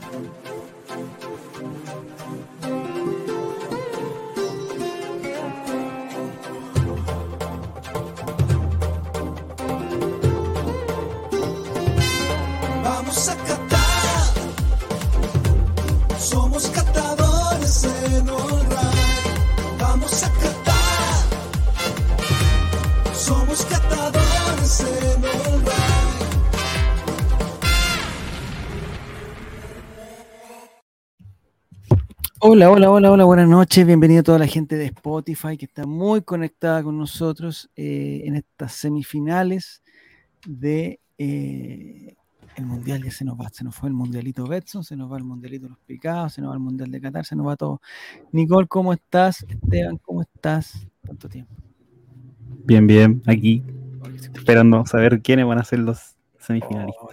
Vamos a Hola, hola, hola, hola, buenas noches. Bienvenido a toda la gente de Spotify que está muy conectada con nosotros eh, en estas semifinales de eh, el mundial. Ya se nos va, se nos fue el mundialito Betson, se nos va el mundialito Los Picados, se nos va el mundial de Qatar, se nos va todo. Nicole, ¿cómo estás? Esteban, ¿cómo estás? ¿Cuánto tiempo? Bien, bien, aquí esperando saber quiénes van a ser los semifinalistas. Oh,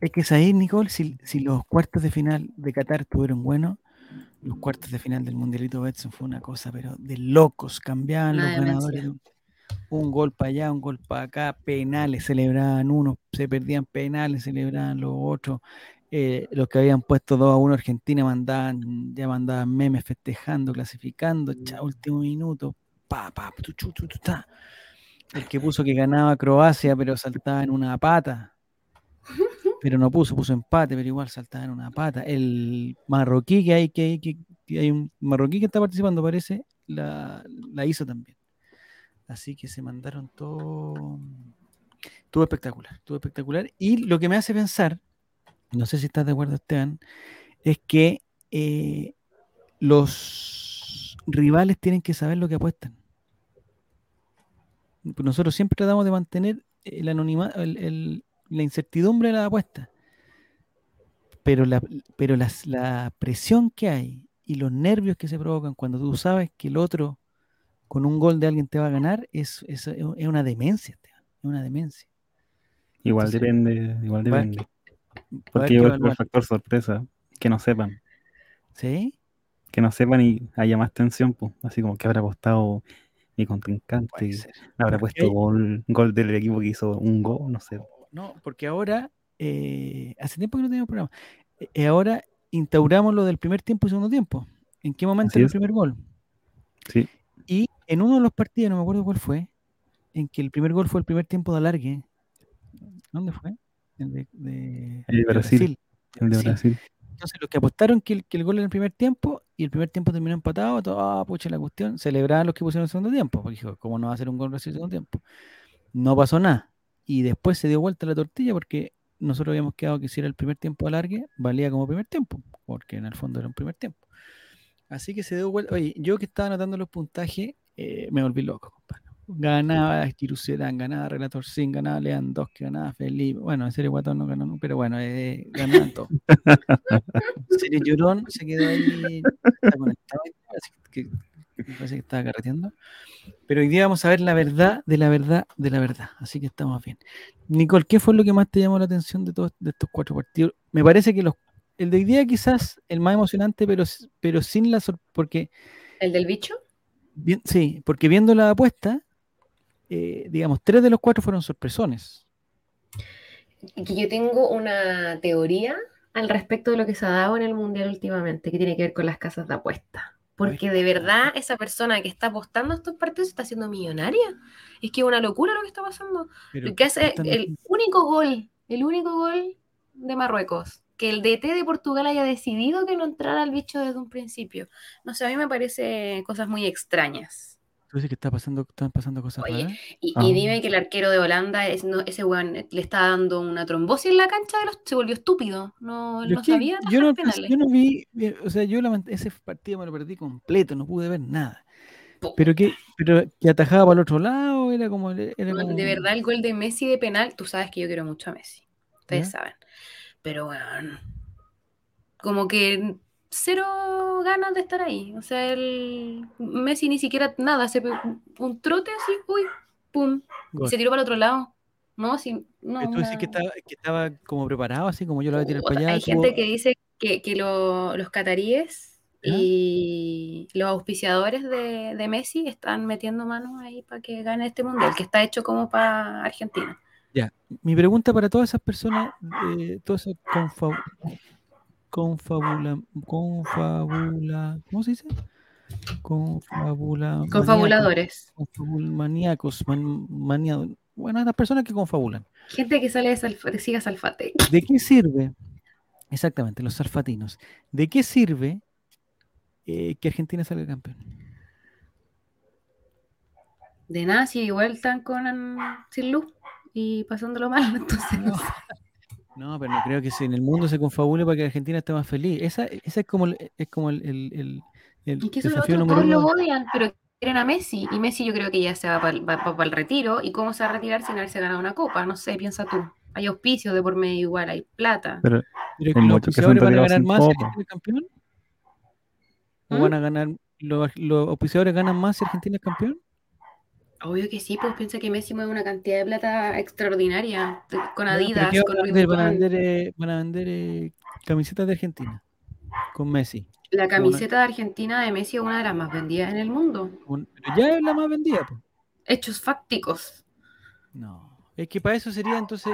Es que es ahí, Nicole, si, si los cuartos de final de Qatar estuvieron buenos, los cuartos de final del Mundialito Betson fue una cosa, pero de locos, cambiaban los ganadores. de Un, un gol para allá, un gol para acá, penales, celebraban unos, se perdían penales, celebraban los otros. eh, los que habían puesto 2 a 1 Argentina mandaban, ya mandaban memes festejando, clasificando, cha, último minuto, pa, pa, tu, tu, tu, ta. El que puso que ganaba Croacia, pero saltaba en una pata pero no puso, puso empate, pero igual saltaba en una pata. El marroquí que hay, que hay, que, hay un marroquí que está participando, parece, la, la hizo también. Así que se mandaron todo. Estuvo espectacular, estuvo espectacular. Y lo que me hace pensar, no sé si estás de acuerdo, Esteban, es que eh, los rivales tienen que saber lo que apuestan. Nosotros siempre tratamos de mantener el anonimato, el- la incertidumbre de la apuesta. Pero, la, pero las- la presión que hay y los nervios que se provocan cuando tú sabes que el otro con un gol de alguien te va a ganar es, es, es una demencia, es una demencia. Igual Entonces, depende, igual depende. haber Porque que yo creo que el factor sorpresa, que no sepan, ¿Sí? que no sepan y haya más tensión, pues, así como que habrá apostado mi contrincante, habrá puesto gol, gol del equipo que hizo un gol, no sé. No, porque ahora, eh, hace tiempo que no teníamos programa, eh, eh, ahora instauramos lo del primer tiempo y segundo tiempo. ¿En qué momento Así era el primer gol? Sí, Y en uno de los partidos, no me acuerdo cuál fue, en que el primer gol fue el primer tiempo de alargue. ¿Dónde fue? El de, de- El de de Brasil. el de Brasil. Entonces, los que apostaron que el, que el gol era el primer tiempo y el primer tiempo terminó empatado, todo, ah, pucha la cuestión, celebraban los que pusieron el segundo tiempo, porque dijo, ¿cómo no va a ser un gol Brasil en el segundo tiempo? No pasó nada. Y después se dio vuelta la tortilla porque nosotros habíamos quedado que si era el primer tiempo alargue, valía como primer tiempo, porque en el fondo era un primer tiempo. Así que se dio vuelta. Oye, yo que estaba anotando los puntajes, eh, me volví loco, compadre. Ganaba Giruserán, ganaba Relator Sin, ganaba Lewandowski, ganaba Felipe. Bueno, en serio, Guatón no ganó, pero bueno, eh, ganaban todos. En serio, Llorón se quedó ahí, está conectado, así que me parece que estaba carreteando. Pero hoy día vamos a ver la verdad de la verdad de la verdad, así que estamos bien. Nicole, ¿qué fue lo que más te llamó la atención de todos de estos cuatro partidos? Me parece que los, el de hoy día quizás el más emocionante, pero, pero sin la sorpresa, porque ¿El del bicho? Bien- sí, porque viendo la apuesta, eh, digamos, tres de los cuatro fueron sorpresones. Que yo tengo una teoría al respecto de lo que se ha dado en el mundial últimamente, que tiene que ver con las casas de apuesta. Porque de verdad esa persona que está apostando a estos partidos está siendo millonaria. Es que es una locura lo que está pasando. Pero, que hace el único gol, el único gol de Marruecos, que el DT de Portugal haya decidido que no entrara al bicho desde un principio. No sé, a mí me parece cosas muy extrañas. Tú dices que está pasando, están pasando cosas Oye, raras. Y, Ah. y dime que el arquero de Holanda, es, no, ese weón le está dando una trombosis en la cancha, de los, se volvió estúpido. No, no sabía yo, no, yo no vi, eh, o sea, yo ese partido me lo perdí completo, no pude ver nada. Pero que, pero que atajaba para el otro lado, era como, era Weón, como- De verdad, el gol de Messi de penal, tú sabes que yo quiero mucho a Messi. Ustedes saben. Pero bueno, como que cero ganas de estar ahí. O sea, el Messi ni siquiera nada, se un trote así, uy, pum, y gol. se tiró para el otro lado. No, sí, no. Tú decís que una- estaba, que estaba como preparado, así como yo lo voy a tirar para allá. Hay tuvo- gente que dice que, que lo- los cataríes y los auspiciadores de, de Messi están metiendo manos ahí para que gane este mundial, que está hecho como para Argentina. Ya, mi pregunta para todas esas personas, eh, todos esos confabula, confabula, ¿cómo se dice? Confabula, Confabuladores. maníacos, man- maniado- bueno, las personas que confabulan. Gente que sale de, Salfa- de Siga Salfate. ¿De qué sirve? Exactamente, los salfatinos. ¿De qué sirve eh, que Argentina salga campeón? De nada, si igual están con sin luz y pasándolo mal. Entonces, no. No, pero no creo que se- en el mundo se confabule para que Argentina esté más feliz. Esa, esa es como el, es como el, el, el- el Y que eso todos lo odian, pero quieren a Messi. Y Messi yo creo que ya se va para el retiro. ¿Y cómo se va a retirar sin haberse ganado una copa? No sé, piensa tú. Hay auspicios de por medio igual, hay plata. Pero los auspiciadores van a ganar más si. Argentina es campeón. ¿O ¿Mm? van a ganar, los, los auspiciadores ganan más si Argentina es campeón? Obvio que sí, pues piensa que Messi mueve una cantidad de plata extraordinaria con pero Adidas, ¿qué con van vender? Van a vender, eh, van a vender eh, camisetas de Argentina con Messi. La camiseta de Argentina de Messi es una de las más vendidas en el mundo. Un- pero ya es la más vendida. pues. Hechos fácticos. No, es que para eso sería entonces,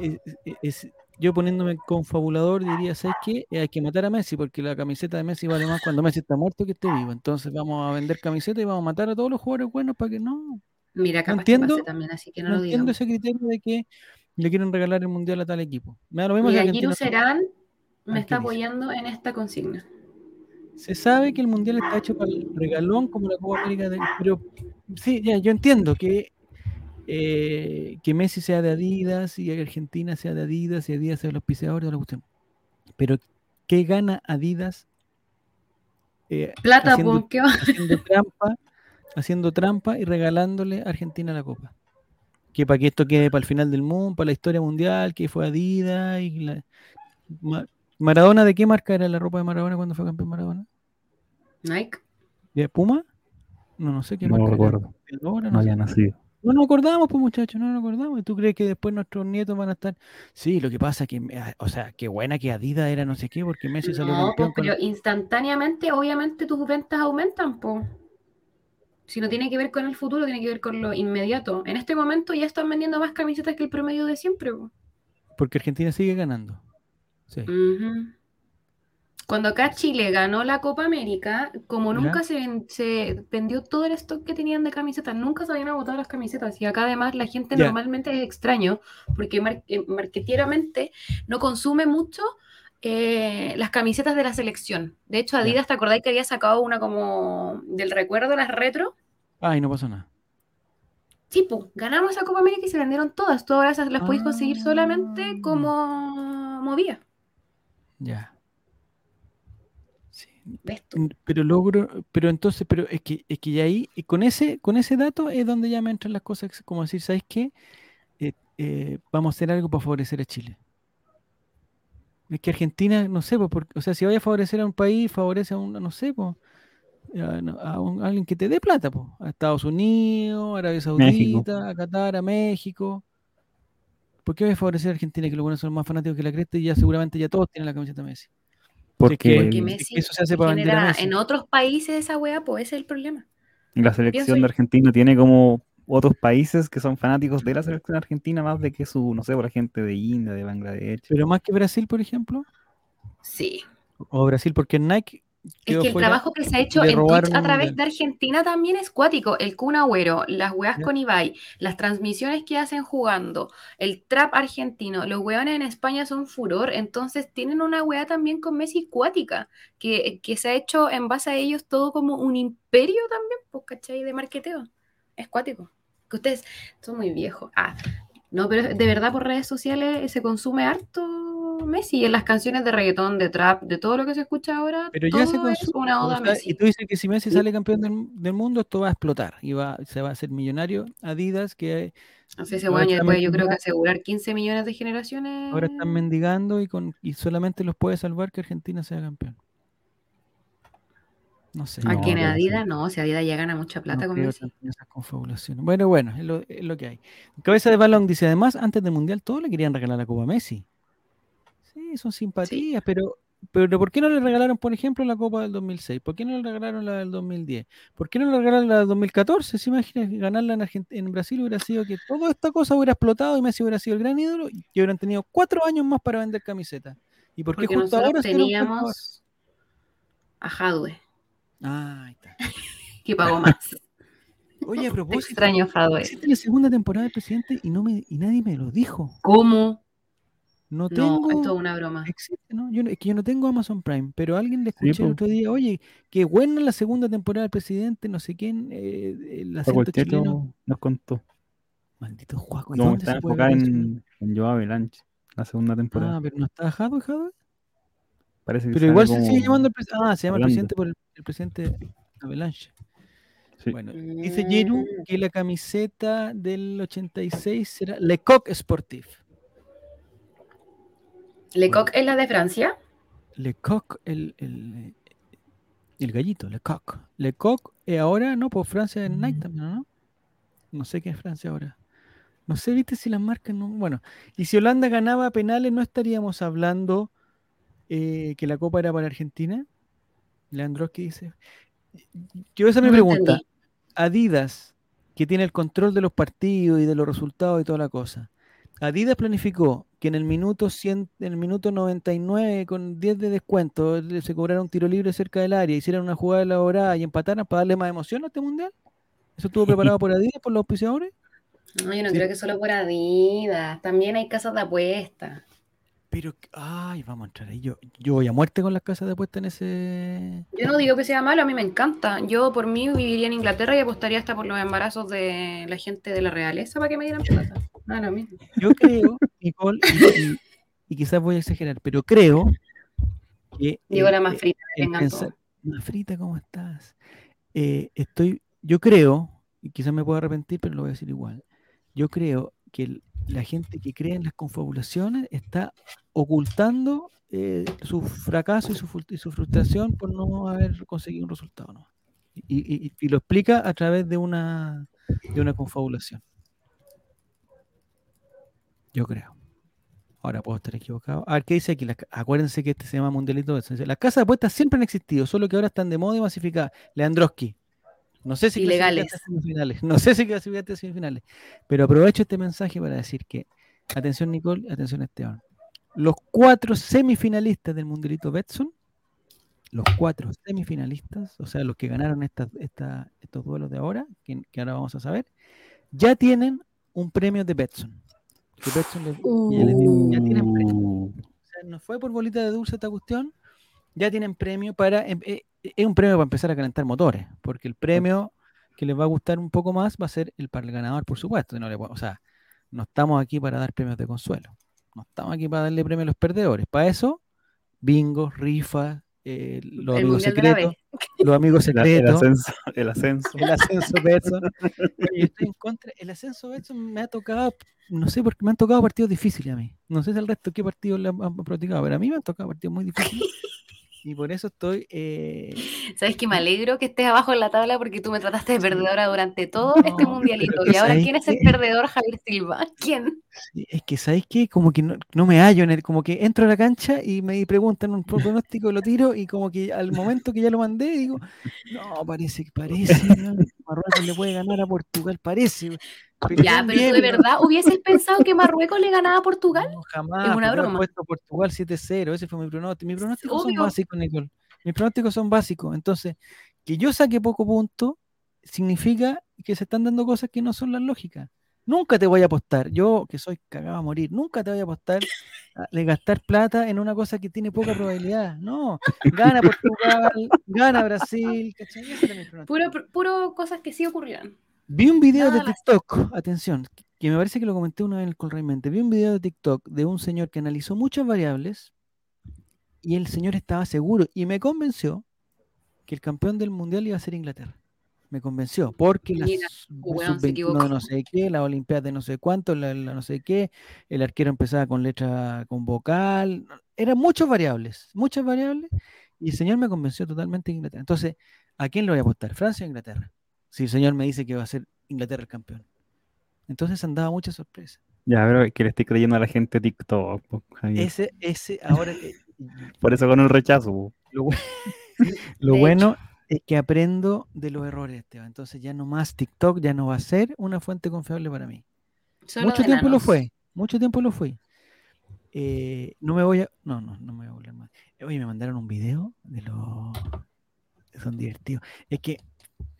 eh, eh, es- yo poniéndome confabulador diría, ¿sabes qué? Eh, hay que matar a Messi porque la camiseta de Messi vale más cuando Messi está muerto que esté vivo. Entonces vamos a vender camisetas y vamos a matar a todos los jugadores buenos para que no. Mira, capaz entiendo, que pase también, así que no, No, lo entiendo ese criterio de que le quieren regalar el mundial a tal equipo. Me da lo mismo Mira. Giru Serán me está apoyando en esta consigna. Se sabe que el mundial está hecho para el regalón como la Copa América, de- pero sí, ya, yo entiendo que eh, que Messi sea de Adidas y que Argentina sea de Adidas y Adidas sea el auspiciador de la cuestión. Pero ¿qué gana Adidas eh, Plata, haciendo, ¿qué va? haciendo trampa, haciendo trampa y regalándole a Argentina la copa? Que para que esto quede para el final del mundo, para la historia mundial, que fue Adidas y la- Maradona, ¿de qué marca era la ropa de Maradona cuando fue campeón Maradona? Nike. ¿De Puma? No, no sé qué no marca era. recuerdo. ¿De? No había nacido. No nos acordamos, pues muchachos, no nos acordamos. ¿Y tú crees que después nuestros nietos van a estar? Sí, lo que pasa que, ah, o sea, qué buena que Adidas era no sé qué, porque Messi salió No, pues, con- pero instantáneamente, obviamente, tus ventas aumentan, pues. Si no tiene que ver con el futuro, tiene que ver con lo inmediato. En este momento ya están vendiendo más camisetas que el promedio de siempre. po. porque Argentina sigue ganando. Sí. Ujú. Cuando acá Chile ganó la Copa América, como Ya. nunca se, ven- se vendió todo el stock que tenían de camisetas, nunca se habían agotado las camisetas. Y acá además la gente Ya. normalmente es extraño, porque mar- eh, marqueteramente no consume mucho eh, las camisetas de la selección. De hecho, Ya. Adidas, ¿te acordáis que había sacado una como del recuerdo, las retro? Ay, no pasó nada. Sí, pues, ganamos esa Copa América y se vendieron todas. Tú ahora las podéis conseguir solamente Ah. como movía. Ya. Sí. ¿Ves tú? Pero logro, pero entonces, pero es que, es que ya ahí, y con ese, con ese dato es donde ya me entran las cosas como decir, ¿sabes qué? Eh, eh, vamos a hacer algo para favorecer a Chile. Es que Argentina, no sé, pues, porque- o sea, si vaya a favorecer a un país, favorece a un, no sé, pues, a, un- a alguien que te dé plata, pues, a Estados Unidos, a Arabia México. Saudita, a Qatar, a México. ¿Por qué voy a favorecer a Argentina que los buenos son más fanáticos que la cresta y ya seguramente ya todos tienen la camiseta de Messi? Porque Messi eso se hace para genera Messi. en otros países esa weá, pues ese es el problema. la selección de Argentina tiene como otros países que son fanáticos de la selección argentina más de que su, no sé, por la gente de India, de Bangladesh. Pero más que Brasil, por ejemplo, Sí. o Brasil, porque Nike Es que el trabajo que se ha hecho en Twitch a través de Argentina también es cuático. El Kun Agüero, las weas con Ibai, las transmisiones que hacen jugando, el trap argentino, los weones en España son furor, entonces tienen una wea también con Messi cuática, que, que se ha hecho en base a ellos todo como un imperio también, pues, ¿cachai? De marqueteo. Es cuático. Que ustedes son muy viejos. Ah, no, pero de verdad por redes sociales se consume harto Messi en las canciones de reggaetón, de trap, de todo lo que se escucha ahora, Pero ya se es consume. una oda sea, Messi. y tú dices que si Messi Sí. sale campeón del, del mundo, esto va a explotar y va, se va a hacer millonario. Adidas, que Así ese está después yo creo que asegurar 15 millones de generaciones. ahora están mendigando y, con, y solamente los puede salvar que Argentina sea campeón. No sé. ¿A No, sí. Adidas? No, si Adidas ya gana mucha plata no con Messi. esas confabulaciones. Bueno, bueno, es lo, es lo que hay. Cabeza de balón dice, además, antes del Mundial todos le querían regalar la Copa a Messi. Sí, son simpatías, pero, pero ¿por qué no le regalaron, por ejemplo, la Copa del 2006? ¿Por qué no le regalaron la del 2010? ¿Por qué no le regalaron la del 2014? ¿Se imaginan que ganarla en, Argent- en Brasil hubiera sido que toda esta cosa hubiera explotado y Messi hubiera sido el gran ídolo y hubieran tenido cuatro años más para vender camisetas? ¿Y por qué Porque justo ahora teníamos a Jadwe, Ah, Ah, ahí está. que pagó más. Oye, a Te propósito, extraño, Jadwe. existe la segunda temporada del presidente y no me y nadie me lo dijo. ¿Cómo? No No, tengo. esto es una broma. Existe, ¿no? Yo, no- es que yo no tengo Amazon Prime, pero alguien le Sí, escuché el otro día, oye, qué buena la segunda temporada del presidente, no sé quién, eh, el acento el Cheto chileno. nos contó. Maldito Juaco, ¿y Como dónde está enfocada en, en Joe Avalanche, la segunda temporada. Ah, pero no está Jadwe, Jadwe. Parece que Pero igual se sigue llamando el presidente. Ah, se llama el presidente por el, el presidente Avalanche. Sí. Bueno, dice Yeru Mm. que la camiseta del 86 será Le Coq Sportif. Lecoq es la de Francia. Le Coq, el, el, el gallito, Le Coq. Le Coq, eh, ahora no, pues Francia en Nike también, ¿no? No sé qué es Francia ahora. No sé, viste si las marcas no. Bueno, y si Holanda ganaba penales, ¿no estaríamos hablando eh, que la copa era para Argentina? Leandroski dice. Yo esa es mi pregunta. entendí. Adidas, que tiene el control de los partidos y de los resultados y toda la cosa. Adidas planificó que en el minuto 100, en el minuto 99 con 10 de descuento se cobrara un tiro libre cerca del área, hicieran una jugada elaborada y empataran para darle más emoción a este mundial. ¿Eso estuvo preparado por Adidas, por los auspiciadores? No, yo no Sí. creo que solo por Adidas. También hay casas de apuestas. Pero, ay, vamos a entrar ahí. Yo, yo voy a muerte con las casas de apuesta en ese. Yo no digo que sea malo, a mí me encanta. Yo por mí viviría en Inglaterra y apostaría hasta por los embarazos de la gente de la realeza para que me dieran plata. Ah, lo mismo. Yo creo, Nicole, y, y- y quizás voy a exagerar, pero creo que. Digo eh, la más eh, frita, el vengan pensar-. Más frita, ¿cómo estás? Eh, estoy, yo creo, y quizás me puedo arrepentir, pero lo voy a decir igual. Yo creo que el- la gente que cree en las confabulaciones está ocultando eh, su fracaso y su, frustración por no haber conseguido un resultado. ¿no? Y, y- y lo explica a través de una, de una confabulación. Yo creo. Ahora puedo estar equivocado. A ver, ¿qué dice aquí? Acuérdense que este se llama Mundialito. de. Las casas de apuestas siempre han existido, solo que ahora están de moda y masificadas. Leandroski. No sé si Ilegales. semifinales. No sé si clasificaste a semifinales. Pero aprovecho este mensaje para decir que, atención Nicole, atención Esteban. Los cuatro semifinalistas del Mundialito Betson, los cuatro semifinalistas, o sea, los que ganaron esta- esta- estos duelos de ahora, que, que ahora vamos a saber, ya tienen un premio de Betson. Que Betson les- ya les ya tienen premio. Uh, O sea, no fue por bolita de dulce esta cuestión, ya tienen premio para, em- eh, es un premio para empezar a calentar motores, porque el premio que les va a gustar un poco más va a ser el para el ganador, por supuesto. No le, o sea, no estamos aquí para dar premios de consuelo, no estamos aquí para darle premio a los perdedores. Para eso, bingos, rifas, eh, los amigos secretos, los amigos la- el secretos, ascenso, el ascenso. el ascenso Betson. Yo estoy en contra. El ascenso Betson me ha tocado, no sé, porque me han tocado partidos difíciles a mí. No sé si al resto qué partidos le han, han practicado, pero a mí me han tocado partidos muy difíciles. Y por eso estoy. eh, ¿Sabes que me alegro que estés abajo en la tabla porque tú me trataste de perdedora durante todo No, este mundialito? Y ahora, ¿sabes ¿quién es el perdedor, Javier Silva? ¿Quién? es que, ¿sabéis qué? Como que no, no me hallo en el. Como que entro a la cancha y me preguntan un pronóstico, lo tiro y como que al momento que ya lo mandé, digo, no, parece que parece. ¿no? Marruecos le puede ganar a Portugal, parece. Ya, pero tú de verdad hubieses pensado que Marruecos le ganaba a Portugal. No, jamás. Es una porque broma. he puesto Portugal 7-0. Ese fue mi pronóstico. Mis pronósticos son básicos, Nicole. Mis pronósticos son básicos. Entonces, que yo saque poco punto significa que se están dando cosas que no son las lógicas. Nunca te voy a apostar. Yo, que soy cagado a morir, nunca te voy a apostar a de gastar plata en una cosa que tiene poca probabilidad. No. Gana Portugal, gana Brasil. Puro, puro cosas que sí ocurrieron. Vi un video de Nada las- TikTok, atención, que me parece que lo comenté una vez en el Colraimente. Vi un video de TikTok de un señor que analizó muchas variables y el señor estaba seguro y me convenció que el campeón del mundial iba a ser Inglaterra. Me convenció, porque sub-21 equivocó. de no sé qué, la Olimpiada de no sé cuánto, la, la no sé qué, el arquero empezaba con letra, con vocal, eran muchas variables, muchas variables, y el señor me convenció totalmente de Inglaterra. Entonces, ¿a quién le voy a apostar? ¿Francia o Inglaterra? Si el señor me dice que va a ser Inglaterra el campeón. Entonces han dado muchas sorpresas. Ya, pero que le estoy creyendo a la gente de TikTok. po. Ese, ese, ahora, eh, Por eso con un rechazo. lo, bueno es que aprendo de los errores, Esteban. Entonces ya no más TikTok, ya no va a ser una fuente confiable para mí. Solo mucho tiempo lo fue, mucho tiempo lo fui. eh, no me voy a. No, no, no me voy a burlar más. Oye, me mandaron un video de los. Son divertidos. Es que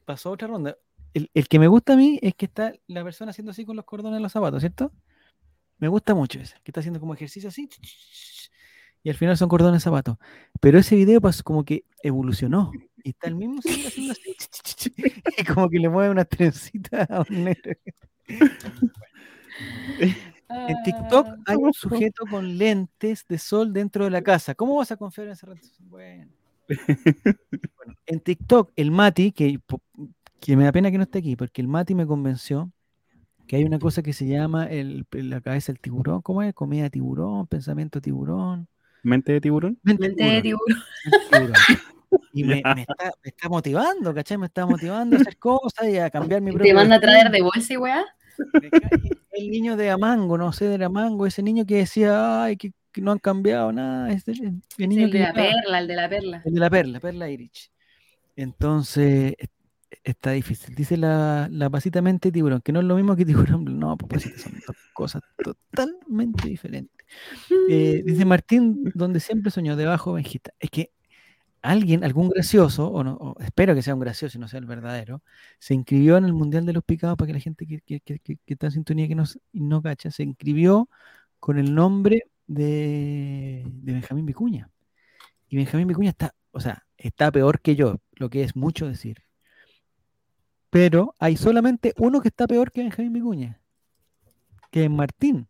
pasó otra ronda. El, el que me gusta a mí es que está la persona haciendo así con los cordones en los zapatos, ¿cierto? Me gusta mucho ese, que está haciendo como ejercicio así. Y al final son cordones de zapatos. Pero ese video pasó como que evolucionó. Y está el mismo haciendo así. Y como que le mueve unas trencitas a un. En TikTok hay un sujeto con lentes de sol dentro de la casa. ¿Cómo vas a confiar en ese rato? Bueno. Bueno, en TikTok, el Mati, que, que me da pena que no esté aquí, porque el Mati me convenció que hay una cosa que se llama el, la cabeza del tiburón. ¿Cómo es? Comida de tiburón, pensamiento de tiburón. Mente de tiburón. Mente de Mente de tiburón, tiburón. mente de tiburón. Y me, está, me está motivando, ¿cachai? Me está motivando a hacer cosas y a cambiar mi Y propio Te manda a traer de bolsa y weá. El niño de Amango, no sé, de Amango, ese niño que decía, ay, que, que no han cambiado nada. Este, el, el niño de la perla, el de la perla. El de la perla, perla Irich. Entonces, es- está difícil. Dice la, la pasita mente tiburón, que no es lo mismo que tiburón. No, pues son dos cosas totalmente diferentes. Eh, dice Martín, donde siempre soñó, debajo Benjita. Es que alguien, algún gracioso, o, no, o espero que sea un gracioso y no sea el verdadero, se inscribió en el Mundial de los Picados para que la gente que, que, que- que- está en sintonía que no, s- y no cacha, se inscribió con el nombre de, de Benjamín Vicuña. Y Benjamín Vicuña está, o sea, está peor que yo, lo que es mucho decir. Pero hay solamente uno que está peor que Benjamín Vicuña, que es Martín.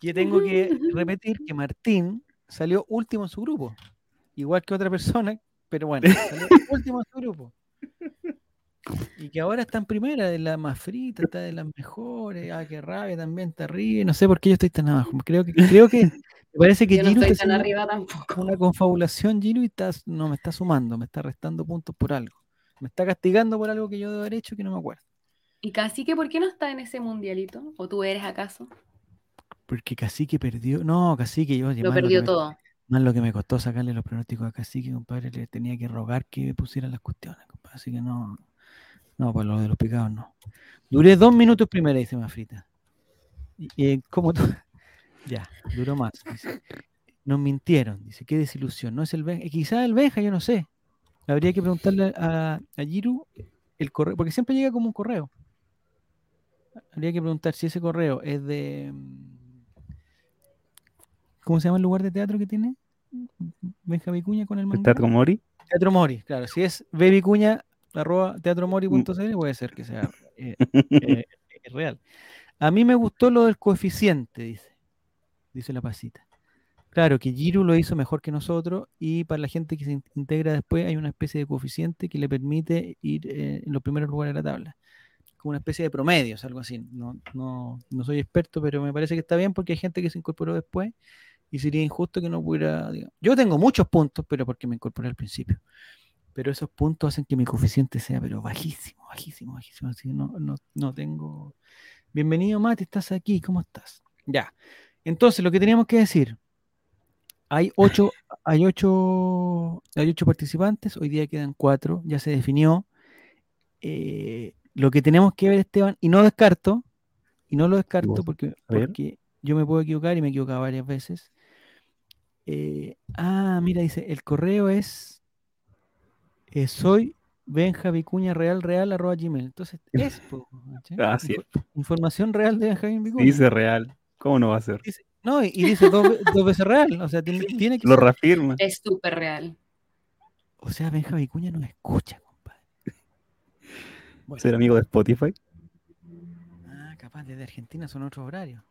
Que tengo que repetir que Martín salió último en su grupo, igual que otra persona, pero bueno, salió último en su grupo. Y que ahora está en primera, de la más frita, está de las mejores, ah, qué rabia, también está arriba, no sé por qué yo estoy tan abajo. Creo que, creo que, me parece que Yo no Giro estoy está tan arriba tampoco. una confabulación, Giro, y está, no me está sumando, me está restando puntos por algo. Me está castigando por algo que yo debo haber hecho que no me acuerdo. ¿Y Cacique por qué no está en ese mundialito? ¿O tú eres acaso? Porque Cacique perdió. No, Cacique, yo Lo perdió todo. Más lo que me costó sacarle los pronósticos a Cacique, compadre, le tenía que rogar que pusieran las cuestiones, compadre. Así que no, no, para lo de los picados no. Duré dos minutos primero, dice Mafrita. Y, ¿Cómo tú? Ya, duró más. dice. Nos mintieron, dice, qué desilusión. No es el Benja, quizás el Benja, yo no sé. Habría que preguntarle a, a Giru el correo, porque siempre llega como un correo. Habría que preguntar si ese correo es de. mm, ¿Cómo se llama el lugar de teatro que tiene? Benja Vicuña con el manga. Teatro Mori. Teatro Mori, claro. Si es bebicuña, arroba teatromori.cl, puede ser que sea eh, eh, real. A mí me gustó lo del coeficiente, dice. Dice la pasita. Claro, que Giru lo hizo mejor que nosotros y para la gente que se in- integra después hay una especie de coeficiente que le permite ir eh, en los primeros lugares de la tabla. Como una especie de promedios, algo así. No, no, no soy experto, pero me parece que está bien porque hay gente que se incorporó después y sería injusto que no pudiera. digamos. Yo tengo muchos puntos, pero porque me incorporé al principio. Pero esos puntos hacen que mi coeficiente sea pero bajísimo, bajísimo, bajísimo. Así que no, no, no tengo. Bienvenido, Mati, estás aquí, ¿cómo estás? Ya. Entonces, lo que teníamos que decir. Hay ocho, hay ocho, hay ocho participantes, hoy día quedan cuatro, ya se definió. Eh, lo que tenemos que ver, Esteban, y no descarto, y no lo descarto porque, porque yo me puedo equivocar y me he equivocado varias veces. Eh, ah, mira, dice, el correo es eh, soy Benja Vicuña Real Real arroba gmail. Entonces, es. Ah, sí. Información real de Benjamín Vicuña. Dice real. ¿Cómo no va a ser? Dice- no, y, y dice dos veces real. O sea, tiene, tiene que Lo ser- reafirma. Es súper real. O sea, Benja Vicuña nos escucha, compadre. Bueno, Ser amigo de Spotify. ah, capaz desde Argentina son otros horarios.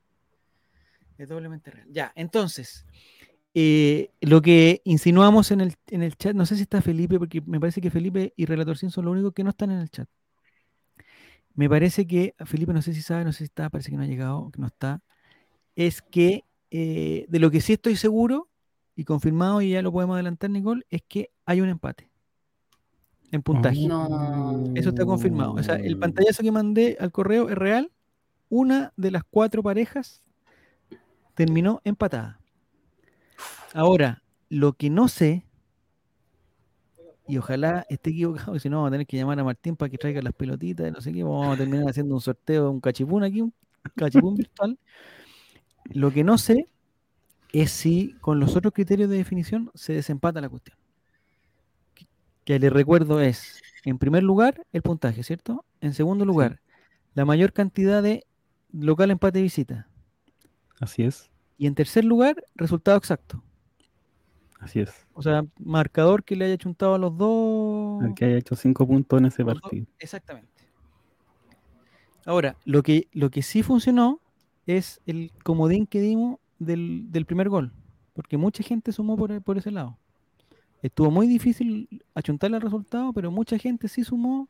Es doblemente real. Ya, entonces, eh, lo que insinuamos en el, en el chat, no sé si está Felipe, porque me parece que Felipe y Relator Sin son los únicos que no están en el chat. Me parece que, Felipe, no sé si sabe, no sé si está, parece que no ha llegado, que no está, es que eh, de lo que sí estoy seguro y confirmado, y ya lo podemos adelantar, Nicole, es que hay un empate en puntaje. No. Eso está confirmado. O sea, el pantallazo que mandé al correo es real. Una de las cuatro parejas terminó empatada. Ahora, lo que no sé, y ojalá esté equivocado, si no vamos a tener que llamar a Martín para que traiga las pelotitas, no sé qué, vamos a terminar haciendo un sorteo, un cachipún aquí, un cachipún virtual. Lo que no sé es si con los otros criterios de definición se desempata la cuestión. Que- Que le recuerdo es, en primer lugar, el puntaje, ¿cierto? En segundo lugar, la mayor cantidad de local empate y visita. Así es, Y en tercer lugar, resultado exacto. Así es. O sea, marcador que le haya chuntado a los dos. El que haya hecho cinco puntos en ese los dos- partido. Exactamente. Ahora, lo que, lo que sí funcionó es el comodín que dimos del, del primer gol. Porque mucha gente sumó por, por ese lado. Estuvo muy difícil achuntarle el resultado, pero mucha gente sí sumó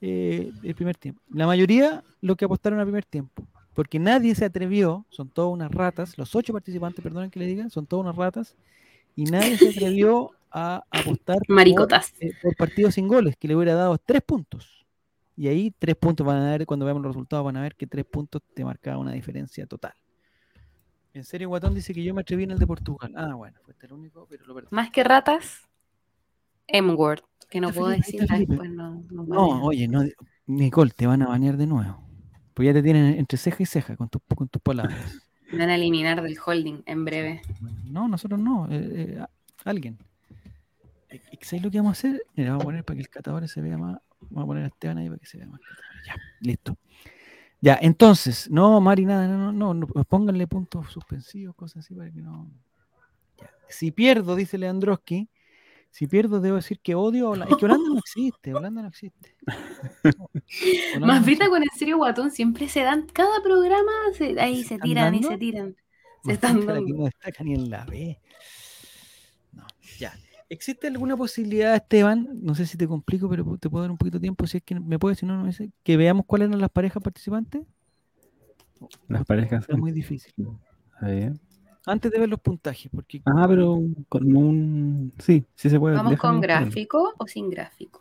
eh, el primer tiempo. La mayoría lo que apostaron al primer tiempo. Porque nadie se atrevió, son todas unas ratas, los ocho participantes, perdonen que le digan, son todas unas ratas, y nadie se atrevió a apostar por, eh, por partido sin goles, que le hubiera dado tres puntos. Y ahí tres puntos van a ver, cuando veamos los resultados, van a ver que tres puntos te marcaba una diferencia total. En serio, Guatón dice que yo me atreví en el de Portugal. Ah, bueno, fue el único, pero lo perdí. Más que ratas, M-word, que no puedo decir, después no, no No, banean. oye, no, Nicole, te van a banear de nuevo. Pues ya te tienen entre ceja y ceja con, tus con tus palabras. Van a eliminar del holding en breve. No, nosotros no. eh, eh, alguien. Eh, eh, ¿Sabes lo que vamos a hacer? Mira, vamos a poner para que el catador se vea más. Vamos a poner a Esteban ahí para que se vea más. Ya, listo. Ya, entonces, no, Mari, nada, no, no, no, pues pónganle puntos suspensivos, cosas así para que no. Si pierdo, dice Leandroski, si pierdo, debo decir que odio a Holanda. Es que Holanda no existe, Holanda no existe. Holanda Más no Brita con el serio guatón siempre se dan, cada programa se- ahí ¿Se tiran y se tiran. Se No, están dando. no destaca ni en la B. No, ya. ¿Existe alguna posibilidad, Esteban? No sé si te complico, pero te puedo dar un poquito de tiempo. Si es que me puedes, si no, no me sé. Que veamos cuáles eran las parejas participantes. Las parejas. Está muy difícil. A ver. Antes de ver los puntajes, porque. Ah, pero con un. Sí, sí se puede. ¿Vamos déjame con gráfico o sin gráfico?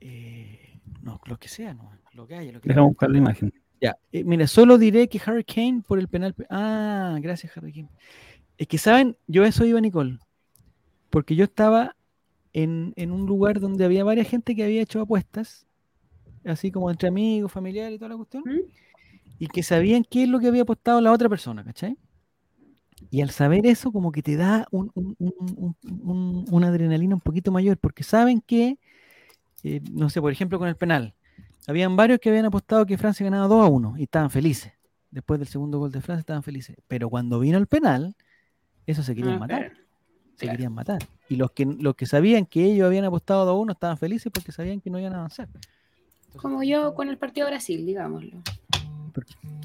eh, no, lo que sea, no. Lo que haya, lo que Déjame haya. buscar la imagen. Ya, eh, mira, solo diré que Harry Kane por el penal. pe- Ah, gracias, Harry Kane. Es que, ¿saben? Yo a eso iba, Nicole. Porque yo estaba en, en un lugar donde había varias gente que había hecho apuestas, así como entre amigos, familiares y toda la cuestión, ¿Mm? y que sabían qué es lo que había apostado la otra persona, ¿cachai? Y al saber eso, como que te da un- un- un- un- un- una adrenalina un poquito mayor, porque saben que, eh, no sé, por ejemplo, con el penal, habían varios que habían apostado que Francia ganaba 2 a 1 y estaban felices. Después del segundo gol de Francia estaban felices. Pero cuando vino el penal, eso se querían Ah, matar. claro. Se querían matar. Y los que, los que sabían que ellos habían apostado 2 a 1 estaban felices porque sabían que no iban a avanzar. Entonces, Como yo con el partido Brasil, digámoslo.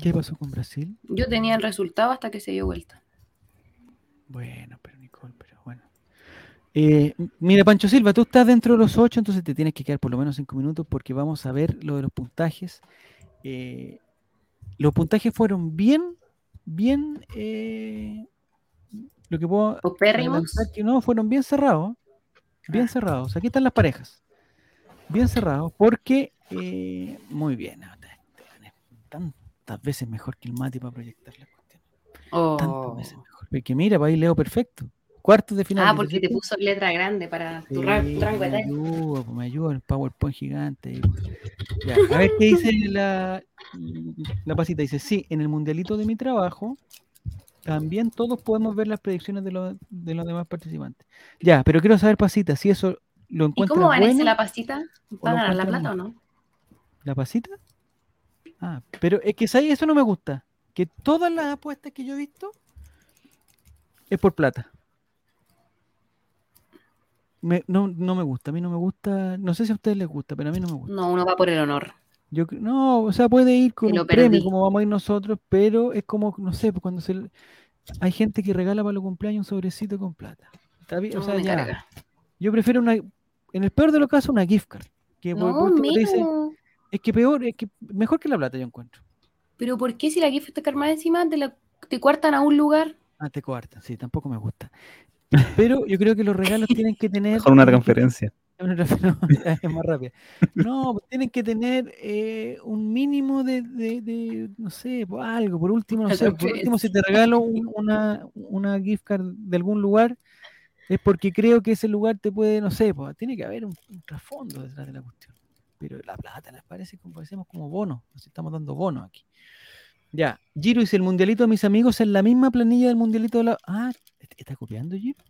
¿Qué pasó con Brasil? Yo tenía el resultado hasta que se dio vuelta. Bueno, pero Nicole, pero bueno. Eh, mira, Pancho Silva, tú estás dentro de los ocho, entonces te tienes que quedar por lo menos cinco minutos porque vamos a ver lo de los puntajes. Eh, los puntajes fueron bien, bien, eh, lo que puedo adelantar que no, fueron bien cerrados, bien Ah. cerrados. Aquí están las parejas, bien cerrados, porque, eh, muy bien, tantas veces mejor que el Mati para proyectar la cuestión. Tantas Oh. veces mejor. Porque mira, para ahí leo perfecto. Cuartos de final. Ah, porque te puso letra grande para tu Sí, tu rango me ayuda, pues, me ayuda el PowerPoint gigante. Ya, a ver qué dice la, la pasita. Dice, sí, en el mundialito de mi trabajo también todos podemos ver las predicciones de, los de los demás participantes. Ya, pero quiero saber, pasita, si eso lo ¿Y encuentras cómo van bueno, la pasita? lo ¿Van a ganar la plata o no? ¿La pasita? Ah, pero es que ¿sabes? eso no me gusta. Que todas las apuestas que yo he visto es por plata. Me- no, no me gusta, a mí no me gusta, no sé si a ustedes les gusta, pero a mí no me gusta. No, uno va por el honor. Yo no, o sea, puede ir con un premio perdí. como vamos a ir nosotros, pero es como, no sé, pues cuando se hay gente que regala para los cumpleaños un sobrecito con plata. Está bien, o sea, ya. Yo prefiero una, en el peor de los casos, una gift card. Que No, por te dice, es que peor, es que mejor que la plata yo encuentro. Pero ¿por qué si la gift está armada encima te, la, te cuartan a un lugar? Ah, te coartan, sí, tampoco me gusta. Pero yo creo que los regalos tienen que tener. Con una transferencia. no, es más rápida. No, pues tienen que tener eh, un mínimo de, de- de, no sé, pues algo. Por último, no sé, por último, si te regalo un- una, una gift card de algún lugar, es porque creo que ese lugar te puede, no sé, pues tiene que haber un, un trasfondo detrás de la cuestión. Pero la plata les parece como parecemos como bonos, nos estamos dando bonos aquí. Ya, Giro dice, el mundialito de mis amigos es la misma planilla del mundialito de la... Ah, ¿está copiando Giro?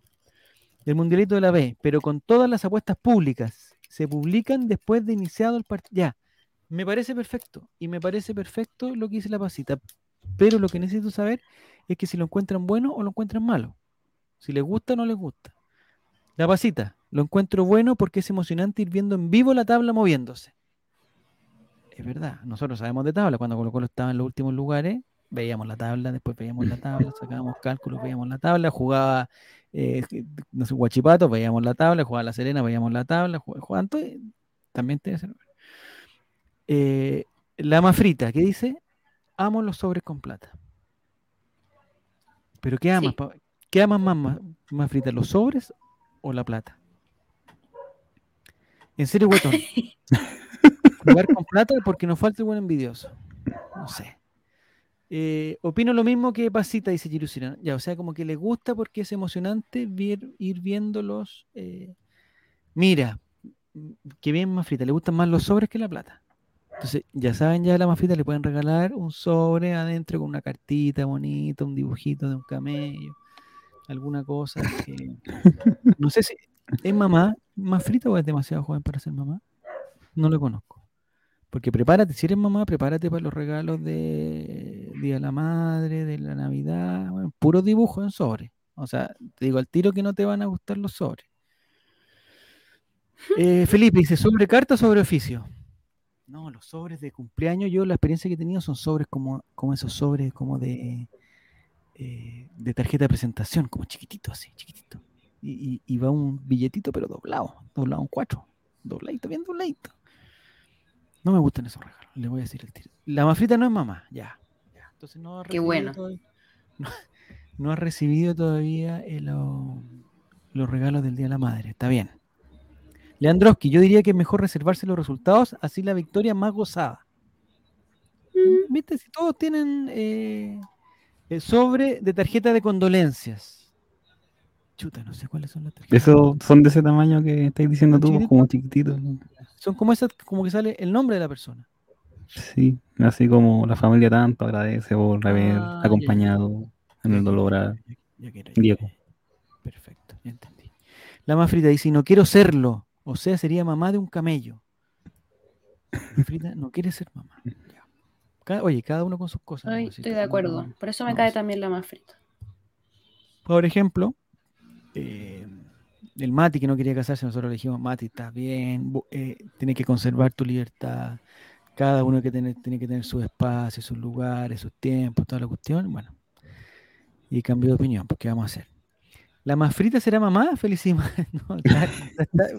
Del mundialito de la B, pero con todas las apuestas públicas. Se publican después de iniciado el partido. Ya, me parece perfecto. Y me parece perfecto lo que dice la pasita. Pero lo que necesito saber es que si lo encuentran bueno o lo encuentran malo. Si les gusta o no les gusta. La pasita, lo encuentro bueno porque es emocionante ir viendo en vivo la tabla moviéndose. Es verdad, nosotros sabemos de tabla. Cuando Colo Colo estaba en los últimos lugares, veíamos la tabla, después veíamos la tabla, sacábamos cálculos, veíamos la tabla, jugaba, eh, no sé, Guachipato, veíamos la tabla, jugaba La Serena, veíamos la tabla, jugaba, y también tiene que ser. Eh, la más frita, ¿qué dice? Amo los sobres con plata. ¿Pero qué amas? Sí. ¿Qué amas más, más, más frita, los sobres o la plata? En serio, guatón. Jugar con plata porque nos falta el buen envidioso. No sé. Eh, opino lo mismo que Pasita, dice Jirusina. Ya, o sea, como que le gusta porque es emocionante ir viéndolos. eh, mira, que bien más frita, le gustan más los sobres que la plata. Entonces, ya saben, ya a la más frita le pueden regalar un sobre adentro con una cartita bonita, un dibujito de un camello, alguna cosa que. No sé si. ¿Es mamá más frita o es demasiado joven para ser mamá? No lo conozco. Porque prepárate, si eres mamá, prepárate para los regalos de Día de la Madre, de la Navidad, bueno, puro dibujo en sobre. O sea, te digo al tiro que no te van a gustar los sobres. Eh, Felipe dice, ¿sobre carta o sobre oficio? No, los sobres de cumpleaños, yo la experiencia que he tenido son sobres como, como esos sobres como de, eh, de tarjeta de presentación, como chiquitito así, chiquitito. Y, y- y va un billetito, pero doblado, doblado en cuatro, dobladito, bien dobladito. No me gustan esos regalos, le voy a decir el tiro. La mafrita no es mamá, ya. ya. Entonces no ha Qué recibido bueno. todavía- no, no ha recibido todavía eh, lo- los regalos del Día de la Madre. Está bien. Leandroski, yo diría que es mejor reservarse los resultados, así la victoria más gozada. Mm, ¿Viste? Si todos tienen eh, el sobre de tarjeta de condolencias. Chuta, no sé cuáles son las tarjetas. Esos son de ese tamaño que estáis diciendo tú, ¿Chiquitito? como chiquititos. ¿no? Son como esas, como que sale el nombre de la persona. Sí, así como la familia tanto agradece por haber Ah, ya, ya. acompañado en el dolor a Ya, ya Diego. Perfecto, ya entendí. La más frita dice, no quiero serlo. O sea, sería mamá de un camello. La frita no quiere ser mamá. Cada- oye, cada uno con sus cosas. Ay, ¿no? Así estoy de acuerdo. Por eso me no, cae sí. también la más frita. Por ejemplo, eh, el Mati que no quería casarse, nosotros le dijimos, Mati, estás bien, eh, tienes que conservar tu libertad, cada uno que tiene, tiene que tener su espacio, sus lugares, sus tiempos, toda la cuestión, bueno. Y cambió de opinión, pues ¿qué vamos a hacer? ¿La más frita será mamá? Felicísima. No,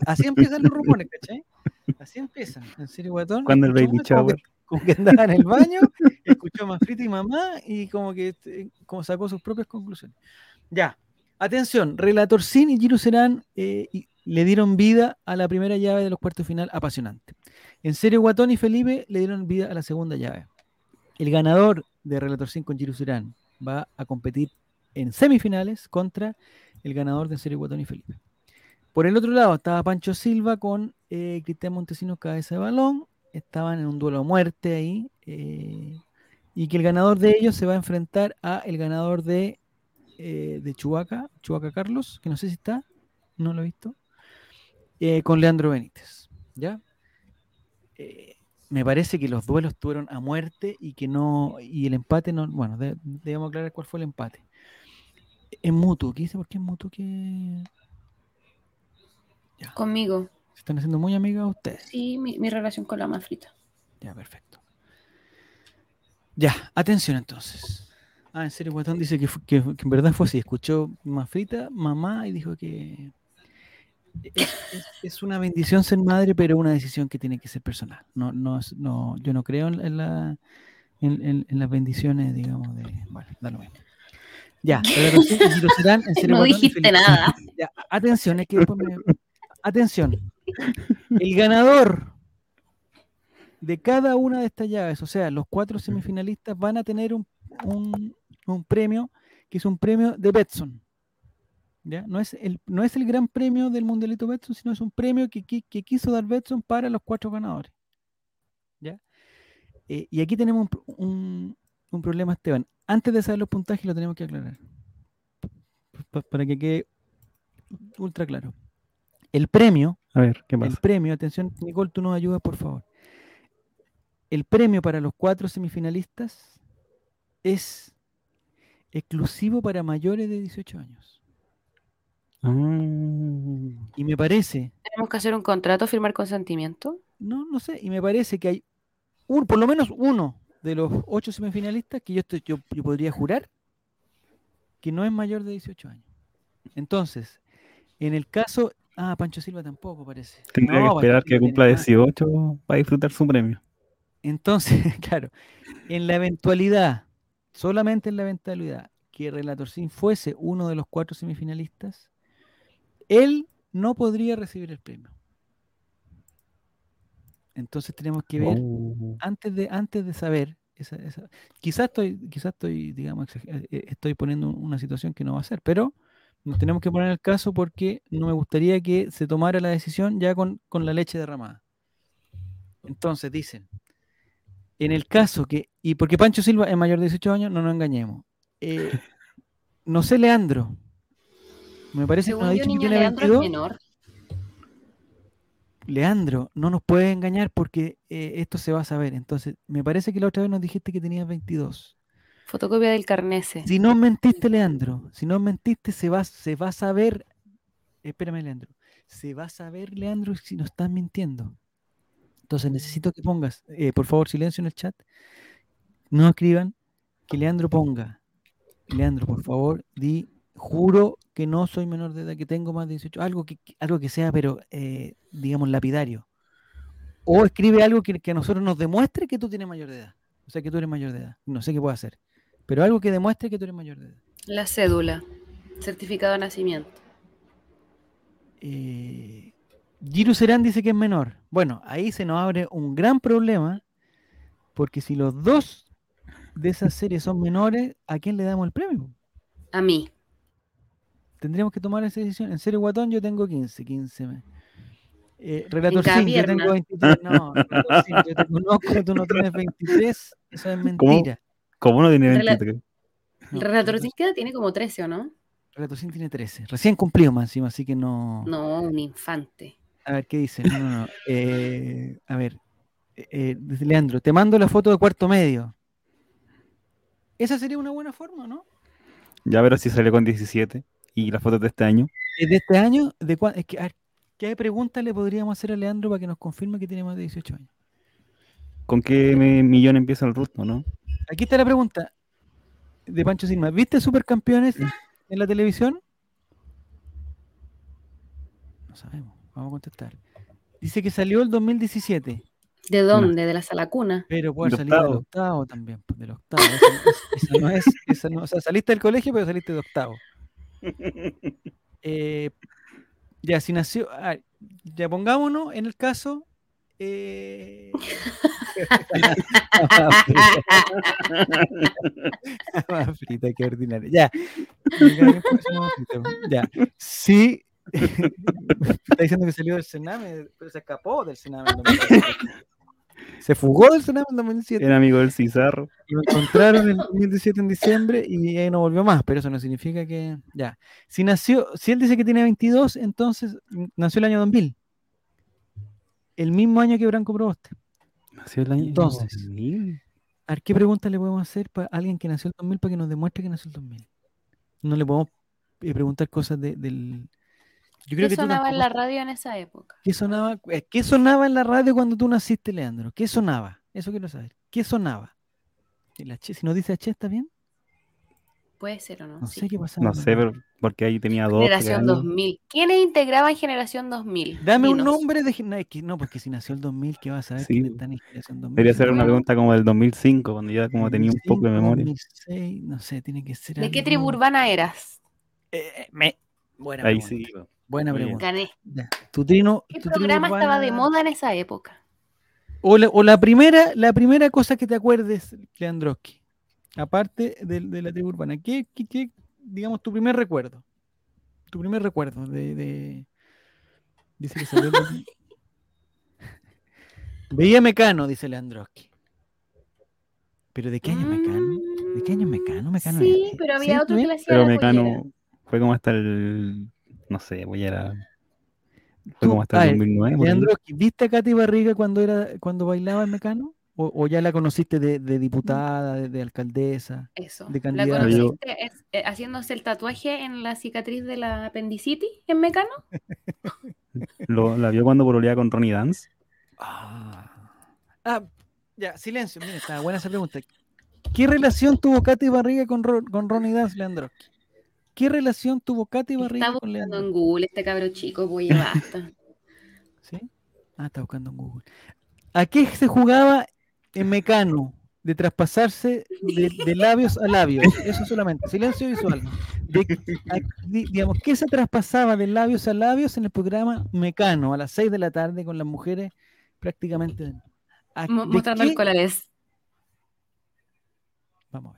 así empiezan los rumores, ¿cachai? Así empiezan. En serio, guatón. ¿Cuándo el baby shower? Como que andaba en el baño, escuchó a más frita y mamá y como que eh, como sacó sus propias conclusiones. Ya, atención, Relator Sin y Giro Serán eh, le dieron vida a la primera llave de los cuartos final, apasionante. En serio, Guatón y Felipe le dieron vida a la segunda llave. El ganador de Relator Sin con Giro Serán va a competir en semifinales contra el ganador de En serio, Guatón y Felipe. Por el otro lado estaba Pancho Silva con eh, Cristian Montesinos cabeza de balón. Estaban en un duelo a muerte ahí. eh, y que el ganador de ellos se va a enfrentar a el ganador de, eh, de Chubaca, Chubaca Carlos, que no sé si está, no lo he visto, eh, con Leandro Benítez. ¿Ya? Eh, me parece que los duelos tuvieron a muerte y que no, y el empate no, bueno, de- debemos aclarar cuál fue el empate. Es mutuo, ¿qué dice? ¿Por qué es mutuo? Que ya, Conmigo. se están haciendo muy amigas ustedes. Sí, mi, mi relación con la más frita. Ya, perfecto. Ya, atención entonces. Ah, en serio, Guatón dice que, que- que en verdad fue así. Escuchó más frita, mamá, y dijo que es, es- es una bendición ser madre, pero una decisión que tiene que ser personal. No, no, no, yo no creo en, la, en, en- en las bendiciones, digamos, de. Bueno, da lo mismo. Ya, pero serán, en serio, No Guatón, dijiste nada. Ya, atención, es que después me- Atención. El ganador de cada una de estas llaves, o sea, los cuatro semifinalistas van a tener un, un- un premio que es un premio de Betson. ¿ya? No, es el, no es el gran premio del Mundialito Betson, sino es un premio que, qui- que quiso dar Betson para los cuatro ganadores. ¿ya? Eh, y aquí tenemos un, un- un problema, Esteban. Antes de saber los puntajes lo tenemos que aclarar. Pa- para que quede ultra claro. El premio, A ver, ¿qué el pasa? premio, atención, Nicole, tú nos ayudas, por favor. El premio para los cuatro semifinalistas es exclusivo para mayores de 18 años. Ah, Y me parece, Tenemos que hacer un contrato, firmar consentimiento. no, no sé, y me parece que hay un, por lo menos uno de los ocho semifinalistas que yo, estoy, yo, yo podría jurar que no es mayor de 18 años. Entonces, en el caso, ah, Pancho Silva tampoco parece. tendría No, que esperar que cumpla más. 18 para disfrutar su premio. Entonces, claro, en la eventualidad, solamente en la eventualidad que Relator Sin fuese uno de los cuatro semifinalistas, él no podría recibir el premio. Entonces tenemos que ver, Oh. antes de, antes de saber, esa, esa- quizás estoy, quizás estoy, digamos, eh, eh, estoy poniendo una situación que no va a ser, pero nos tenemos que poner el caso porque no me gustaría que se tomara la decisión ya con, con la leche derramada. Entonces dicen, en el caso que, y porque Pancho Silva es mayor de 18 años, no nos engañemos. eh, no sé, Leandro. Me parece que nos ha dicho que niño tiene Leandro es 22. menor. Leandro, no nos puedes engañar porque eh, esto se va a saber. Entonces, me parece que la otra vez nos dijiste que tenías 22. Fotocopia del carnese. Si no mentiste, Leandro, si no mentiste, se va, se va a saber. Espérame, Leandro. Se va a saber, Leandro, si no estás mintiendo. Entonces necesito que pongas, eh, por favor, silencio en el chat. No escriban que Leandro ponga. Leandro, por favor, di, juro que no soy menor de edad, que tengo más de 18. Algo que, algo que sea, pero, eh, digamos, lapidario. O escribe algo que, que a nosotros nos demuestre que tú tienes mayor de edad. O sea, que tú eres mayor de edad. No sé qué puedo hacer. Pero algo que demuestre que tú eres mayor de edad. La cédula. Certificado de nacimiento. Eh, Giru Serán dice que es menor. Bueno, ahí se nos abre un gran problema, porque si los dos de esas series son menores, ¿a quién le damos el premio? A mí. Tendríamos que tomar esa decisión. En serio, Guatón, yo tengo 15, 15 me- Eh, Relator Sin, yo tengo pierna. 23. No, Relator Sin, yo te conozco, tú no tienes 23. Eso es mentira. ¿Cómo no tiene Rela- 23? No, El relator Relator- queda tiene como 13, ¿o no? Relator Sin tiene 13. Recién cumplido más encima, así que no. No, un infante. A ver, ¿qué dice? No, no, no. Eh, a ver, eh, dice Leandro, te mando la foto de cuarto medio. Esa sería una buena forma, ¿no? Ya, pero si salió con 17 y las fotos de este año. De este año, de es que, a ver, ¿qué pregunta le podríamos hacer a Leandro para que nos confirme que tiene más de 18 años? ¿Con qué millón empieza el ruto, no? Aquí está la pregunta de Pancho Silva. ¿Viste Supercampeones en la televisión? No sabemos, vamos a contestar. Dice que salió el 2017. ¿De dónde? ¿De la sala cuna? Pero puede salir del octavo. también, pues, del octavo. Esa, no es, esa no- o sea, saliste del colegio, pero saliste de octavo. Eh, ya, si nació, ah, ya pongámonos en el caso. eh, Más frita ordinaria. Ya. Ya. Sí. Está diciendo que salió del Sename, pero se escapó del Sename. en 2017. Se fugó del Sename en 2007. Era amigo del Cizarro. Y lo encontraron en 2017 en diciembre y ahí no volvió más, pero eso no significa que. Ya. Si nació, si él dice que tiene 22, entonces nació el año 2000. El mismo año que Branco Proboste. Nació el año Entonces. 2000. A ver, ¿qué pregunta le podemos hacer para alguien que nació el 2000 para que nos demuestre que nació el 2000? No le podemos eh, preguntar cosas de- del. Yo creo ¿Qué que tú sonaba en la radio en esa época? ¿Qué sonaba, eh, ¿Qué sonaba en la radio cuando tú naciste, Leandro? ¿Qué sonaba? Eso quiero saber. ¿Qué sonaba? El H, si no dice H, ¿está bien? Puede ser o no. No sí. sé qué pasaba. No la sé, pero porque ahí tenía dos. Generación años. 2000. ¿Quiénes integraban Generación 2000? Dame un nombre de. No, es que- no, porque si nació el 2000, ¿qué vas a saber Sí. quiénes están en generación 2000? Debería ser una pregunta como del 2005, cuando ya como tenía un poco de 2005, memoria. 2006, no sé, tiene que ser. ¿De qué tribu urbana eras? Eh, eh, me- Buena Ahí pregunta. sí. Buena pregunta. Gané. Ya. Tu trino. ¿Qué tu programa estaba de moda en esa época? O la, o la primera, la primera cosa que te acuerdes, Leandroski, aparte de, de la tribu urbana, ¿qué, qué- qué, digamos, tu primer recuerdo? Tu primer recuerdo de... de- Dice que salió el 2000. Veía Mecano, dice Leandroski. ¿Pero de qué año es Mecano? ¿De qué año es Mecano? Mecano Sí, era- pero había ¿Sí? otro que le hacía Pero la Mecano fue como hasta el. No sé, voy a era. Fue como hasta el ver, 2009. por ahí. Leandro, ¿viste a Katy Barriga cuando era cuando bailaba en Mecano? ¿O, o ya la conociste de, de diputada, de, de alcaldesa? Eso. de ¿La candidato. Yo- conociste es- eh, haciéndose el tatuaje en la cicatriz de la apendicitis en Mecano? Lo- la vio cuando pololeaba con Ronnie Dance. Ah. Ah, ya, silencio. Mira, está buena esa pregunta. ¿Qué relación tuvo Katy Barriga con, Ro- con Ronnie Dance, Leandro? ¿Qué relación tuvo Katy Barriga Está con buscando Leandro? en Google este cabro chico, pues ya basta. ¿Sí? Ah, está buscando en Google. ¿A qué se jugaba en Mecano? De traspasarse de, de labios a labios. Eso solamente. Silencio visual. De- a- digamos, ¿qué se traspasaba de labios a labios en el programa Mecano a las 6 de la tarde con las mujeres prácticamente? ¿A- Mostrando qué- el colores. Vamos a ver.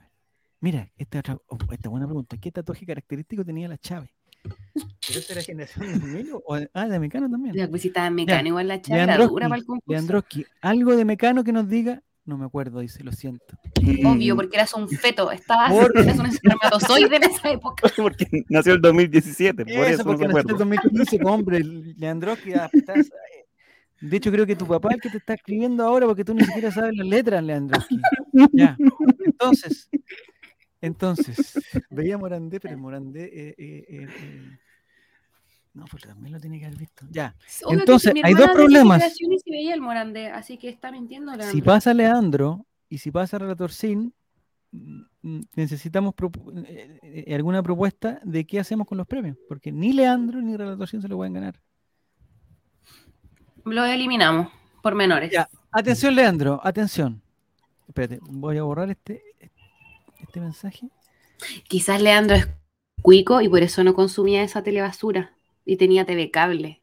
Mira, esta, otra, oh, esta buena pregunta. ¿Qué tatuaje característico tenía la Chávez? ¿Pero esa era generación 2000 o- Ah, de Mecano también. Pues si estaba en Mecano, igual la era Leandroski, dura para el concurso. Leandroski, algo de Mecano que nos diga. No me acuerdo, dice, lo siento. Obvio, porque eras un feto, estabas, Por- eras un espermatozoide en esa época. Porque nació el 2017, por Eso, eso, no porque nació en el acuerda. 2015, hombre, Leandroski. ah, estás- De hecho, creo que tu papá es el que te está escribiendo ahora porque tú ni siquiera sabes las letras, Leandroski. Ya. Entonces, entonces, veía Morandé, pero Morandé. eh, eh, eh, eh, no, pues también lo tiene que haber visto. Ya. Obvio Entonces, hay dos problemas. se veía el Morandé, así que está mintiendo Leandro. Si pasa Leandro y si pasa Relator Sin, mm, mm, necesitamos propu- eh, eh, alguna propuesta de qué hacemos con los premios, porque ni Leandro ni Relator Sin se lo pueden ganar. Lo eliminamos por menores. Ya. Atención, Leandro, atención. Espérate, voy a borrar este, este mensaje. Quizás Leandro es cuico y por eso no consumía esa telebasura y tenía TV cable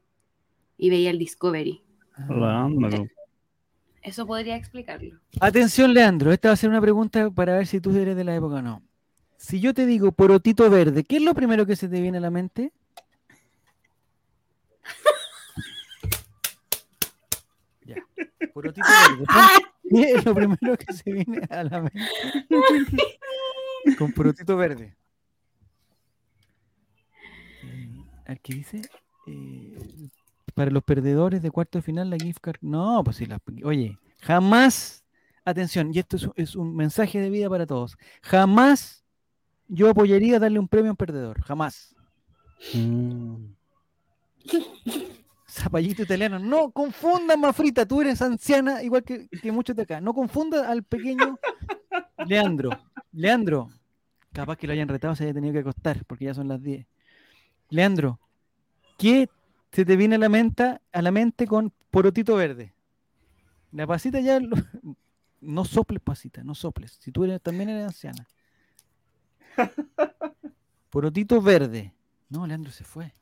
y veía el Discovery. Leandro. Eso podría explicarlo. Atención, Leandro, esta va a ser una pregunta para ver si tú eres de la época o no. Si yo te digo porotito verde, ¿qué es lo primero que se te viene a la mente? Ya, porotito verde. ¿Qué es lo primero que se viene a la mente? Con porotito verde. Eh, a ver, ¿qué dice? Eh, para los perdedores de cuarto de final, la gift card. No, pues sí, la- oye, jamás, atención, y esto es, un- es un mensaje de vida para todos. Jamás yo apoyaría darle un premio a un perdedor. Jamás. Mm. Zapallito italiano. No confundas, Mafrita. Tú eres anciana, igual que, que muchos de acá. No confundas al pequeño Leandro. Leandro. Capaz que lo hayan retado, se haya tenido que acostar, porque ya son las 10. Leandro, ¿qué se te viene a la mente, a la mente con porotito verde? La pasita ya. lo- No soples, pasita, no soples. Si tú eres, también eres anciana. Porotito verde. No, Leandro se fue.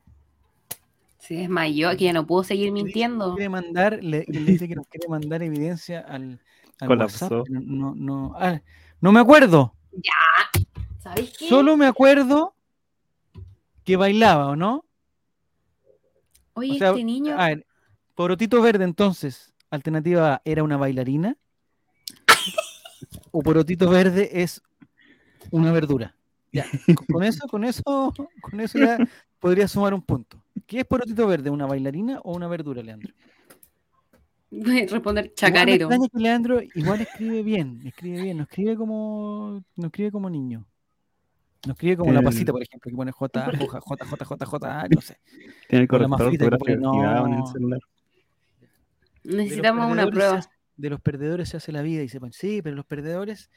Se desmayó, que ya no puedo seguir mintiendo. quiere mandar, le, le dice que nos quiere mandar evidencia al, al Colapsó. WhatsApp. No, no, ah, no me acuerdo. ¿Sabéis qué? Solo me acuerdo que bailaba, ¿o no? Oye, O sea, este niño. A ver, Porotito Verde, entonces, alternativa A, ¿era una bailarina? ¿O Porotito Verde es una verdura? Ya, con- con eso, con eso, con eso ya podría sumar un punto. ¿Qué es Porotito Verde? ¿Una bailarina o una verdura, Leandro? Voy a responder Igual me chacarero. extraña que Leandro igual escribe bien, escribe bien, no escribe como, no escribe como niño. No escribe como la pasita, por ejemplo, que pone J, J, J, J, J, J, ah, no sé. Tiene el corrector que pone, activado en el no. celular. Necesitamos una se prueba. hace- de los perdedores se hace la vida y sepan, sí, pero los perdedores,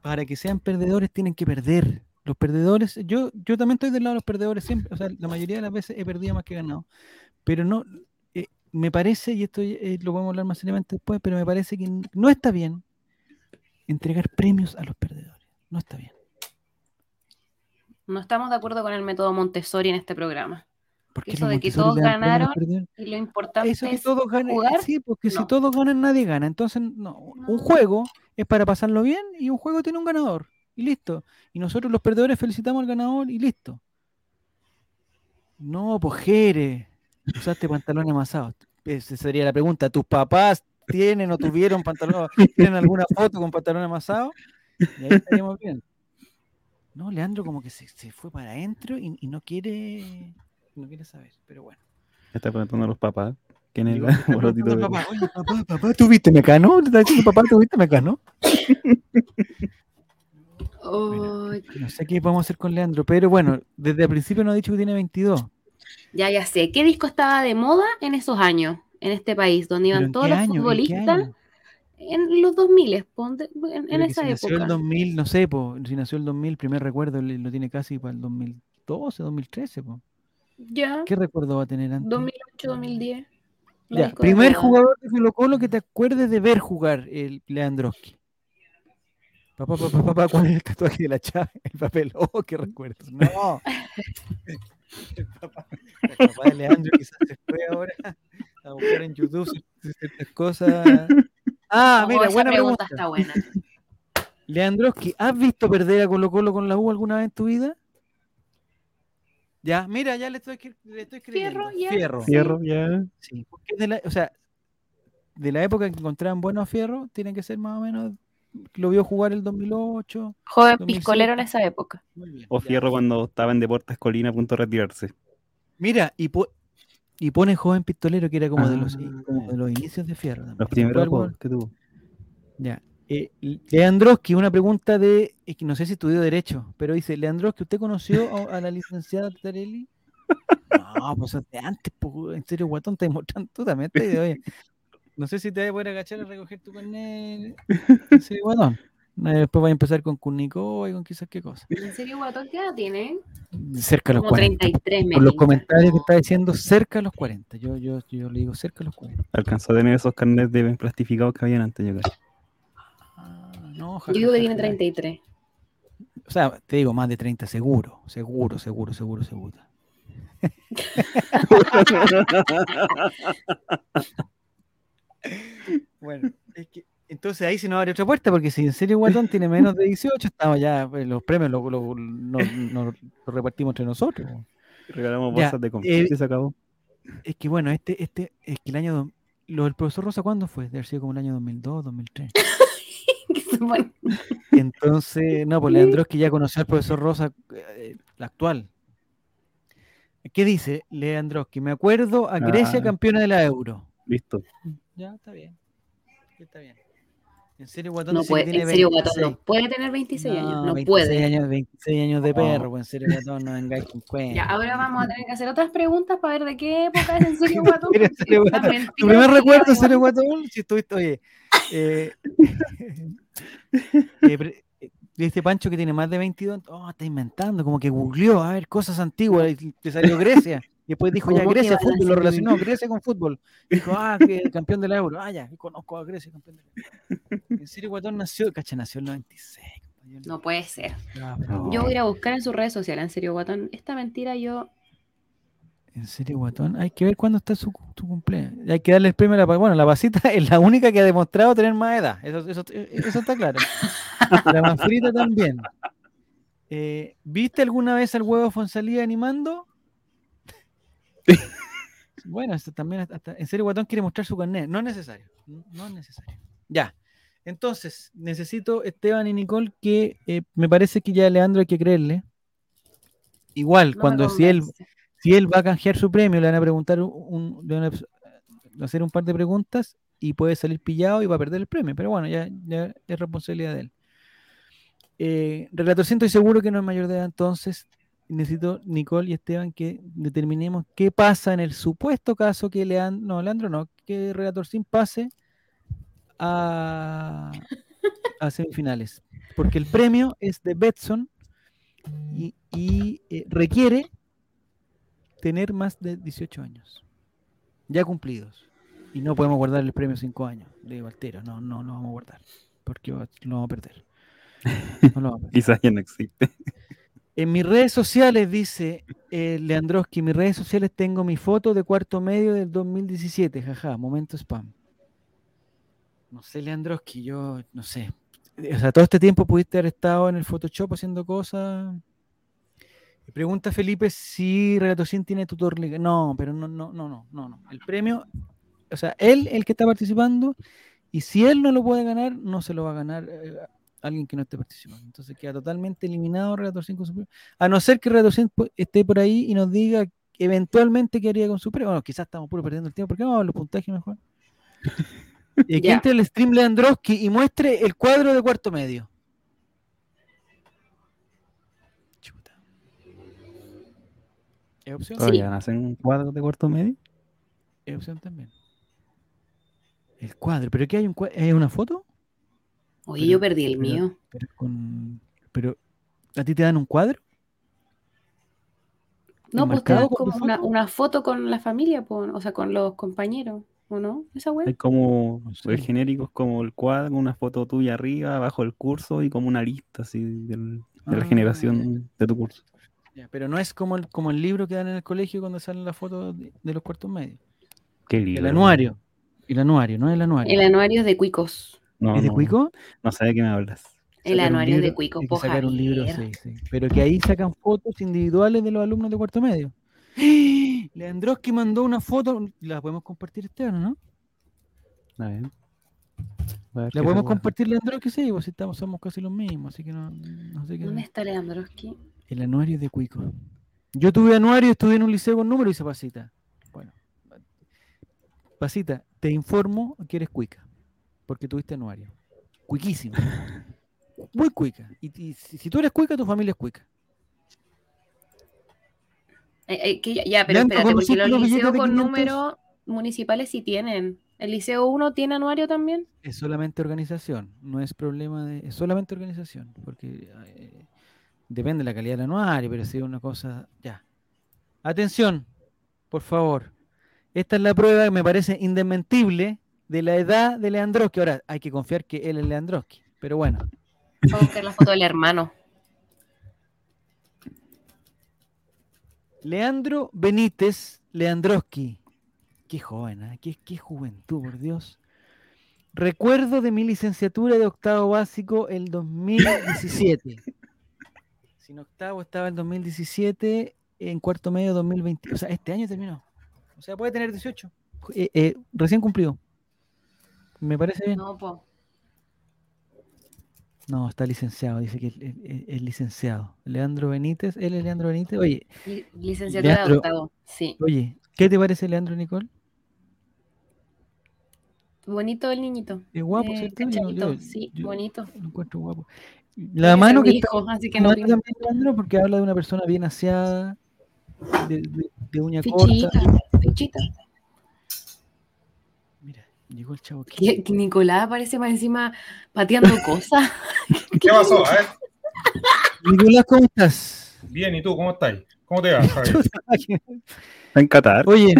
para que sean perdedores, tienen que perder. Los perdedores, yo, yo también estoy del lado de los perdedores siempre, o sea, la mayoría de las veces he perdido más que ganado. Pero no, eh, me parece, y esto eh, lo podemos hablar más seriamente después, pero me parece que no está bien entregar premios a los perdedores. No está bien. No estamos de acuerdo con el método Montessori en este programa. Porque Eso de que todos ganaron, Y lo importante Eso que es todos ganen, jugar. sí, porque si todos ganan, nadie gana. Entonces, no, un juego es para pasarlo bien y un juego tiene un ganador. Y listo. Y nosotros los perdedores felicitamos al ganador y listo. No, pues Jere, usaste pantalones amasados. Esa sería la pregunta. ¿Tus papás tienen o tuvieron pantalón, tienen alguna foto con pantalón amasado, y ahí estaríamos bien. No, Leandro como que se, se fue para adentro y, y no quiere no quiere saber, pero bueno. Está preguntando a los papás. ¿Quién es Digo, el preguntando de- papá, "Oye, papá, papá, ¿tuviste mecano? Le está diciendo, papá, ¿tuviste mecano? Ay, No sé qué podemos hacer con Leandro, pero bueno, desde el principio nos ha dicho que tiene 22. ya, ya sé. ¿Qué disco estaba de moda en esos años, en este país, donde ¿Pero iban todos los futbolistas? En los 2000, ponte- en, en esa si nació el época. 2000, no sé, po, si nació el 2000, primer recuerdo lo tiene casi para el 2012, 2013. Po. Ya, ¿Qué recuerdo va a tener antes? 2008, 2010. los Ya, primer jugador de Colo Colo que te acuerdes de ver jugar el Leandroski. Papá, papá, papá, ¿cuál es el tatuaje de la chave? El papel. Oh, qué recuerdos. No. El papá, el papá de Leandro quizás se fue ahora a buscar en YouTube ciertas cosas. Ah, Oh, mira, buena pregunta pregunta. está buena. Leandroski, ¿has visto perder a Colo Colo con la U alguna vez en tu vida? Ya, mira, ya le estoy, le estoy escribiendo. Fierro, ya, Fierro. ya. Sí, porque es de la, o sea, de la época que encontraban buenos fierros, tiene que ser más o menos, lo vio jugar el 2008. Joven 2007. piscolero en esa época. Muy bien. O ya. Fierro cuando estaba en Deportes Colina a punto de retirarse. Mira, y, po- y pone joven pistolero que era como, de los, Ah. como de los inicios de fierro. también. Los ¿Fue primeros juegos que tuvo. Ya. Eh, Leandroski, una pregunta de, es que no sé si estudió Derecho, pero dice, Leandroski, ¿usted conoció a, a la licenciada Tarelli? No, pues eso es de antes, pues, en serio, guatón, te mostrando tú también. de, oye, no sé si te vas a poder agachar a recoger tu carnet. En serio, guatón. Eh, Después vas a empezar con Cunico y con quizás qué cosa. ¿En serio, Guatón, qué edad tiene? Cerca de los Como 40. 33 me Por los comentarios que está diciendo, cerca de los 40. Yo, yo, yo le digo cerca de los 40. Alcanzó a tener esos carnets de plastificados que habían antes, yo creo. Ah, no, Yo digo que tiene jajaja. 33. O sea, te digo más de 30 seguro, seguro, seguro, seguro, seguro. bueno, es que entonces ahí se nos abre otra puerta, porque si en serio Guatón tiene menos de 18, estamos ya, pues, los premios los lo, no- no- los repartimos entre nosotros. Regalamos Ya, bolsas de eh, confeti y se acabó. Es que bueno, este, este, es que el año, do- lo del profesor Rosa, ¿cuándo fue? Debe haber sido como el año 2002, 2003. Que se pone- Entonces, no, pues Leandroski ya conoció al profesor Rosa, eh, la actual. ¿Qué dice Leandroski? Me acuerdo a Grecia Ah. campeona de la Euro. Listo. Ya, está bien. ya Está bien. En serio, Guatón No puede, tiene en serio, Guatón, 26. no puede tener 26 años. No 26 puede. Años, 26 años de perro, pues en serio, Guatón, no vengáis con cuentos. Ya, ahora vamos a tener que hacer otras preguntas para ver de qué época es en serio, Guatón. ¿En serio, Guatón? ¿Tu primer recuerdo, en serio, Guatón-? Si estuviste, oye. Eh, eh, eh, este Pancho que tiene más de 22, oh, está inventando, como que googleó, a ver, cosas antiguas, te salió Grecia. Y después dijo, ya, ¿Cómo que Grecia, fútbol, lo relacionó, Grecia con fútbol. Dijo, ah, que campeón del euro. Ah, ya, conozco a Grecia, campeón del euro. En serio, Guatón nació, cacha, nació en el 96. compañero. No puede ser. No. Yo voy a ir a buscar en sus redes sociales, en serio, Guatón. Esta mentira yo. En serio, Guatón, hay que ver cuándo está su, su cumpleaños. Hay que darle el premio a la Bueno, la pasita es la única que ha demostrado tener más edad. Eso, eso, eso está claro. La manfrita también. Eh, ¿Viste alguna vez al huevo Fonsalía animando? Bueno, también hasta- en serio, Guatón quiere mostrar su carnet. No es necesario. No es necesario. Ya. Entonces, necesito, Esteban y Nicole, que eh, me parece que ya a Leandro hay que creerle. Igual, no cuando si él, si él va a canjear su premio, le van a preguntar un, un- le van a hacer un par de preguntas y puede salir pillado y va a perder el premio. Pero bueno, ya, ya es responsabilidad de él. Eh, relator, estoy seguro que no es mayor de edad, entonces necesito Nicole y Esteban que determinemos qué pasa en el supuesto caso que Leandro, no, Leandro no, que Relator sin pase a, a semifinales. Porque el premio es de Betson y, y, eh, requiere tener más de 18 años, ya cumplidos. Y no podemos guardar el premio 5 años de Valtero, no, no lo vamos a guardar, porque lo vamos a perder. No lo vamos a perder. Quizás ya no existe. En mis redes sociales, dice eh, Leandroski, en mis redes sociales tengo mi foto de cuarto medio del 2017, jaja, momento spam. No sé, Leandroski, yo no sé. O sea, todo este tiempo pudiste haber estado en el Photoshop haciendo cosas. Pregunta Felipe si Relatocín tiene tutor. No, pero no, no, no, no, no, no. El premio o sea, él el que está participando, y si él no lo puede ganar, no se lo va a ganar eh, alguien que no esté participando. Entonces queda totalmente eliminado Redactor 5 Supremo. A no ser que Redactor 5 esté por ahí y nos diga eventualmente qué haría con Supremo. Bueno, quizás estamos puro perdiendo el tiempo. ¿Por qué no vamos a los puntajes mejor? Y que entre el stream Leandroski y muestre el cuadro de cuarto medio. Chuta. ¿Es opción? Todavía van a hacer un cuadro de cuarto medio. Es opción también. El cuadro. ¿Pero qué hay? Un ¿Es una foto? Oye, Pero- yo perdí el pero- mío. Pero, con... pero ¿a ti te dan un cuadro? No, pues te dan como una, foto? una foto con la familia, o sea, con los compañeros, ¿o no? Esa Hay web. como No sé. el genérico es como el cuadro, una foto tuya arriba, abajo del curso y como una lista así del- de la Ah, generación de tu curso. Ya, pero no es como el, como el libro que dan en el colegio cuando salen las fotos de, de los cuartos medios. Qué El libro. anuario. El anuario, no el anuario. El anuario es de Cuicos. No, ¿Es de no, Cuico? No sé de qué me hablas. El anuario es de Cuico, hay que sacar un libro, sí, sí. Pero que ahí sacan fotos individuales de los alumnos de cuarto medio. Leandroski mandó una foto, la podemos compartir Esteban, ¿o ¿no? A ver. A ver qué La podemos compartir Leandroski, sí, pues si estamos, somos casi los mismos, así que no, no sé qué. ¿Dónde está Leandroski? El anuario de Cuico. Yo tuve anuario, estudié en un liceo con número y hice pasita. Bueno, pasita, te informo que eres cuica, porque tuviste anuario. Cuiquísimo. Muy cuica. Y, y si, si tú eres cuica, tu familia es cuica. Eh, eh, que ya, ya, pero espérate, porque ¿conociste los liceos con 500? números municipales sí tienen. ¿El liceo 1 tiene anuario también? Es solamente organización, no es problema de. Es solamente organización, porque eh, depende de la calidad del anuario, pero si es una cosa. Ya. Atención, por favor. Esta es la prueba que me parece indesmentible de la edad de Leandroski. Ahora, hay que confiar que él es Leandroski, pero bueno. Voy a buscar la foto del hermano. Leandro Benítez Leandroski. Qué joven, ¿ah? qué, qué juventud, por Dios. Recuerdo de mi licenciatura de octavo básico el 2017. Si en octavo estaba el 2017, en cuarto medio 2020. O sea, este año terminó. O sea, puede tener 18. Eh, eh, recién cumplido. Me parece bien. No, po. No, está licenciado, dice que es, licenciado. Leandro Benítez, él es Leandro Benítez. Oye, Li- Licenciatura de octavo. Sí. oye, ¿qué te parece Leandro Nicole? Bonito el niñito. Es guapo, Eh, ¿cierto? Yo- sí, yo bonito. Lo encuentro guapo. La mano que está hijo, así que no también Leandro porque habla de una persona bien aseada, de, de- de uña corta. Fichita, fichita. Mira, llegó el chavo. Que, que Nicolás aparece más encima pateando cosas. ¿Qué pasó? A ver, Nicolás, ¿cómo estás? bien, ¿y tú cómo estás? ¿Cómo te va, Javier? Está en Qatar. Oye,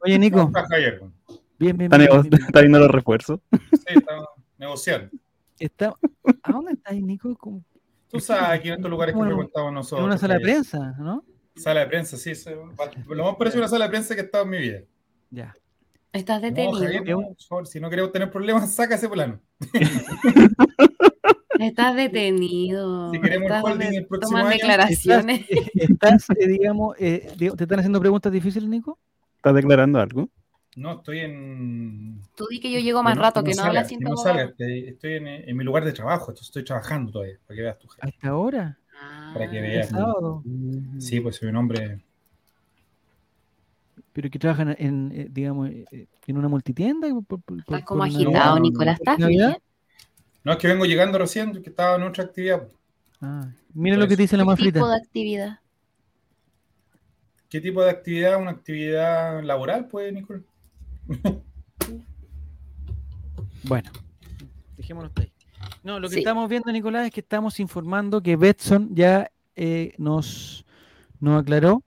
oye, ¿Cómo Nico, estás, Javier? bien, bien, Está, bien, nego- bien, bien. está viendo los refuerzos. Sí, estamos negociando. Está- ¿A dónde estás, Nico? ¿Cómo- Tú sabes, aquí en estos lugares que Bueno, frecuentamos En nosotros. una sala de prensa, ¿no? Sala de prensa, sí. eso- Lo más parecido a una sala de prensa que he estado en mi vida. Ya. Estás No, detenido. Javier, no, por favor, si no queremos tener problemas, saca ese plano. Estás detenido. Si queremos Estás holding el próximo año, declaraciones. ¿Estás, estás, eh, digamos, eh, digo, ¿te están haciendo preguntas difíciles, Nico? ¿Estás declarando algo? No, estoy en. Tú di que yo llego más no- rato, que no salga, hablas sin no salga, Estoy en, en mi lugar de trabajo, entonces estoy trabajando todavía, para que veas tu jefe. ¿Hasta ahora? Para que Ah, ¿El veas. sábado? Sí, pues soy un hombre. Pero que trabajan en, eh, digamos, eh, eh, en una multitienda. por- por- por- Estás como agitado, Nicolás. ¿Estás. No, es que vengo llegando recién, que estaba en otra actividad. Ah, mira lo que te dice la ¿Qué más tipo frita. de actividad? ¿Qué tipo de actividad? ¿Una actividad laboral, pues, Nicole? Bueno, dejémonos ahí. No, lo que Sí. estamos viendo, Nicolás, es que estamos informando que Betson ya eh, nos, nos aclaró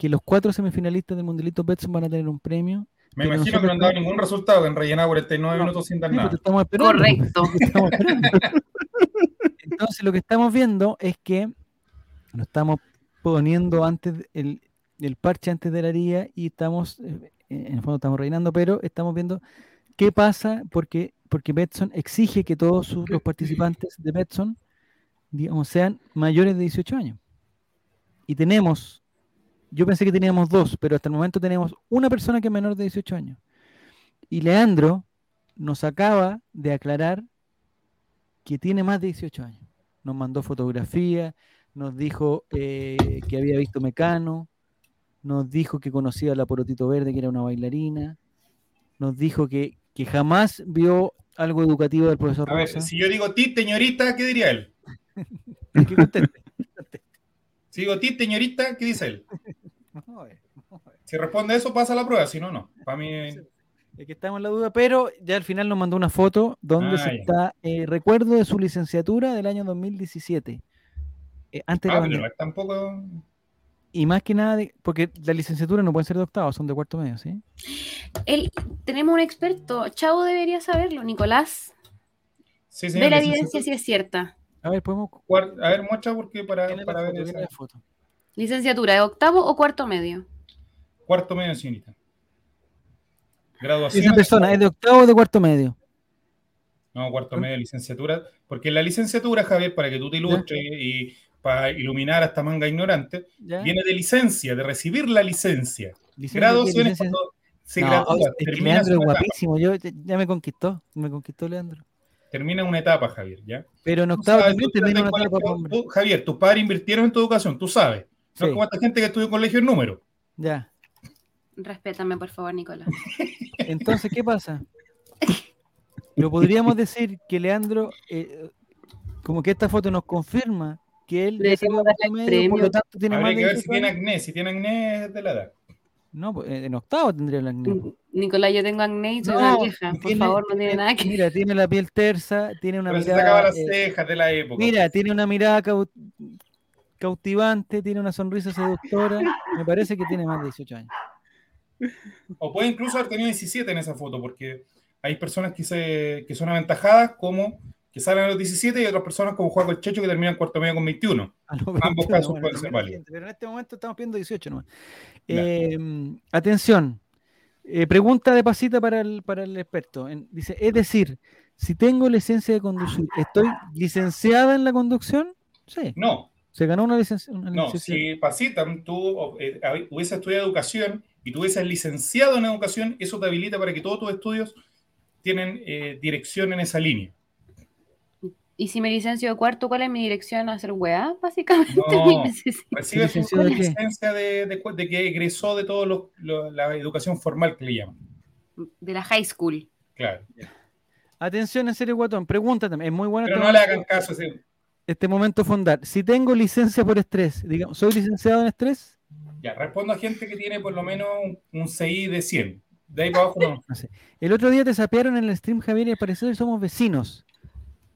que los cuatro semifinalistas del Mundialito Betson van a tener un premio. Me imagino que no han dado ningún resultado, que han rellenado 49 No, minutos sin dar Sí, nada. te estamos esperando, Correcto. estamos. Entonces, lo que estamos viendo es que lo estamos poniendo antes el, el parche antes de la haría y estamos, eh, en el fondo estamos rellenando, pero estamos viendo qué pasa porque, porque Betson exige que todos sus- los participantes de Betson digamos, sean mayores de 18 años. Y tenemos, yo pensé que teníamos dos, pero hasta el momento tenemos una persona que es menor de 18 años. Y Leandro nos acaba de aclarar que tiene más de 18 años. Nos mandó fotografía, nos dijo eh, que había visto Mecano, nos dijo que conocía a la Porotito Verde, que era una bailarina, nos dijo que, que jamás vio algo educativo del profesor A ver, si yo digo ti, señorita, ¿qué diría él? Que conteste. Si digo ti, señorita, ¿qué dice él? Vamos a ver, vamos a ver. Si responde eso, pasa la prueba, si no, no. Para mí, Es que estamos en la duda, pero ya al final nos mandó una foto donde Ah, se ya. está eh, recuerdo de su licenciatura del año 2017. eh, antes de la ah, pero no es tampoco. Y más que nada, de- porque la licenciatura no pueden ser de octavo, son de cuarto medio, ¿sí? Él, tenemos un experto, Chavo debería saberlo, Nicolás. Sí, Ve la evidencia si es cierta. A ver, podemos. A ver, muestra porque para, ¿quién es para la ver esa. la foto? Licenciatura, ¿de octavo o cuarto medio? Cuarto medio, señorita. Graduación. Esa persona es de octavo o de cuarto medio. No, cuarto medio, licenciatura. Porque la licenciatura, Javier, para que tú te ilustres y para iluminar a esta manga ignorante, ¿Ya? viene de licencia, de recibir la licencia. Licencia- Graduación es cuando se No, gradúa, es que Leandro es guapísimo. Yo, ya- me conquistó. Me conquistó Leandro. Termina una etapa, Javier, ¿ya? Pero en octavo sabes, también termina una etapa, tú, Javier, tus padres invirtieron en tu educación, tú sabes. No es como esta gente que estudió en colegio en número. Ya. Respétame, por favor, Nicolás. Entonces, ¿qué pasa? Lo podríamos decir que Leandro, eh, como que esta foto nos confirma que él el medio, por premio. lo tanto tiene más que ver si 18 tiene acné. Si tiene acné, es de la edad. No, pues, en octavo tendría el acné. Nicolás, yo tengo acné y soy No, una vieja. Por tiene- favor, no tiene nada que Mira, tiene la piel tersa, tiene una Pero se sacaba mirada. las eh, cejas de la época. mira, tiene una mirada cau- cautivante, tiene una sonrisa seductora. Me parece que tiene más de 18 años. O puede incluso haber tenido 17 en esa foto, porque hay personas que, se, que son aventajadas como que salen a los 17 y otras personas como Juan el Checho que terminan cuarto medio con 21. A los Ambos 21, casos bueno, pueden ser válidos. Pero en este momento estamos viendo 18 nomás. Eh, atención. Eh, pregunta de pasita para el, para el experto. En- dice, es decir, si tengo licencia de conducir, ¿estoy licenciada en la conducción? Sí. No, Se ganó una licencia. Una no. licencia- Si Pasita, tú eh, estudiado educación y tú hubieses licenciado en educación, eso te habilita para que todos tus estudios tienen eh, dirección en esa línea. Y si me licencio de cuarto, ¿cuál es mi dirección a hacer weá? Básicamente, No. Recibe su de licencia de, de cu- de que egresó de toda la educación formal que le llaman. de la high school. Claro. Atención, en serio, Guatón. Pregunta también. Es muy buena Pero esta no le hagan caso. ese- este momento fondar. Si tengo licencia por estrés, digamos, ¿soy licenciado en estrés? Ya, respondo a gente que tiene por lo menos un, un CI de 100. De ahí para abajo no. No sé. El otro día te sapearon en el stream, Javier, y al parecer somos vecinos.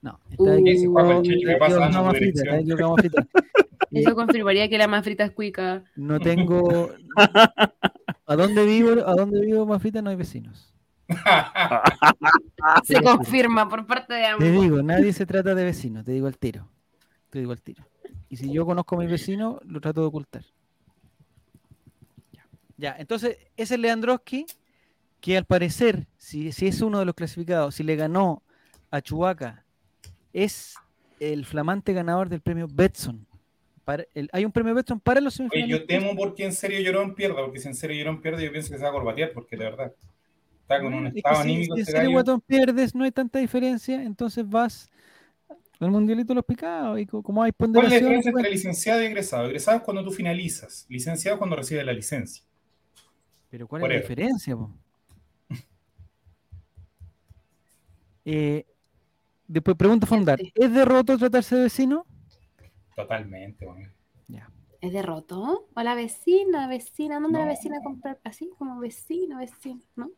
No, está Uh, ahí- Eso confirmaría que la más frita es cuica. no tengo. ¿A dónde vivo? ¿A dónde vivo, Mafrita? No hay vecinos. Se confirma por parte de Te ambos. digo, nadie se trata de vecinos, te digo al tiro. Te digo al tiro. Y si yo conozco a mis vecinos, lo trato de ocultar. Ya, entonces, ese es Leandroski, que al parecer, si, si es uno de los clasificados, si le ganó a Chubaca, es el flamante ganador del premio Betson. Para el- hay un premio Betson para los Oye, yo temo porque en serio Llorón pierda, porque si en serio Llorón pierde, yo pienso que se va a corbatear, porque de verdad está con un Es que estado si- anímico si en este serio. Guatón pierdes, no hay tanta diferencia, entonces vas al mundialito de los picados y co- como hay ¿Cuál es la ponderación. diferencia entre licenciado y egresado? Egresado es cuando tú finalizas, licenciado es cuando recibes la licencia. Pero ¿cuál Por es la diferencia? Eh, después pregunta Fondar, Sí. ¿es derroto tratarse de vecino? Totalmente, bueno. ¿Es derroto? Hola vecina, vecina. ¿Dónde la No. vecina comprar? Así como vecino, vecino, ¿no?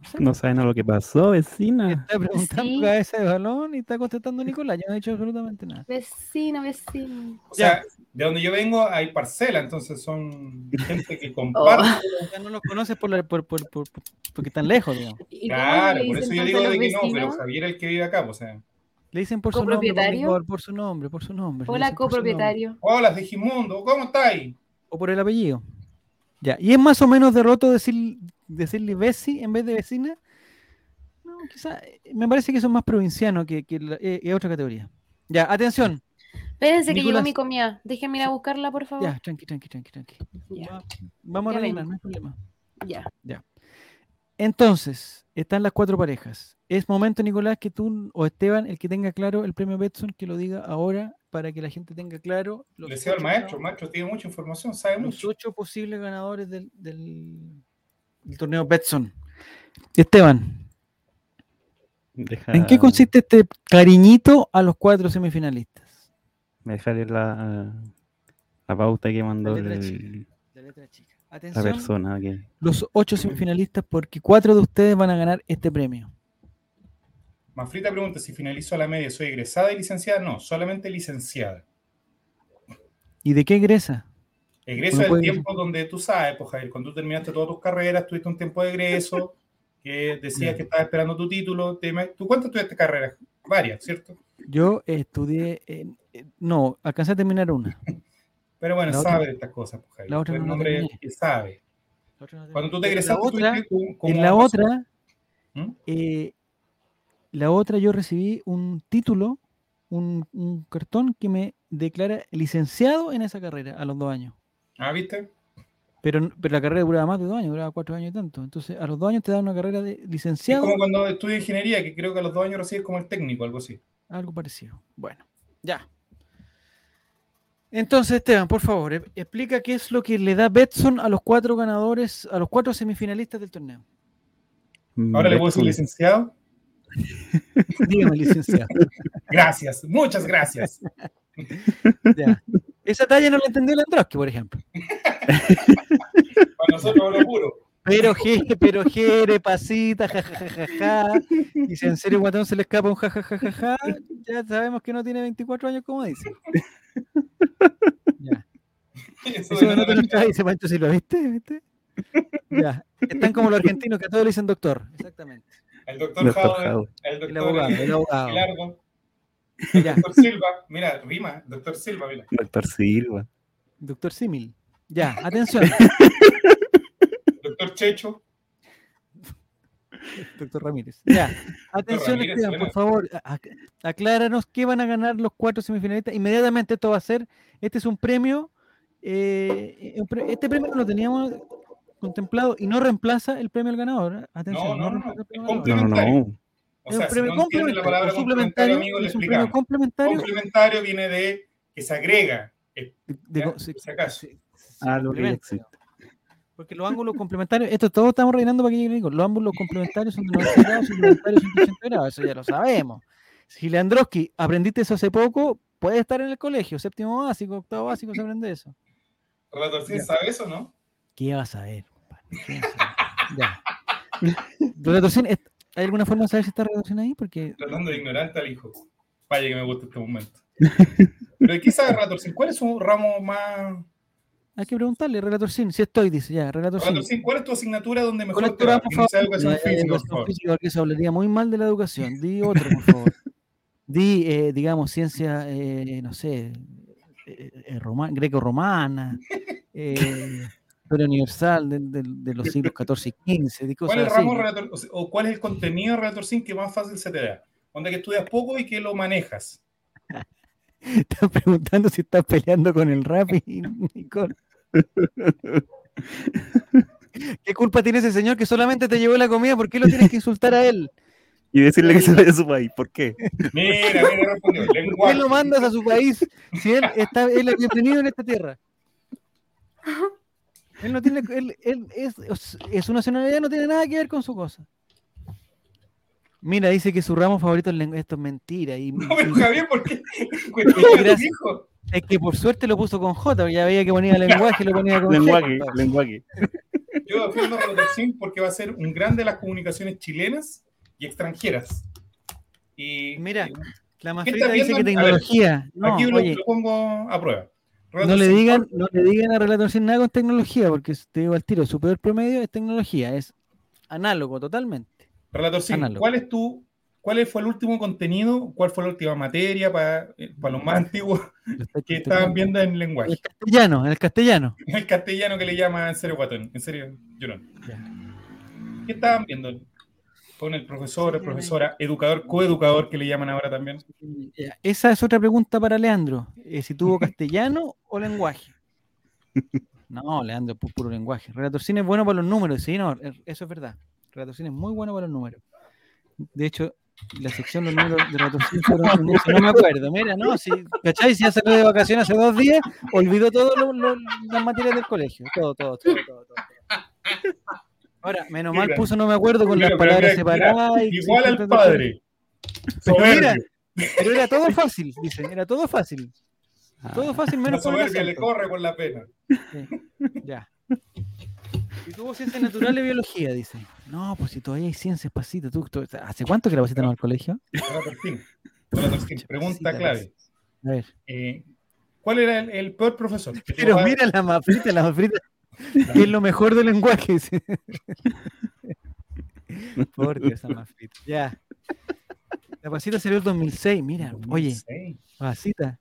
No saben a lo que pasó, vecina. Está preguntando Sí. cabeza de balón y está contestando Nicolás. Yo no he dicho absolutamente nada. Vecino, vecino. O sea, de donde yo vengo hay parcela, entonces son gente que comparte. Ya no los conoces por la- por- por- por- por- porque están lejos, digamos. ¿Y cómo Claro, le por dicen eso yo digo a de que no, pero? Javier es el que vive acá, pues, o sea. Le dicen por su nombre, por, ¿Copropietario? Nicole, por su nombre, por su nombre. Hola, copropietario. Hola, Digimundo, ¿cómo estáis? O por el apellido. Ya, ¿y es más o menos derroto decir, decirle Bessi en vez de vecina? No, quizá, me parece que eso es más provinciano que, que la- eh, es otra categoría. Ya, atención. Espérense que llegó Nicolás. mi comida. Déjenme ir a buscarla, por favor. Ya, tranqui, tranqui, tranqui, tranqui. Ya, Va- Vamos a Ya rellenar, no hay problema. ya. Entonces, están las cuatro parejas. Es momento, Nicolás, que tú o Esteban, el que tenga claro el premio Betson, que lo diga ahora para que la gente tenga claro los, Le decía al maestro, el maestro tiene mucha información, sabe los mucho. ocho posibles ganadores del, del- del torneo Betson. Esteban, Deja, ¿en qué consiste este cariñito a los cuatro semifinalistas? Me deja leer la, la pauta que mandó letra el- La letra chica. la Atención, persona. Que, los ocho semifinalistas, porque cuatro de ustedes van a ganar este premio. Manfrita pregunta si finalizo a la media, ¿soy egresada y licenciada? No, solamente licenciada. ¿Y de qué egresa? Egreso Uno es el puede- tiempo donde tú sabes, pues Javier, cuando tú terminaste todas tus carreras, tuviste un tiempo de egreso, que decías que estabas esperando tu título. te- ¿Tú cuántas tuviste carreras? Varias, ¿cierto? Yo estudié, en- no, alcancé a terminar una. Pero bueno, La sabe de estas cosas, pues Javier. la otra Tú no la hombre que sabe. Cuando tú te egresaste, otra, como en la otra, ¿Mm? eh, la otra yo recibí un título, un, un cartón que me declara licenciado en esa carrera a los dos años. Ah, ¿viste? Pero, pero la carrera duraba más de dos años, duraba cuatro años y tanto. Entonces, a los dos años te dan una carrera de Es licenciado, como cuando estudias ingeniería, que creo que a los dos años recibes como el técnico, algo así. algo parecido. Bueno, ya. Entonces, Esteban, por favor, e- explica qué es lo que le da Betson a los cuatro ganadores, a los cuatro semifinalistas del torneo. Ahora le puedo decir licenciado. Dígame, licenciado. Gracias, muchas gracias. Ya. Esa talla no la entendió el Androski, por ejemplo. Para nosotros oro puro. Pero je, pero jere, pasita, jajajaja. Y si en serio Guatón se le escapa un jajajaja, ya sabemos que no tiene 24 años, como dice. Ya. Eso Eso no te lo dice Pancho Silva, ¿viste? ¿viste? Ya. Están como los argentinos que a todos le dicen doctor. Exactamente. El doctor Doctor Jaude, el El doctor abogado, el abogado. Doctor Silva, mira, rima, doctor Silva, mira. Doctor Silva. Doctor Simil. Ya, atención. Doctor Checho, Doctor Ramírez. Ya. Atención, Ramírez, Esteban, por favor, acláranos qué van a ganar los cuatro semifinalistas. Inmediatamente esto va a ser, este es un premio, eh, este premio lo teníamos contemplado y no reemplaza el premio al ganador. ¿eh? Atención, No, no, no, es. No, no, Complementario. O Es sea, un si premio no entienden la complementario, palabra complementario, complementario, amigo, es un premio complementario Complementario viene de que se agrega. eh, de- de- si acaso. se Ah, lo que existe. Porque los ángulos complementarios, esto todos estamos rellenando para que llegue Nico, Los ángulos complementarios son de 90 grados, suplementarios 180 grados, eso ya lo sabemos. Si Leandroski, aprendiste eso hace poco, puede estar en el colegio, séptimo básico, octavo básico, se aprende eso. Relatorcín, Ya. ¿sabe eso, no? ¿Qué vas a ver? compadre? ¿Qué vas a ver? Ya. Relatorcín, ¿est- ¿hay alguna forma de saber si está relatorcín ahí? Porque Tratando de ignorante al hijo. Vaya que me gusta este momento. Pero ¿de qué sabe Relatorcín? ¿Cuál es su ramo más... hay que preguntarle, Relatorcín, si estoy, dice ya, Relatorcín. Relatorcín, ¿cuál es tu asignatura donde ¿Cuál mejor es tu ramo educación física, física, porque eso hablaría muy mal de la educación. Di otro, por favor. Di, eh, digamos, ciencia, eh, no sé, eh, eh, roma- greco-romana, eh, historia universal de, de- de los siglos XIV y XV, di cosas ¿Cuál es el así. ramo relator, o, sea, o cuál es el contenido de Relatorcín que más fácil se te da? Donde que estudias poco y que lo manejas. Están preguntando si estás peleando con el rap y, y con... ¿Qué culpa tiene ese señor que solamente te llevó la comida? ¿Por qué lo tienes que insultar a él? Y decirle que se vaya de su país. ¿Por qué? Mira, mira, respondió. ¿Por qué lo mandas a su país si él está él es bienvenido en esta tierra? Él no tiene, él, él es, es su nacionalidad no tiene nada que ver con su cosa. Mira, dice que su ramo favorito es lengua. Esto es mentira. Y, No, pero Javier, ¿por qué? Es que por suerte lo puso con J, porque ya veía que ponía lenguaje, lo ponía con Lenguaje, compadre. lenguaje. Yo defiendo a Relatorcín porque va a ser un grande de las comunicaciones chilenas y extranjeras. Y Mira, y- La Mafrita dice que ver, tecnología. No, aquí lo, oye, lo pongo a prueba. No le digan, no le digan a Relator sin nada con tecnología, porque te digo al tiro, su peor promedio es tecnología, es análogo totalmente. Relatorcín, Análogo. ¿cuál es tu, cuál fue el último contenido? ¿Cuál fue la última materia para, eh, para los más antiguos que estaban viendo en lenguaje? El castellano, el castellano. El castellano que le llama en serio guatón, en serio llorón. Ya. ¿Qué estaban viendo? Con el profesor, el profesora, educador, coeducador que le llaman ahora también. Esa es otra pregunta para Leandro. eh, si tuvo castellano o lenguaje. No, Leandro, pu- puro lenguaje. Relator Cine es bueno para los números, sí, no, er- eso es verdad. Relatorcín es muy bueno para los números. De hecho, la sección de los números de éxito. No me acuerdo, mira, no, si, ¿cachai? Si ya salió de vacaciones hace dos días, olvidó todas las materias del colegio. Todo, todo, todo, todo. todo. Ahora, menos mal puso no me acuerdo con Mira, las palabras mira, mira, separadas. y Igual al padre. Pero pero era todo fácil, dicen, era todo fácil. Ah, Todo fácil, La menos por el soberbia le corre con la pena. Sí, Ya. Y tuvo ciencias naturales y biología, dice. No, pues si todavía hay ciencias, pasita. ¿Tú, tú- ¿Hace cuánto que la pasita no va al colegio? Relatorcín. Relatorcín. Pregunta Cosita, clave. A ver. Eh, ¿Cuál era el, el peor profesor? Pero mira la mafrita, la mafrita, es lo mejor del lenguaje. Por Dios, esa mafrita. Ya. La pasita salió en 2006. Mira, oye, pasita.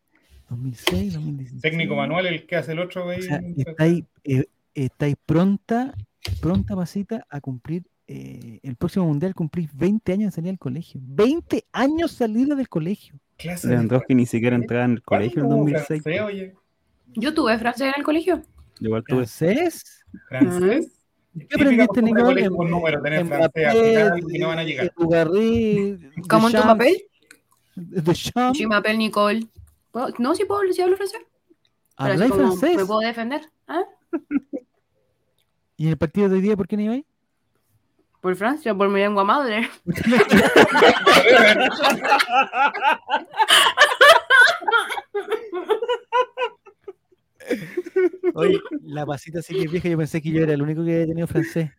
2006, 2016. Técnico manual, el que hace el otro, güey. O sea, estáis, eh, estáis pronta, pronta pasita a cumplir eh, el próximo mundial, cumplís 20 años de salida del colegio. 20 años salida del colegio. Clase de Lewandowski ni siquiera entraba en el colegio en ¿Cuándo hubo 2006. francés, oye? Yo tuve francés en el colegio. Igual tuve. ¿Francés? Francés. ¿Qué aprendiste, de Nicole? colegio con números, tener francés, Mbappé, africano, que no van a llegar. Ugarry, ¿Cómo en tu papel? Je m'appelle Nicole. ¿Puedo- No, sí puedo, sí hablo francés. Pero así ¿Habláis como francés? ¿Me puedo defender? ¿Ah? ¿Y en el partido de hoy día por qué no ibais? Por Francia, por mi lengua madre. Oye, la pasita sí que es vieja, yo pensé que yo era el único que había tenido francés.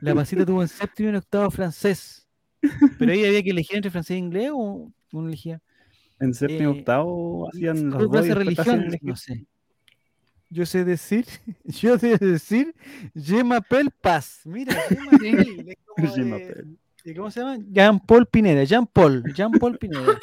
La pasita tuvo en séptimo y en octavo francés. Pero ahí había que elegir entre francés e inglés o uno elegía. En séptimo y Eh, octavo hacían los ¿Qué dos religión? No sé. Yo sé decir, yo sé decir, je m'appelle Paz. Mira, je m'appelle, es como Je de- m'appelle. ¿y ¿Cómo se llama? Jean-Paul Pineda, Jean-Paul, Jean-Paul Pineda.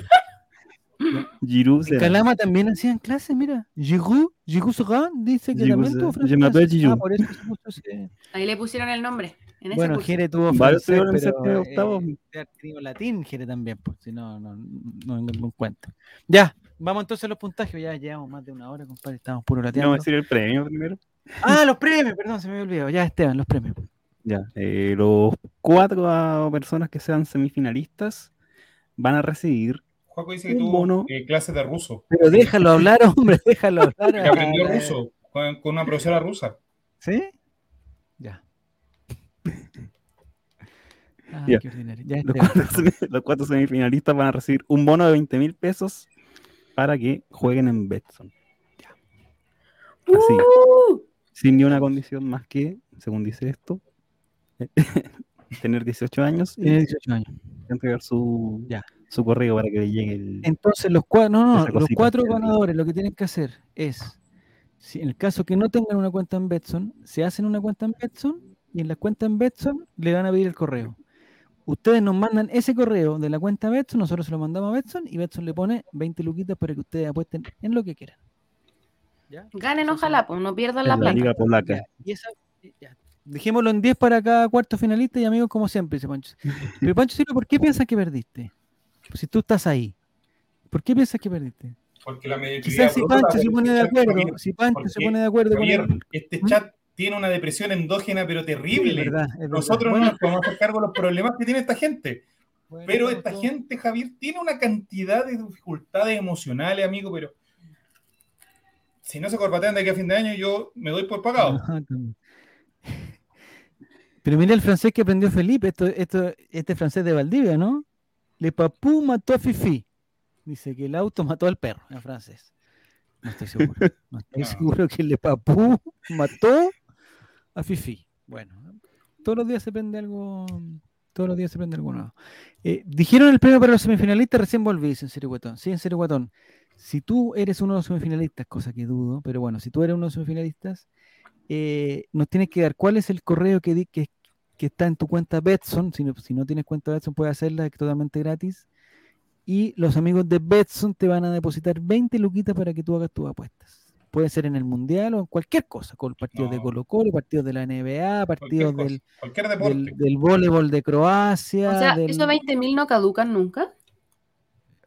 Giroud En será. Calama también hacían clases, mira. Giroud, Giroud Serra dice que Giroud también tuvo francés. m'appelle Ah, Giroud. por eso se Ahí le pusieron el nombre. En ese Bueno. Jere tuvo francés, pero octavo. eh, tenido latín, Jere también, pues, si no, no, no vengo en cuenta. Ya, vamos entonces a los puntajes, ya llevamos más de una hora, compadre, estamos puro lateando. Vamos a decir el premio primero. Ah, los premios, perdón, se me había olvidado. Ya, Esteban, los premios. Ya, eh, los cuatro ah, personas que sean semifinalistas van a recibir Juaco dice que tuvo eh, clases de ruso. Pero déjalo hablar, hombre, déjalo hablar. Que aprendió ruso con, con una profesora rusa. ¿Sí? Ya. Qué. Ya, los cuatro, semi- los cuatro semifinalistas van a recibir un bono de 20 mil pesos para que jueguen en Betson. Así, ¡Uh! sin ni una condición más que, según dice esto, tener 18 años y Tiene 18 años. entregar su, Ya. Su correo para que le llegue el... Entonces, los cuatro, no, no, los cuatro ganadores lo que tienen que hacer es, si en el caso que no tengan una cuenta en Betson, se hacen una cuenta en Betson y en la cuenta en Betson le van a pedir el correo. Ustedes nos mandan ese correo de la cuenta Betson, nosotros se lo mandamos a Betson y Betson le pone 20 luquitas para que ustedes apuesten en lo que quieran. ¿Ya? Ganen, ojalá, pues no pierdan en la la plata. Liga Polaca. Ya, y esa- ya. Dejémoslo en 10 para cada cuarto finalista y amigos como siempre, dice Pancho. Pero Pancho Silva, ¿por qué piensas que perdiste? Pues si tú estás ahí, ¿por qué piensas que perdiste? Porque la mediocridad. Quizás si Pancho se pone de acuerdo, Javier, si Pancho se porque, pone de acuerdo con Javier, él. este ¿Mm? chat tiene una depresión endógena, pero terrible. Es verdad, es verdad. Nosotros no nos podemos hacer cargo de los problemas que tiene esta gente. bueno, Pero esta todo- gente, Javier, tiene una cantidad de dificultades emocionales, amigo, pero si no se corbatean de aquí a fin de año, yo me doy por pagado. Pero mira el francés que aprendió Felipe, esto, esto, este francés de Valdivia, ¿no? Le papú mató a Fifi. Dice que el auto mató al perro, en francés. No estoy seguro. No estoy No. seguro que le papú mató a Fifi. Bueno, todos los días se aprende algo. Todos los días se aprende algo nuevo. Eh, dijeron el premio para los semifinalistas, recién volví, dice en serio guatón. Sí, en serio guatón. Si tú eres uno de los semifinalistas, cosa que dudo, pero bueno, si tú eres uno de los semifinalistas, eh, nos tienes que dar cuál es el correo que, di- que, que está en tu cuenta Betson. Si no, si no tienes cuenta Betson, puedes hacerla es totalmente gratis. Y los amigos de Betson te van a depositar 20 luquitas para que tú hagas tus apuestas. Puede ser en el mundial o en cualquier cosa, con partidos de No. Colo Colo, partidos de la NBA, partidos del, del, del voleibol de Croacia. O sea, del- esos 20.000 no caducan nunca.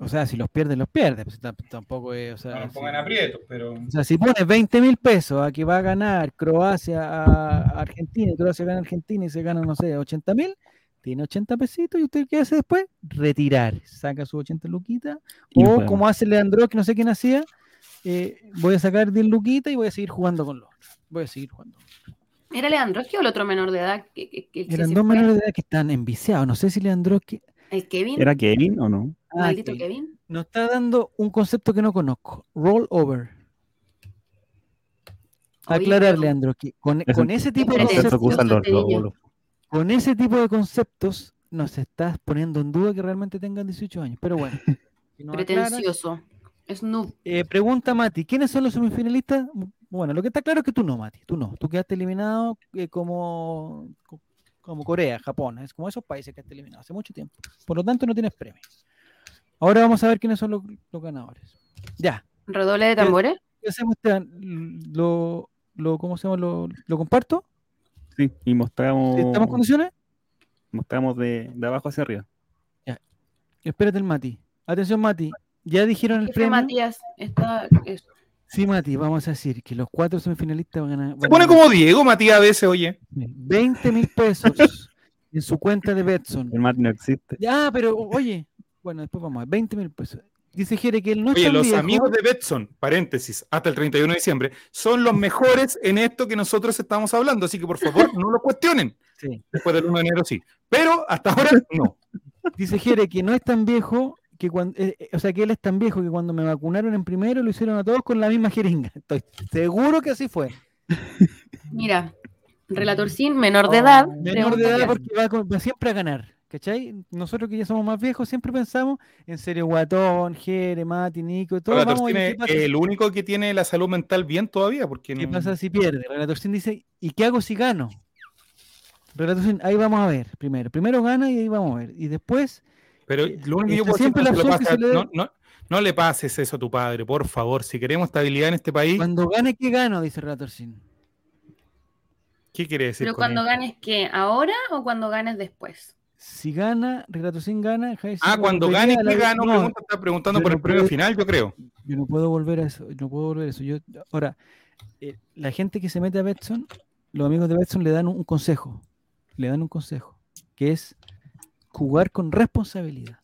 O sea, si los pierdes, los pierdes. pues, tam- tampoco es. O sea, no si- pongan aprietos, pero O sea, si pones 20 mil pesos a que va a ganar Croacia a Argentina y Croacia gana a Argentina y se gana, no sé, 80 mil, tiene 80 pesitos y usted qué hace después? Retirar. Saca sus 80 luquitas. O como hace Leandro, que no sé quién hacía, eh, voy a sacar 10 luquitas y voy a seguir jugando con los otros. Voy a seguir jugando. ¿Era Leandroski o el otro menor de edad? Que, que- que- Eran dos menores de edad que están enviciados. No sé si Leandro que ¿El Kevin? ¿Era Kevin o no? Ah, ¿Maldito Kevin. Kevin? nos está dando un concepto que no conozco. Roll over. Oye, Aclarar, pero- Leandro, que con, Es ese tipo de Pretencioso Concepto que usan los este con ese tipo de conceptos nos estás poniendo en duda que realmente tengan 18 años. Pero bueno. si nos aclaras- Pretencioso. Snoop. Eh, pregunta Mati, ¿quiénes son los semifinalistas? Bueno, lo que está claro es que tú no, Mati, tú no. Tú quedaste eliminado eh, como, co- como Corea, Japón, es como esos países que has eliminado hace mucho tiempo. Por lo tanto, no tienes premio. Ahora vamos a ver quiénes son los, los ganadores. Ya, Redoble de tambores. ¿qué hacemos, Esteban? ¿Lo, lo, ¿Cómo se llama? ¿Lo, lo comparto? Sí, y mostramos, ¿Estamos en condiciones? mostramos de, de abajo hacia arriba. Espérate el Mati. Atención, Mati. Ya dijeron el premio. Matías está. es- Sí, Mati, vamos a decir que los cuatro semifinalistas van a ganar. Se pone como Diego, Matías, a veces, oye. 20 mil pesos en su cuenta de Betson. El Mati no existe. Ya, pero oye, bueno, después vamos a ver, 20 mil pesos. Dice Jere que él no es Oye, los viejo. amigos de Betson, paréntesis, hasta el 31 de diciembre, son los mejores en esto que nosotros estamos hablando, así que por favor no lo cuestionen. Sí. Después del 1 de enero sí, pero hasta ahora no. Dice Jere que no es tan viejo que cuando, eh, eh, o sea, que él es tan viejo que cuando me vacunaron en primero lo hicieron a todos con la misma jeringa. Estoy seguro que así fue. Mira, Relator Sin, menor de edad. Oh, Menor de edad porque va, con- va siempre a ganar. ¿Cachai? Nosotros que ya somos más viejos siempre pensamos en serio Guatón, Jere, Mati, Nico, todos Relator vamos pasa, el único que tiene la salud mental bien todavía, porque qué no- pasa si pierde. Relator Sin dice, ¿y qué hago si gano? Relator Sin, ahí vamos a ver primero. Primero gana y ahí vamos a ver. Y después pero lo único que yo puedo decir siempre es que la pasa- se le no, no- no le pases eso a tu padre, por favor. Si queremos estabilidad en este país, Cuando gane, ¿qué gano? Dice Relator Sin. ¿qué quiere decir? Pero con cuando ganes, ¿qué? ¿Ahora o cuando ganes después? Si gana, Relator Sin gana. Jair Ah, cuando gane, ¿qué la- gano? No, Pregunta, está preguntando por no el premio puedo- final, yo creo. Yo no puedo volver a eso. No puedo volver a eso. Yo, ahora, eh, la gente que se mete a Betson, los amigos de Betson le dan un, un consejo. Le dan un consejo. Que es jugar con responsabilidad.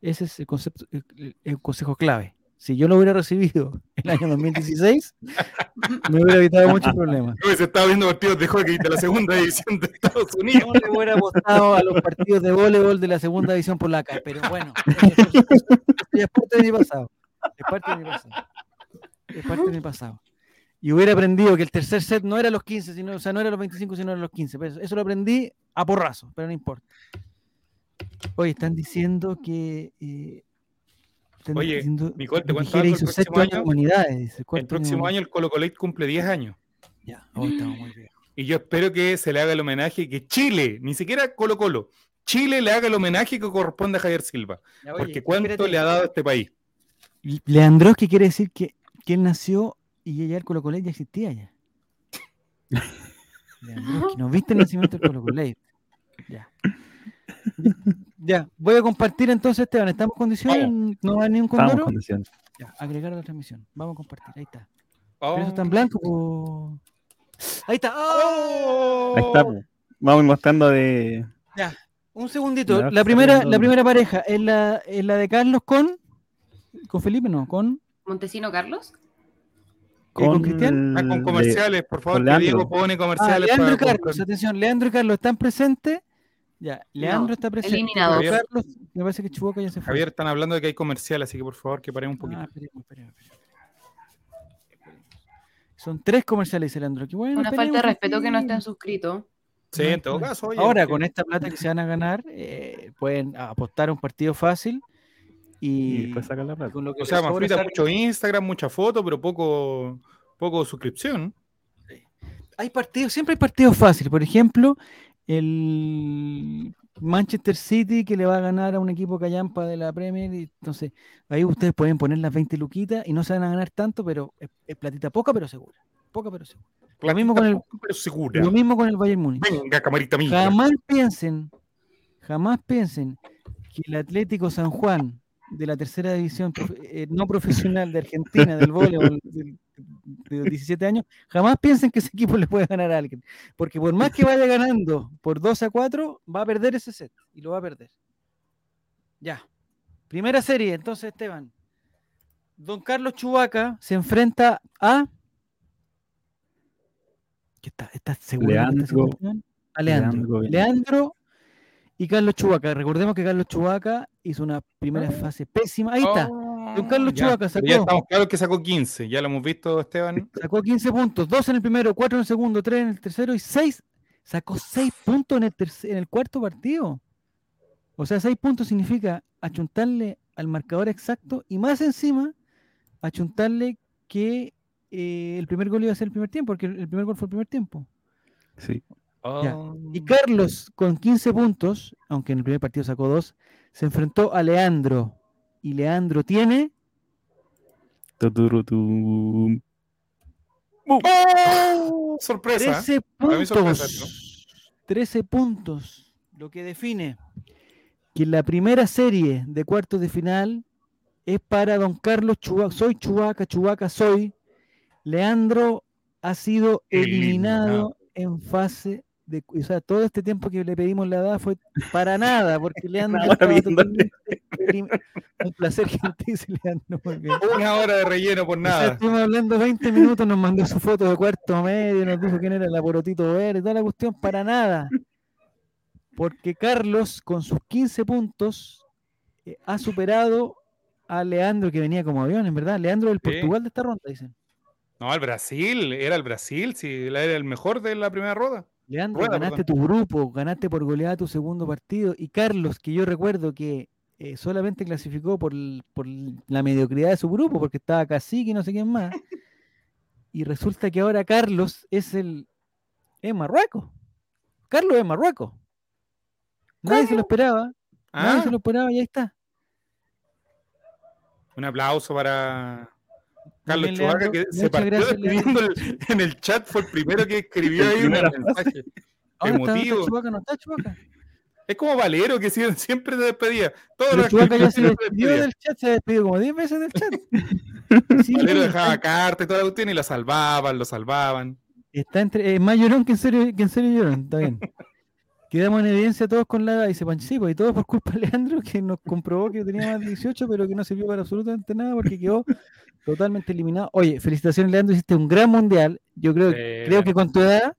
Ese es el concepto, el, consejo clave. Si yo lo hubiera recibido el año 2016, me hubiera evitado muchos problemas. Yo se estaba viendo partidos de hockey de la segunda división de Estados Unidos. No le hubiera apostado a los partidos de voleibol de la segunda división polaca, pero bueno, es parte de mi pasado. Es parte de mi pasado. Es parte de mi pasado. Y hubiera aprendido que el tercer set no era los 15, sino, o sea, no era los 25, sino era los 15. Pero eso, eso lo aprendí a porrazo, pero no importa. Oye, están diciendo que. eh, están Oye, diciendo Nicole, te cuento algo, el próximo año de año- humanidades. El próximo año el Colo Colate cumple 10 años. Ya, hoy estamos muy bien. Y yo espero que se le haga el homenaje, que Chile, ni siquiera Colo Colo, Chile le haga el homenaje que corresponde a Javier Silva. Ya, oye, Porque cuánto espérate. le ha dado a este país. Leandroski quiere decir que, que él nació y ya el Colo Colo ya existía ya. Leandroski, ¿no viste el nacimiento del Colo Colo? Ya. Ya, voy a compartir entonces, Esteban. ¿Estamos en condiciones? ¿No va ni un Estamos en condoro? condiciones. Ya, agregar la transmisión. Vamos a compartir. Ahí está. Oh. Pero eso está en blanco. Ahí está. ¡Oh! Ahí está. Vamos mostrando de. Ya, un segundito. Ya, La primera, la primera pareja es la, es la de Carlos con. Con Felipe, no, con. ¿Montesino Carlos? ¿Eh, con Cristian? Ah, con comerciales, por favor, con que. Diego pone Ah, comerciales. Leandro y Carlos, comprar- atención, Leandro y Carlos están presentes. Ya, Leandro No, está presente. Carlos, me parece que Chuboca ya se fue. Javier, están hablando de que hay comerciales, así que por favor que paremos un poquito. Ah, esperemos, esperemos, esperemos. Son tres comerciales, dice Leandro. Qué bueno, Una falta de respeto que no estén suscritos. sí, en todo caso. oye, Ahora, con esta plata que se van a ganar, eh, pueden apostar a un partido fácil Y y, después sacar la plata. con lo que O sea, Manfrita, sale- mucho Instagram, mucha foto, pero poco, poco suscripción. Hay partidos, siempre hay partidos fáciles. Por ejemplo, el Manchester City que le va a ganar a un equipo callampa de la Premier. Y, entonces, ahí ustedes pueden poner las 20 luquitas y no se van a ganar tanto, pero es, es platita poca, pero segura. Poca, pero segura. Lo mismo con el, Pero segura. lo mismo con el Bayern Múnich. Venga, camarita mía. Jamás piensen, jamás piensen que el Atlético San Juan de la tercera división eh, no profesional de Argentina, del voleibol, del- de 17 años, jamás piensen que ese equipo le puede ganar a alguien. Porque por más que vaya ganando por 2 a 4, va a perder ese set y lo va a perder. Ya. Primera serie, entonces, Esteban. Don Carlos Chubaca se enfrenta a. ¿Qué está? Leandro-? A Leandro. Leandro y Carlos Chubaca. Recordemos que Carlos Chubaca hizo una primera fase pésima. Ahí está. Don Carlos Ya, Chubaca pero Ya sacó, estamos claros que sacó 15. Ya lo hemos visto, Esteban. sacó 15 puntos. 2 en el primero, 4 en el segundo, 3 en el tercero y 6. Sacó 6 puntos en el, terce- en el cuarto partido. O sea, 6 puntos significa achuntarle al marcador exacto y más encima achuntarle que eh, el primer gol iba a ser el primer tiempo, porque el primer gol fue el primer tiempo. Sí. Oh. Y Carlos, con 15 puntos, aunque en el primer partido sacó 2, se enfrentó a Leandro. Y Leandro tiene. ¡Oh! Sorpresa. 13 Para mí sorpresa puntos. 13 puntos. Lo que define que la primera serie de cuartos de final es para don Carlos Chubaca. Soy Chubaca, Chubaca soy. Leandro ha sido eliminado, Eliminado. en fase de. O sea, todo este tiempo que le pedimos la edad fue para nada, porque Leandro elim- Un placer dice Leandro. Una hora de relleno por O sea, nada. estuvimos hablando 20 minutos, nos mandó su foto de cuarto medio, nos dijo quién era el aporotito verde, toda la cuestión para nada. Porque Carlos, con sus 15 puntos, eh, ha superado a Leandro, que venía como avión, en verdad. Leandro del Sí. Portugal de esta ronda, dicen. No, el Brasil. Era el Brasil. Sí, era el mejor de la primera rueda. Leandro, Rueda, ganaste tu grupo, ganaste por goleada tu segundo partido. Y Carlos, que yo recuerdo que eh, solamente clasificó por, la mediocridad de su grupo, porque estaba Cacique y no sé quién más. Y resulta que ahora Carlos es el. es Marruecos. Carlos es Marruecos. Nadie se lo esperaba. Nadie Ah, se lo esperaba y ahí está. un aplauso para Carlos bien, Chubaca, que se partió gracias, escribiendo el- en el chat. Fue el primero que escribió ahí un mensaje. Está, está Emotivo. Chubaca, no está Chubaca. Es como Valero, que sie- siempre se despedía. Todos los Chubaca ya se despidió del chat, se despidió como 10 veces del chat. Sí, Valero sí, dejaba está- carta y toda la cuestión y lo salvaban, lo salvaban. Está entre, es más llorón que en serio, que en serio llorón, está bien. Quedamos en evidencia todos con la edad, dice Panchipo, y todo por culpa de Leandro, que nos comprobó que tenía más de 18, pero que no sirvió para absolutamente nada porque quedó totalmente eliminado. Oye, felicitaciones Leandro, hiciste un gran mundial. Yo creo, Sí, creo que con tu edad,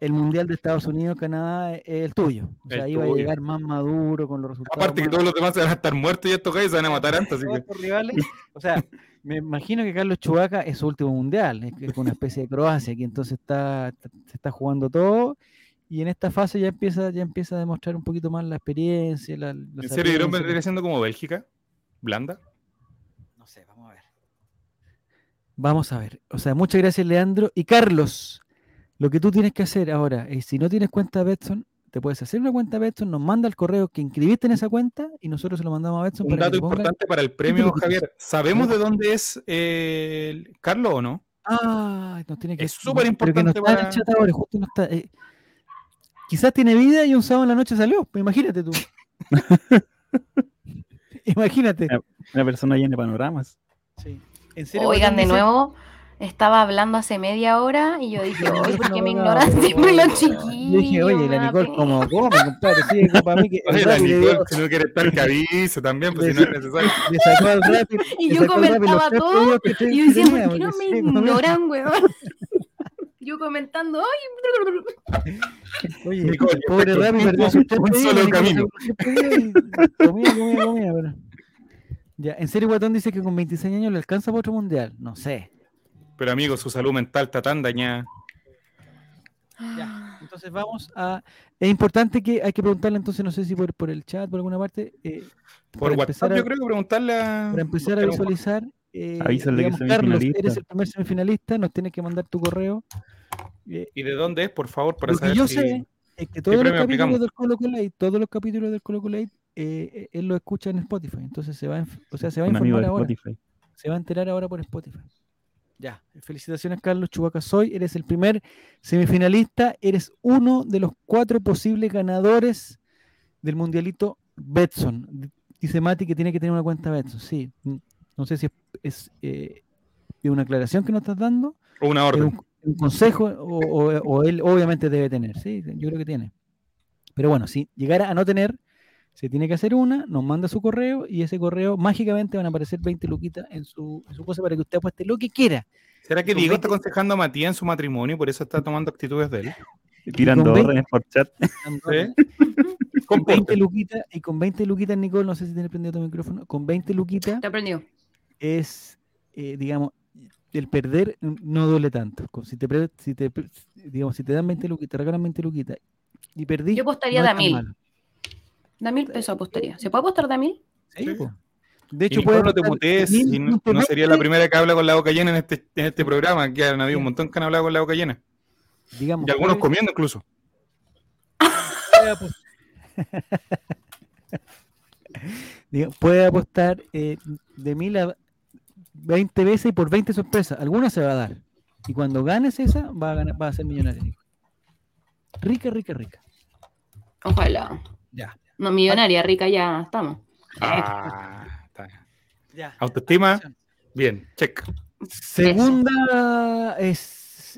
el mundial de Estados Unidos, Canadá, es el tuyo. O sea, iba a tuyo. llegar más maduro con los resultados. Aparte que todos los demás se van a estar muertos y estos gallos se van a matar antes, así que rivales. O sea, me imagino que Carlos Chubaca es su último mundial, es, una especie de Croacia, que entonces está, se está jugando todo y en esta fase ya empieza, ya empieza a demostrar un poquito más la experiencia. La, ¿En serio Irán vendría siendo como Bélgica? ¿Blanda? No sé, vamos a ver. Vamos a ver. O sea, muchas gracias, Leandro. Y Carlos, lo que tú tienes que hacer ahora es, si no tienes cuenta Betson, te puedes hacer una cuenta Betson, nos manda el correo que inscribiste en esa cuenta y nosotros se lo mandamos a Betson Un para que dato importante para el premio, Javier. ¿Sabemos de dónde es eh, el- Carlos o no? Ah, nos tiene que Es súper no importante para- ahora, justo no está. eh, quizás tiene vida y un sábado en la noche salió. pues Imagínate tú. Imagínate. Una persona llena de panoramas. Sí. ¿En serio, Oigan, de nuevo, estaba hablando hace media hora y yo dije, oye, ¿por qué me No, ignoran no, siempre los chiquillos? Yo dije, oye, la Nicole, como come, compadre? Sí, para mí que el Oye, la Nicole, si no quiere estar que avise también, pues si no es necesario. Y yo comentaba todo, Y yo decía, ¿por qué no me ignoran, weón? Yo comentando, ay, Oye, Nicole, el pobre mismo, perdió tres un solo camino. Comía, comía, comía. Ya, en serio, Guatón dice que con 26 años le alcanza para otro mundial. No sé. Pero amigo, su salud mental está tan dañada. Ya, entonces vamos a. Es importante que hay que preguntarle, entonces, no sé si por, por el chat, por alguna parte, eh, Por WhatsApp, a- yo creo que preguntarle a. para empezar a que visualizar. eh, Avísale que digamos, es Carlos, eres el primer semifinalista, nos tienes que mandar tu correo. Eh, ¿Y de dónde es, por favor, para lo que saber yo si- sé es que todos los capítulos aplicamos? del Colo Colo todos los capítulos del Colo Colo él lo escucha en Spotify. Entonces se va a, o sea, se va a informar ahora. Spotify. Se va a enterar ahora por Spotify. Ya, felicitaciones Carlos Chubaca Soy, eres el primer semifinalista, eres uno de los cuatro posibles ganadores del mundialito Betson. Dice Mati que tiene que tener una cuenta Betson, sí. No sé si es, es, eh, es una aclaración que nos estás dando, O una orden. un, un consejo, o, o- o él obviamente debe tener, sí, yo creo que tiene. Pero bueno, si llegara a no tener, se tiene que hacer una, nos manda su correo y ese correo mágicamente van a aparecer 20 luquitas en su, en su cosa para que usted apueste lo que quiera. ¿Será que Diego 20 está aconsejando a Matías en su matrimonio y por eso está tomando actitudes de él? Tirando órdenes por chat. Con 20 Compórtate. luquitas, y con 20 luquitas, Nicole, no sé si tiene prendido tu micrófono, con 20 luquitas Te aprendió. es, eh, digamos, el perder no duele tanto. Con- Si te, si te, digamos, si te dan 20 luquitas, te regalan 20 luquitas y perdí. Yo apostaría no de a mil. malo. Da mil pesos apostaría. ¿Se puede apostar de a mil? Sí. De hecho, puede no te mutees, y no, sería la primera que habla con la boca llena en este, en este programa, que han habido un montón que han hablado con la boca llena. digamos, Y algunos puede- comiendo incluso. puede apostar, eh, de mil a 20 veces y por 20 sorpresas. Alguna se va a dar. Y cuando ganes esa, va a, ganar, va a ser millonario. Rica, rica, rica. Ojalá. Ya. No, millonaria, rica ya estamos. Ah, está. ya. Autoestima, bien, check. Segunda es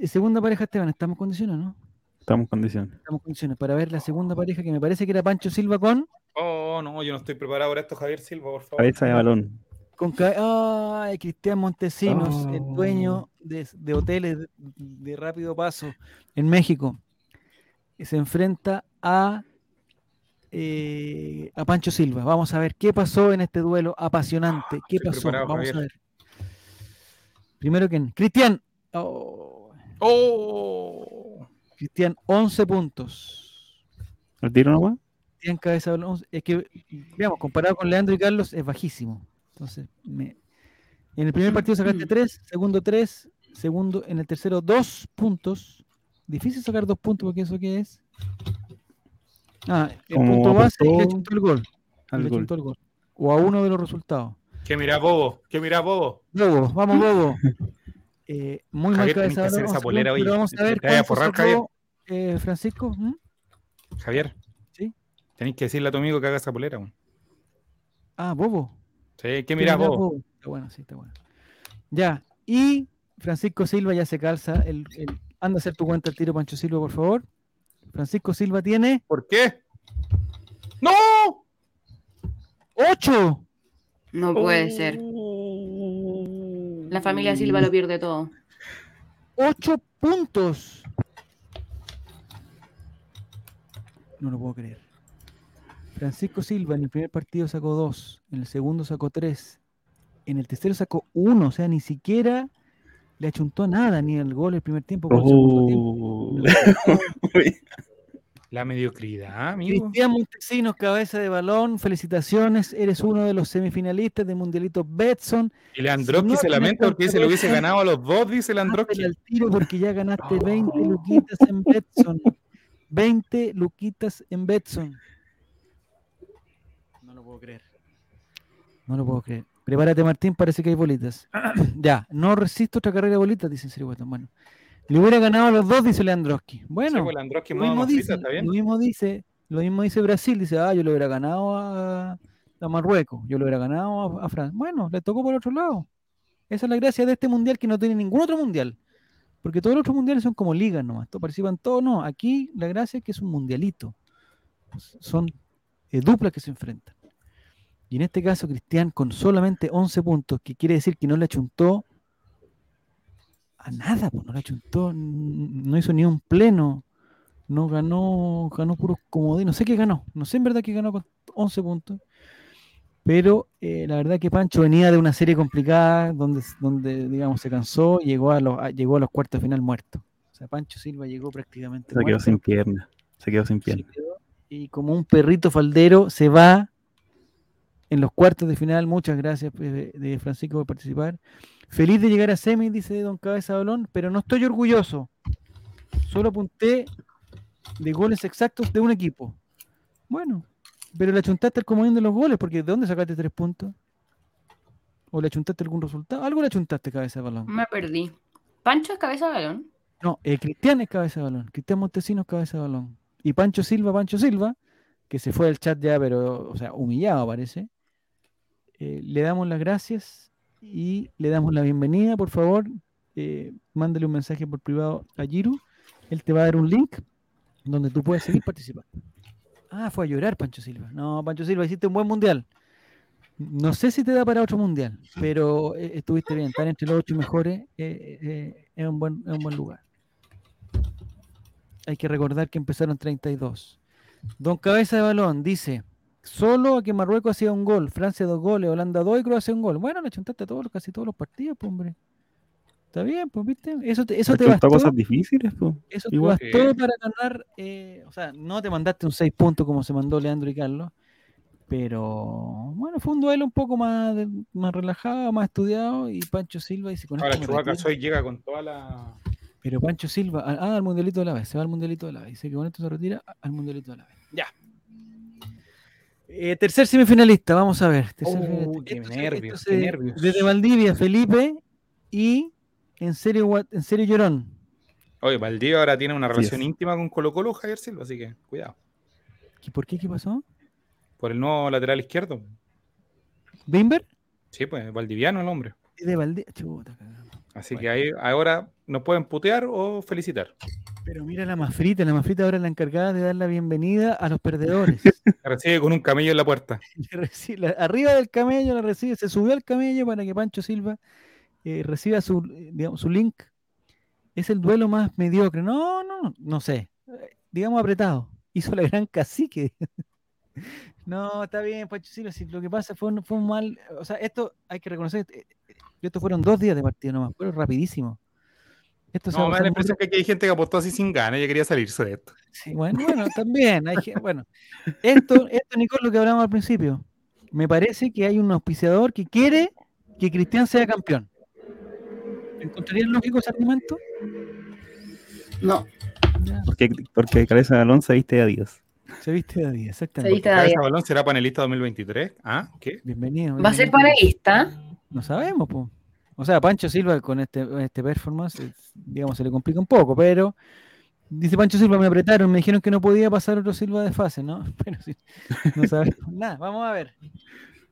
segunda pareja, Esteban. ¿Estamos en condiciones, no? Estamos en condiciones. Estamos en condiciones para ver la segunda pareja que me parece que era Pancho Silva con. Oh, no, yo no estoy preparado para esto, Javier Silva, por favor. Cabeza de balón. con Ay, Cristian Montesinos, el Oh. dueño de, de hoteles de, de rápido paso en México. que Se enfrenta a, eh, a Pancho Silva. Vamos a ver qué pasó en este duelo apasionante. ¿Qué estoy pasó? Vamos a Javier. ver. Primero que Cristian. Oh, Oh, Cristian, 11 puntos. ¿El tiro no? Cristian Cabeza Es que, digamos, comparado con Leandro y Carlos, es bajísimo. Entonces, me- en el primer partido sacaste 3, segundo 3, segundo, en el tercero 2 puntos. Difícil sacar 2 puntos porque eso qué es. Ah, el Como punto base y le chuntó el gol. Al le gol. chuntó el gol. O a uno de los resultados. que mira bobo, que mira bobo. Bobo, vamos, Bobo. Eh, muy mal Javier, tenés cabeza que hacer esa 11 polera, oye. Vamos a ver te a forrar, sacó, eh, Francisco. ¿Mm? Javier. Sí. Tenéis que decirle a tu amigo que haga esa polera, weón. Ah, Bobo. Sí, que mira bobo. Bobo. Está bueno, sí, está bueno. Ya, y Francisco Silva ya se calza. El, el- anda a hacer tu cuenta al tiro, Pancho Silva, por favor. Francisco Silva tiene ¿Por qué? ¡No! 8. No puede ser. La familia Silva lo pierde todo. 8 puntos. No lo puedo creer. Francisco Silva en el primer partido sacó 2, en el segundo sacó 3, en el tercero sacó 1, o sea, ni siquiera le achuntó nada, ni el gol el primer tiempo. el segundo tiempo. Oh. La mediocridad, amigo. Cristian Montesinos, cabeza de balón, felicitaciones, eres uno de los semifinalistas de Mundialito Betson. Y Leandroski Si no se lamenta porque se lo hubiese ganado a los dos, dice Leandroski. Al tiro porque ya ganaste 20 luquitas en Betson. 20 luquitas en Betson. No lo puedo creer. No lo puedo creer. Prepárate, Martín, parece que hay bolitas. ya, no resisto otra carrera de bolitas, dice Siri Weston. Bueno, le hubiera ganado a los dos, dice Leandroski. Bueno, Sí, pues, Leandroski lo mismo, dice, está bien. lo mismo dice, lo mismo dice Brasil, dice, ah, yo le hubiera ganado a, a Marruecos, yo le hubiera ganado a, a Francia. Bueno, le tocó por otro lado. Esa es la gracia de este mundial que no tiene ningún otro mundial. Porque todos los otros mundiales son como ligas nomás. Todos participan todos, no. Aquí la gracia es que es un mundialito. Son eh, duplas que se enfrentan. Y en este caso, Cristian con solamente 11 puntos, que quiere decir que no le achuntó a nada, pues no le achuntó, no hizo ni un pleno, no ganó, ganó puros comodín, no sé qué ganó, no sé en verdad que ganó con 11 puntos, pero eh, la verdad que Pancho venía de una serie complicada donde, donde digamos, se cansó y llegó a los, a- llegó a los cuartos de final muerto. O sea, Pancho Silva llegó prácticamente Se quedó sin pierna. Se quedó sin Se pierna. quedó, y como un perrito faldero se va en los cuartos de final. Muchas gracias pues, de, Francisco por participar. Feliz de llegar a semi, dice Don Cabeza de Balón, pero no estoy orgulloso. Solo apunté de goles exactos de un equipo. Bueno, pero le achuntaste el comodín de los goles, porque ¿de dónde sacaste tres puntos? ¿O le achuntaste algún resultado? Algo le achuntaste, Cabeza de Balón. Me perdí. ¿Pancho es cabeza de balón? No, eh, Cristian es cabeza de balón. Cristian Montesinos es cabeza de balón. Y Pancho Silva, Pancho Silva, que se fue del chat ya, pero, o sea, humillado parece. Eh, le damos las gracias y le damos la bienvenida, por favor. eh, mándale un mensaje por privado a Giru. Él te va a dar un link donde tú puedes seguir participando. Ah, fue a llorar Pancho Silva. No, Pancho Silva, hiciste un buen mundial. No sé si te da para otro mundial, pero eh, estuviste bien. Estar entre los ocho mejores es, un buen, es un buen lugar. Hay que recordar que empezaron 32. Don Cabeza de Balón dice: Solo a que Marruecos hacía un gol, Francia dos goles, Holanda dos y Croacia un gol. Bueno, le chuntaste a todos, casi todos los partidos, pues, hombre. Está bien, pues, ¿viste? Eso te, eso te bastó, cosas difíciles, po. eso te igual. bastó Sí. para ganar. eh, o sea, no te mandaste un 6 puntos como se mandó Leandro y Carlos, pero bueno, fue un duelo un poco más, de- más relajado, más estudiado. Y Pancho Silva dice: con Ahora esto me Chubaca retiro". Soy llega con toda la. Pero Pancho Silva, ah, ah, al mundialito de la vez, se va al mundialito de la vez. Dice que con esto se retira a- al mundialito de la vez. Ya. Eh, tercer semifinalista, vamos a ver. semifinalista. qué nervios, qué nervios. Desde Valdivia, Felipe y en serio, en serio Llorón. Oye, Valdivia ahora tiene una relación íntima con Colo Colo, Javier Silva, así que cuidado. ¿Y ¿Por qué? ¿Qué pasó? Por el nuevo lateral izquierdo. ¿Bimber? Sí, pues, valdiviano el hombre. De Valdivia. Chuta. Así Bueno. que ahí ahora nos pueden putear o felicitar. Pero mira la Mafrita, la Mafrita ahora es la encargada de dar la bienvenida a los perdedores. Se recibe con un camello en la puerta. La- arriba del camello la recibe, se subió al camello para que Pancho Silva eh, reciba su, eh, digamos, su link. Es el duelo más mediocre. No, no, no sé. Eh, Digamos apretado. Hizo la gran cacique. No, está bien, Pancho Silva. Si lo que pasa fue un, fue un mal. O sea, esto hay que reconocer. Estos fueron dos días de partido nomás. Fueron rapidísimo. Esto se No, a me da la impresión que aquí hay gente que apostó así sin ganas. Ella quería salirse de esto. Sí, bueno, bueno, también hay bueno, esto, esto, Nicole, lo que hablamos al principio. Me parece que hay un auspiciador que quiere que Cristian sea campeón. ¿Encontrarían lógico ese argumento? No, Ya, Porque, porque Cabeza de Balón se viste de Adidas. se viste de día, se exactamente. viste Cabeza David. Balón será panelista 2023. ¿Ah? ¿Qué? Bienvenido. ¿Va a ser bienvenido. panelista? No sabemos, pues. O sea, Pancho Silva con este, este performance, digamos, se le complica un poco, pero dice Pancho Silva, me apretaron, me dijeron que no podía pasar otro Silva de fase, ¿no? Pero sí, no sabemos nada. Vamos a ver.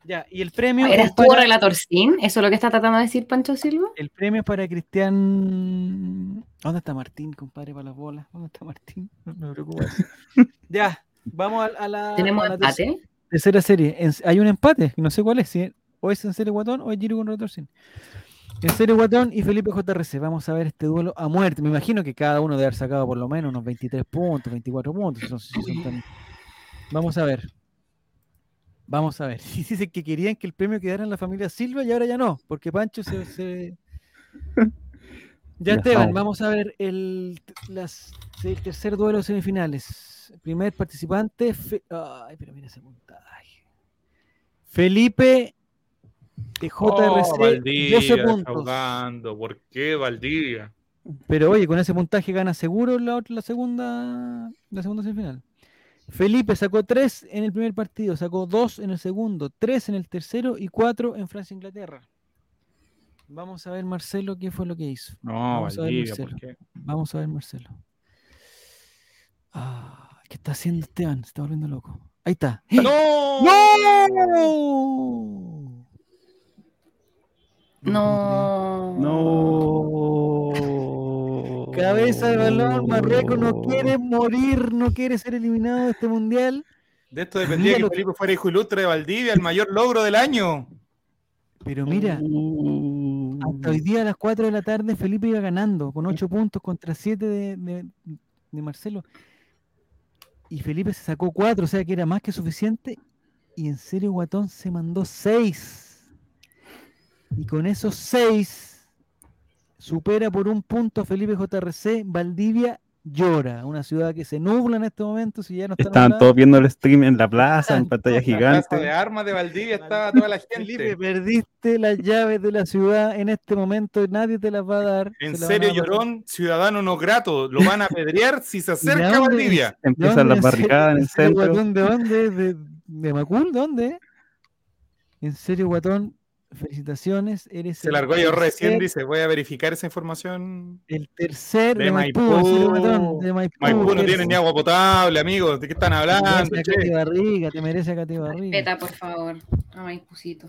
Ya, y el premio. ¿Eres es tú para- relator sin? ¿Eso es lo que está tratando de decir Pancho Silva? El premio es para Cristian. ¿Dónde está Martín, compadre, para las bolas? ¿Dónde está Martín? No me preocupa. eso. ya, vamos a, a la, ¿Tenemos a la terce- empate? tercera serie. En- hay un empate, no sé cuál es. Si o es en serio Guatón o es Giro con Retorcín. En serio Guatón y Felipe JRC. Vamos a ver este duelo a muerte. Me imagino que cada uno debe haber sacado por lo menos unos 23 puntos, 24 puntos. si son- si son tan- Vamos a ver. Vamos a ver. Y dicen que querían que el premio quedara en la familia Silva y ahora ya no, porque Pancho se. se- Ya, Esteban, vamos a ver el, las, el tercer duelo de semifinales. Primer participante. Fe- Ay, pero mira ese puntaje. Felipe JRC, 12 puntos. Jugando. ¿Por qué Valdivia? Pero oye, con ese puntaje gana seguro la, la segunda la segunda semifinal. Felipe sacó 3 en el primer partido, sacó 2 en el segundo, 3 en el tercero y 4 en Francia-Inglaterra. Vamos a ver, Marcelo, qué fue lo que hizo. No, Vamos a ver, Valdivia, Marcelo. ¿por qué? Vamos a ver, Marcelo. Ah, ¿Qué está haciendo Esteban? Se está volviendo loco. Ahí está. ¡No! ¡No! No. No. Cabeza de balón, Marruecos no quiere morir, no quiere ser eliminado de este mundial. De esto dependía Mira que Felipe fuera hijo ilustre de Valdivia, el mayor logro del año. Pero mira, Uh. hasta hoy día a las 4 de la tarde Felipe iba ganando con 8 puntos contra 7 de, de- de Marcelo. Y Felipe se sacó 4, o sea que era más que suficiente. Y en serio, Guatón se mandó 6. Y con esos 6 supera por un punto a Felipe JRC. Valdivia llora, una ciudad que se nubla en este momento. Si ya no está Estaban nublada. todos viendo el stream en la plaza, en pantalla En la plaza de gigante. armas de Valdivia estaba toda la Felipe, gente. perdiste las llaves de la ciudad en este momento, nadie te las va a dar. En se serio. Llorón, ciudadano no grato. Lo van a apedrear si se acerca a? Valdivia. ¿De Empiezan las ¿En serio? barricadas en el ¿En serio, centro. Guatón? ¿De dónde? ¿De, de Macul? ¿De dónde? En serio, Guatón, felicitaciones. Eres Se largó yo recién, dice, voy a verificar esa información. El tercer de, De Maipú, Maipú. De Maipú. Maipú no tiene ni agua potable, amigos. ¿De qué están Te hablando? merece a Barriga, te merece a Cati Barriga. Respeta, por favor. A Maipusito.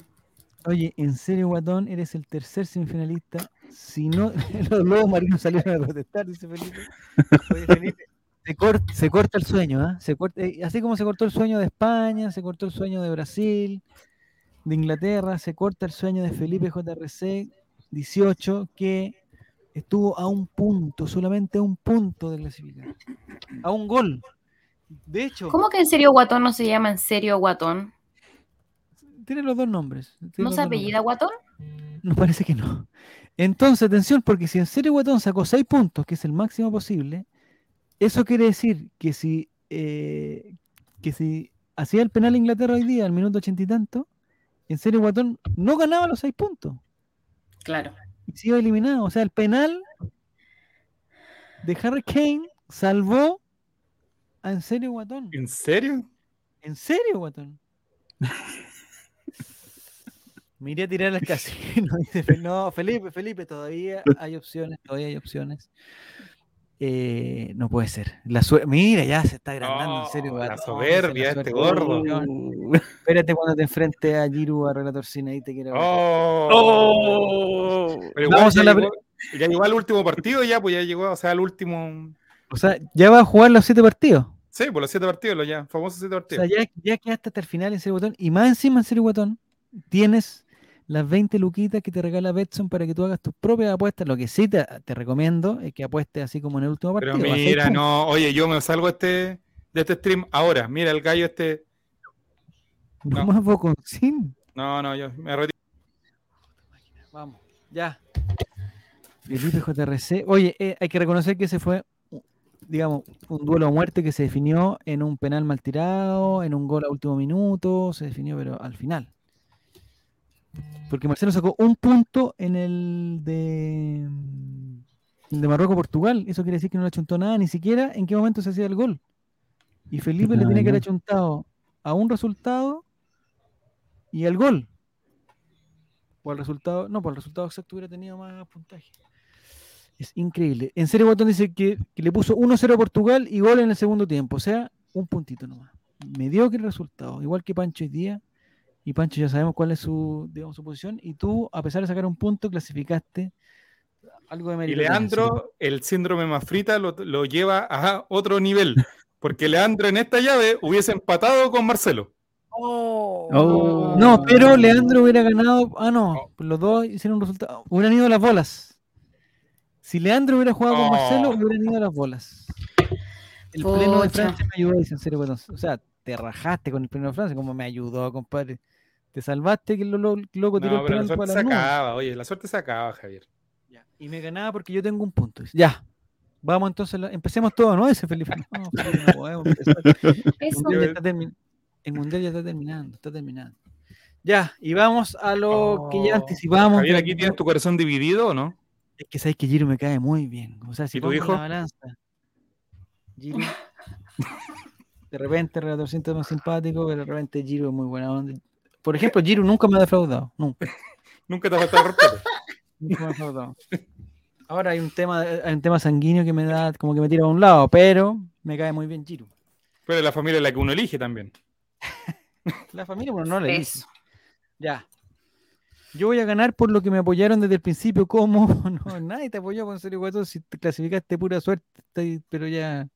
Oye, en serio, Guatón, eres el tercer semifinalista. Si no, los lobos marinos salieron a protestar, dice Felipe. Oye, Felipe, se, cort- se corta el sueño, ¿ah? Se corta- eh, así como se cortó el sueño de España, se cortó el sueño de Brasil, de Inglaterra, se corta el sueño de Felipe JRC 18, que estuvo a un punto, solamente a un punto de clasificar. A un gol. De hecho, ¿Cómo que en serio Guatón no se llama en serio Guatón? tiene los dos nombres. ¿No se apellida Guatón? Nos parece que no. Entonces, atención, porque si en serio Guatón sacó 6 puntos, que es el máximo posible, eso quiere decir que si, eh, que si hacía el penal Inglaterra hoy día, al minuto ochenta y tanto, en serio Guatón no ganaba los 6 puntos Claro. y se iba eliminado. O sea, el penal de Harry Kane salvó a en serio Guatón. ¿En serio? ¿En serio, Guatón? Me iré a tirar al casino. Dice Fel- no, Felipe, Felipe, todavía hay opciones, todavía hay opciones. Eh, no puede ser. La Mira, ya se está agrandando, en serio. La soberbia, la este gordo. Weón, Espérate cuando te enfrentes a Giru, a Relator Cine, ahí te quiero ver. Oh. Pero igual Vamos ya, a la llegó, ya llegó al último partido, ya, pues ya llegó, o sea, al último. O sea, ya va a jugar los siete partidos. Sí, por los siete partidos, los ya, famosos siete O partidos. sea, ya, ya quedaste hasta el final en Serio Guatón. Y más encima en Serio Guatón, tienes las 20 luquitas que te regala Betson para que tú hagas tus propias apuestas. Lo que sí te, te recomiendo es que apuestes así como en el último partido. Pero mira, no, oye, yo me salgo este, de este stream ahora. Mira, el gallo este. No, más Boconcín. No, no, yo me retiro. Vamos, ya. Felipe JRC. Oye, eh, hay que reconocer que ese fue, digamos, un duelo a muerte que se definió en un penal mal tirado, en un gol a último minuto, se definió, pero al final. Porque Marcelo sacó un punto en el de, el de Marruecos-Portugal. Eso quiere decir que no le achuntó nada, ni siquiera en qué momento se hacía el gol. Y Felipe le tiene que haber achuntado a un resultado y al gol. O al resultado, no, por el resultado exacto hubiera tenido más puntaje. Es increíble. En serio, Botón dice que, que le puso 1-0 a Portugal y gol en el segundo tiempo. O sea, un puntito nomás. Mediocre resultado. Igual que Pancho hoy día. Y Pancho ya sabemos cuál es su, digamos, su posición. Y tú, a pesar de sacar un punto, clasificaste algo de Y. Leandro, el síndrome más frita lo, lo lleva a otro nivel. Porque Leandro en esta llave hubiese empatado con Marcelo. Oh. No, pero Leandro hubiera ganado. Ah, no. Los dos hicieron un resultado. Hubieran ido a las bolas. Si Leandro hubiera jugado con Oh. Marcelo, hubieran ido a las bolas. El pleno de. Francia me ayudó, dice en serio, Guatón. O sea, te rajaste con el pleno de Francia. como me ayudó, compadre? Te salvaste que el lo- lo- loco tiró No, el pero la suerte para se nubes. acaba, oye, la suerte se acaba, Javier. Ya, Y me ganaba porque yo tengo un punto. Ya. Vamos entonces, la- empecemos todo, ¿no? Dice Felipe. No, Felipe, no podemos empezar. El Eso. mundial, ya está termi- el mundial ya está terminando, está terminando. Ya, y vamos a lo que ya Oh. anticipamos. Javier, aquí tienes tu corazón dividido, ¿o no? Es que sabes que Giro me cae muy bien. O sea, si ¿Y tu pongo hijo? la balanza. Giro. de repente Relator siento más simpático, pero de repente Giro es muy buena onda. Por ejemplo, Giro nunca me ha defraudado. Nunca. Nunca te ha faltado el respeto. Nunca me ha defraudado. Ahora hay un tema, hay un tema sanguíneo que me da, como que me tira a un lado, pero me cae muy bien Giro. Pero es la familia es la que uno elige también. La familia, bueno, no le dice. Eso. Ya. Yo voy a ganar por lo que me apoyaron desde el principio. como No, nadie te apoyó con serio. Si te clasificaste pura suerte, pero ya.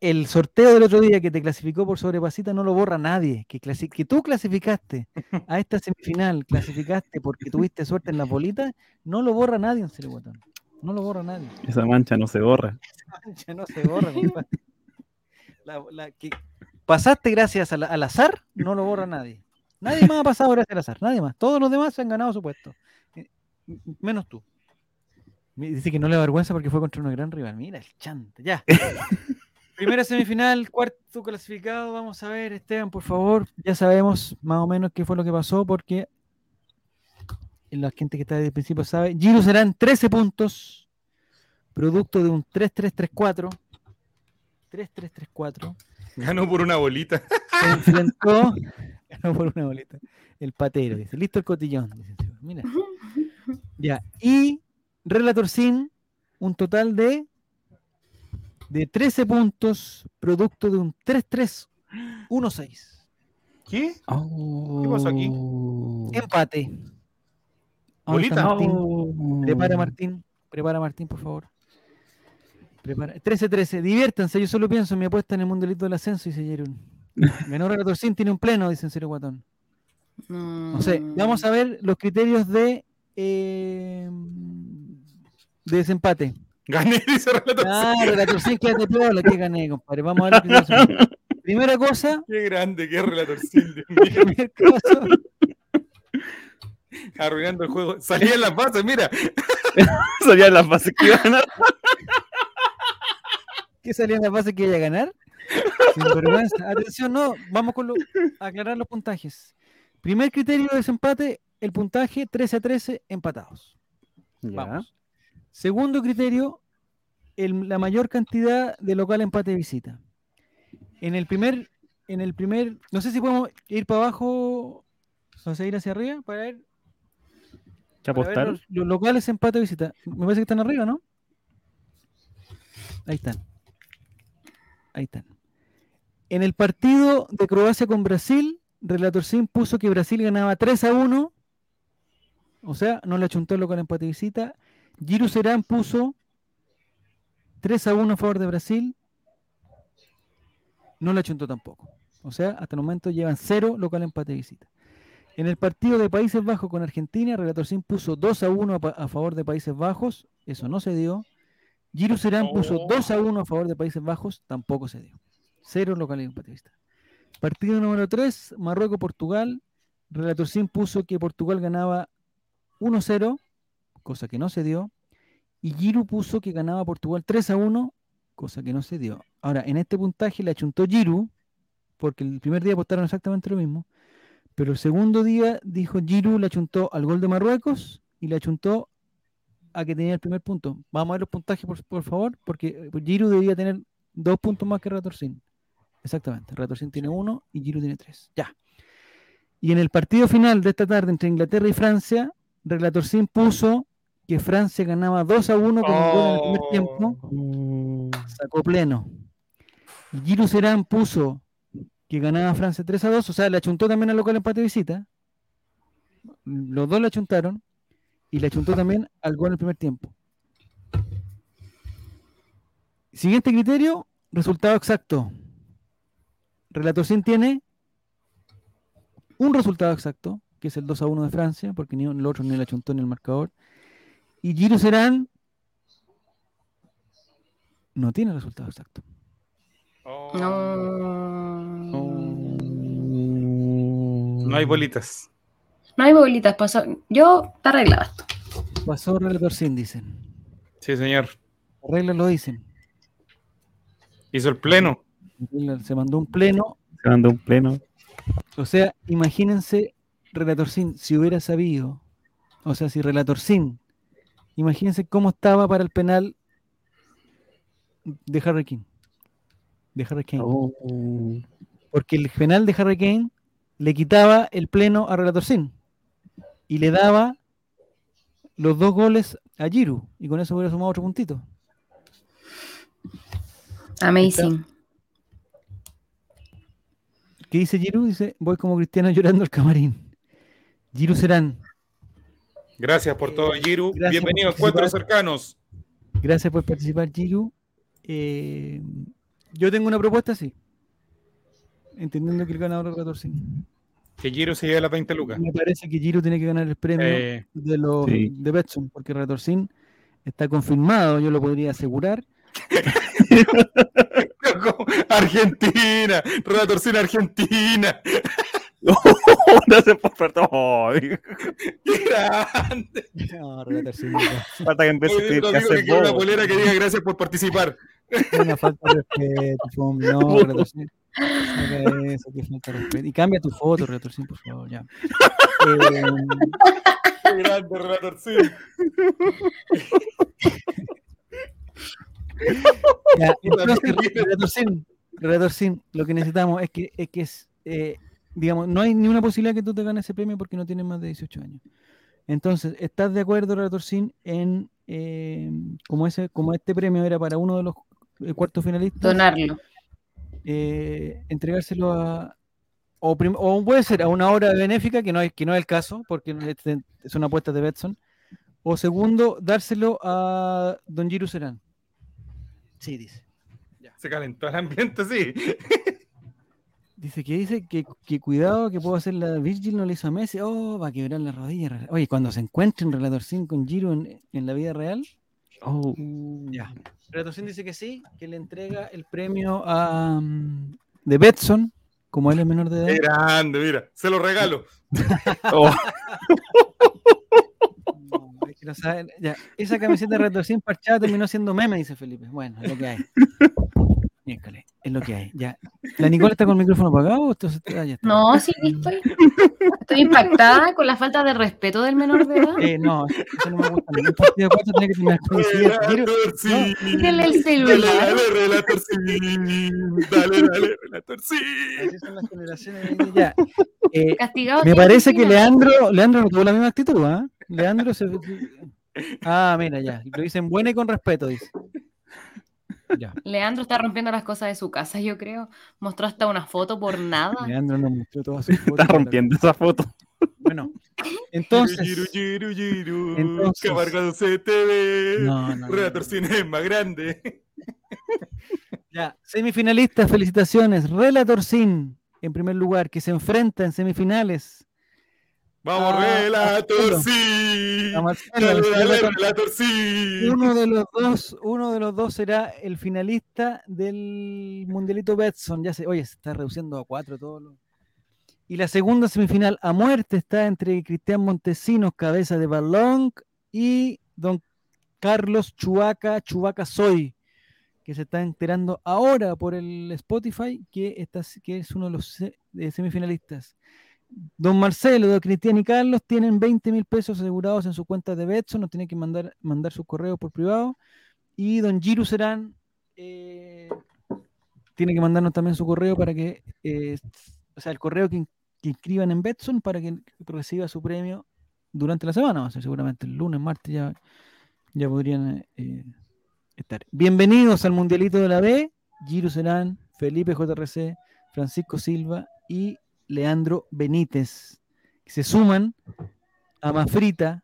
El sorteo del otro día que te clasificó por sobrepasita no lo borra nadie. Que, clasi- que tú clasificaste a esta semifinal, clasificaste porque tuviste suerte en las bolitas, no lo borra nadie en Guatón. No lo borra nadie. Esa mancha no se borra. mancha no se borra, compadre. La- la que pasaste gracias al, al azar, no lo borra nadie. Nadie más ha pasado gracias al azar, nadie más. Todos los demás se han ganado su puesto. Eh, Menos tú. Dice que no le da vergüenza porque fue contra un gran rival. Mira el chante, ya. Primera semifinal, cuarto clasificado. Vamos a ver, Esteban, por favor. Ya sabemos más o menos qué fue lo que pasó porque la gente que está desde el principio sabe. Giro serán 13 puntos, producto de un 3-3-3-4. 3-3-3-4. Ganó por una bolita. Se enfrentó ganó por una boleta. El patero, dice. Listo el cotillón. dice. Mira. Ya. Y Relator Sin, un total de de 13 puntos, producto de un 3-3-1-6. ¿Qué? ¿Qué pasó aquí? Oh. Empate. ¿Dónde Bolita. Oh. Prepara Martín. Prepara Martín, por favor. Prepara. 13-13. Diviértanse. Yo solo pienso en mi apuesta en el mundialito del ascenso y se dieron. Ganó Relator Sin, tiene un pleno, dicen Cero Guatón. No sé. Mm. Vamos a ver los criterios de, eh, de desempate. Gané, dice Relator Ah, Relator Sin, quédate piola, que gané, compadre. Vamos a ver de desempate. Primera cosa. Qué grande, qué Relator. Arruinando el juego. Salía en las bases, mira. Salían las bases que iban a ¿Qué salía en la fase que iba a ganar? Sin vergüenza. Atención, no, vamos con lo, a aclarar los puntajes. Primer criterio de desempate, el puntaje 13 a 13 empatados. Ya. Vamos. Segundo criterio, el- la mayor cantidad de local empate visita. En el primer, en el primer, no sé si podemos ir para abajo, o sea, ir hacia arriba para ver, ¿Te para ver apostaron? los, los locales empate visita. Me parece que están arriba, ¿no? Ahí están. Ahí están. En el partido de Croacia con Brasil, Relator Sim puso que Brasil ganaba 3 a 1. O sea, no le achuntó el local empate visita. Giru Serán puso 3 a 1 a favor de Brasil. No le achuntó tampoco. O sea, hasta el momento llevan 0 local empate visita. En el partido de Países Bajos con Argentina, Relator Sim puso 2 a 1 a, favor de Países Bajos. Eso no se dio. Giru Serán puso Oh. 2 a 1 a favor de Países Bajos. Tampoco se dio. 0 local empate visita. Partido número 3, Marruecos-Portugal. Relator Sim puso que Portugal ganaba 1-0, cosa que no se dio. Y Giru puso que ganaba Portugal 3 a 1, cosa que no se dio. Ahora, en este puntaje le achuntó Giru, porque el primer día apostaron exactamente lo mismo. Pero el segundo día dijo Giru le achuntó al gol de Marruecos y le achuntó a que tenía el primer punto. Vamos a ver los puntajes, por, por favor, porque eh, Giru debía tener dos puntos más que Ratorcín. Exactamente. Ratorcín tiene uno y Giru tiene tres. Ya. Y en el partido final de esta tarde entre Inglaterra y Francia, Relatorcín puso que Francia ganaba 2 a 1 con un gol en el primer Oh. tiempo. Mm. Sacó pleno. Y Giru Serán puso que ganaba Francia 3 a 2, o sea, le achuntó también al local empate de visita. Los dos le achuntaron. Y le achuntó también al gol en el primer tiempo. Siguiente criterio, resultado exacto. Relator 100 tiene un resultado exacto, que es el 2 a 1 de Francia, porque ni el otro ni le achuntó en el marcador. Y Giru Serán no tiene resultado exacto. Oh. No. No hay bolitas. No hay bolitas, pasó. Yo, está arreglado esto. Pasó Relator 100, dicen. Sí, señor. Las reglas lo dicen. Hizo el pleno. Se mandó un pleno. Se mandó un pleno. O sea, imagínense, Relator Sin, si hubiera sabido, o sea, si Relator Sin, imagínense cómo estaba para el penal de Harry King. De Harry Kane. Oh. Porque el penal de Harry Kane le quitaba el pleno a Relator Sin y le daba los dos goles a Giru y con eso hubiera sumado otro puntito. Amazing. ¿Qué dice Giru? Dice, voy como cristiano llorando al camarín. Giru Serán, Gracias por todo, Giru. Gracias Bienvenido a por Encuentros participar. Cercanos. gracias por participar, Giru. Eh, yo tengo una propuesta, sí. Entendiendo que el ganador es 14. Que Giru se lleve las 20 lucas. Me parece que Giru tiene que ganar el premio Eh, de los Sí. de Betson, porque Retorcín está confirmado, yo lo podría asegurar. Argentina, Relator sin Argentina. Gracias por perdón. Ay, ¡Qué grande! No, Retorcín, Falta que empiece a digo que que hace quiero una polera que diga gracias por participar. una falta de respeto, no, Retorcín. Eso, que falta de respeto. Y cambia tu foto, Retorcín, por favor, ya. Eh, ¡Qué grande! Ya, entonces, Sin, Relator Sin, lo que necesitamos es que, es que es, eh, digamos, no hay ni una posibilidad que tú te ganes ese premio porque no tienes más de 18 años. Entonces, ¿estás de acuerdo, Relator Sin, en eh, como ese, como este premio era para uno de los eh, cuartos finalistas, Donarlo. eh, entregárselo a, o, prim- o puede ser a una hora benéfica, que no, es, que no es el caso, porque no es, es una apuesta de Betson. O segundo, dárselo a Don Giru Serán. Sí, dice. Se calentó el ambiente, sí. Dice que dice que, que cuidado que puedo hacer la Virgil no le hizo a Messi. Oh, va a quebrar la rodilla. Oye, cuando se encuentren Relator 5 con Giro en, en la vida real. Oh. Ya. Relator 5 dice que sí, que le entrega el premio a mm, de Betson, como él es menor de edad. Qué grande, mira. Se lo regalo. Oh, No, es que no saben- ya, Esa camiseta de Relator 100 parchada terminó siendo meme, dice Felipe. Bueno, es lo que hay. Miércoles, es lo que hay. Ya. ¿La Nicole está con el micrófono apagado? o esto se- ah, ya está. No, sí, estoy, estoy impactada con la falta de respeto del menor de edad. Eh, no, eso no me gusta. Un partido de cuatro tiene que Giro- Relator, sí. El Dale, celular. dale, relator, sí. Dale, dale, relator, sí. Así son las generaciones de- ya. Eh, Castigado. me parece que. Leandro, Leandro no tuvo la misma actitud, ¿ah? Leandro se. Ah, mira, ya. Lo dicen buena y con respeto, dice. Ya. Leandro está rompiendo las cosas de su casa, yo creo. Mostró hasta una foto por nada. Leandro nos mostró todas sus fotos. está rompiendo esa foto. Bueno, entonces. Giru, giru, giru, Entonces- te ve. No, no, no. Relator Cine es más grande. Ya, semifinalistas, felicitaciones. Relator Sin, en primer lugar, que se enfrenta en semifinales. Vamos, Ah, Relator, sí. A Marcelo, Dale, el dale, Relator- sí. Uno de los dos, uno de los dos será el finalista del Mundialito Betson. Ya se, oye, se está reduciendo a cuatro todo. lo- Y la segunda semifinal a muerte está entre Cristian Montesinos, cabeza de balón, y don Carlos Chubaca, Chubaca Soy, que se está enterando ahora por el Spotify que, está, que es uno de los semifinalistas. Don Marcelo, don Cristian y Carlos tienen 20 mil pesos asegurados en su cuenta de Betson, nos tienen que mandar, mandar sus correos por privado. Y don Giru Serán eh, tiene que mandarnos también su correo para que, eh, o sea, el correo que, que inscriban en Betson para que reciba su premio durante la semana, va a ser seguramente el lunes, martes ya, ya podrían eh, estar. Bienvenidos al Mundialito de la B, Giru Serán, Felipe JRC, Francisco Silva y Leandro Benítez, que se suman a Mafrita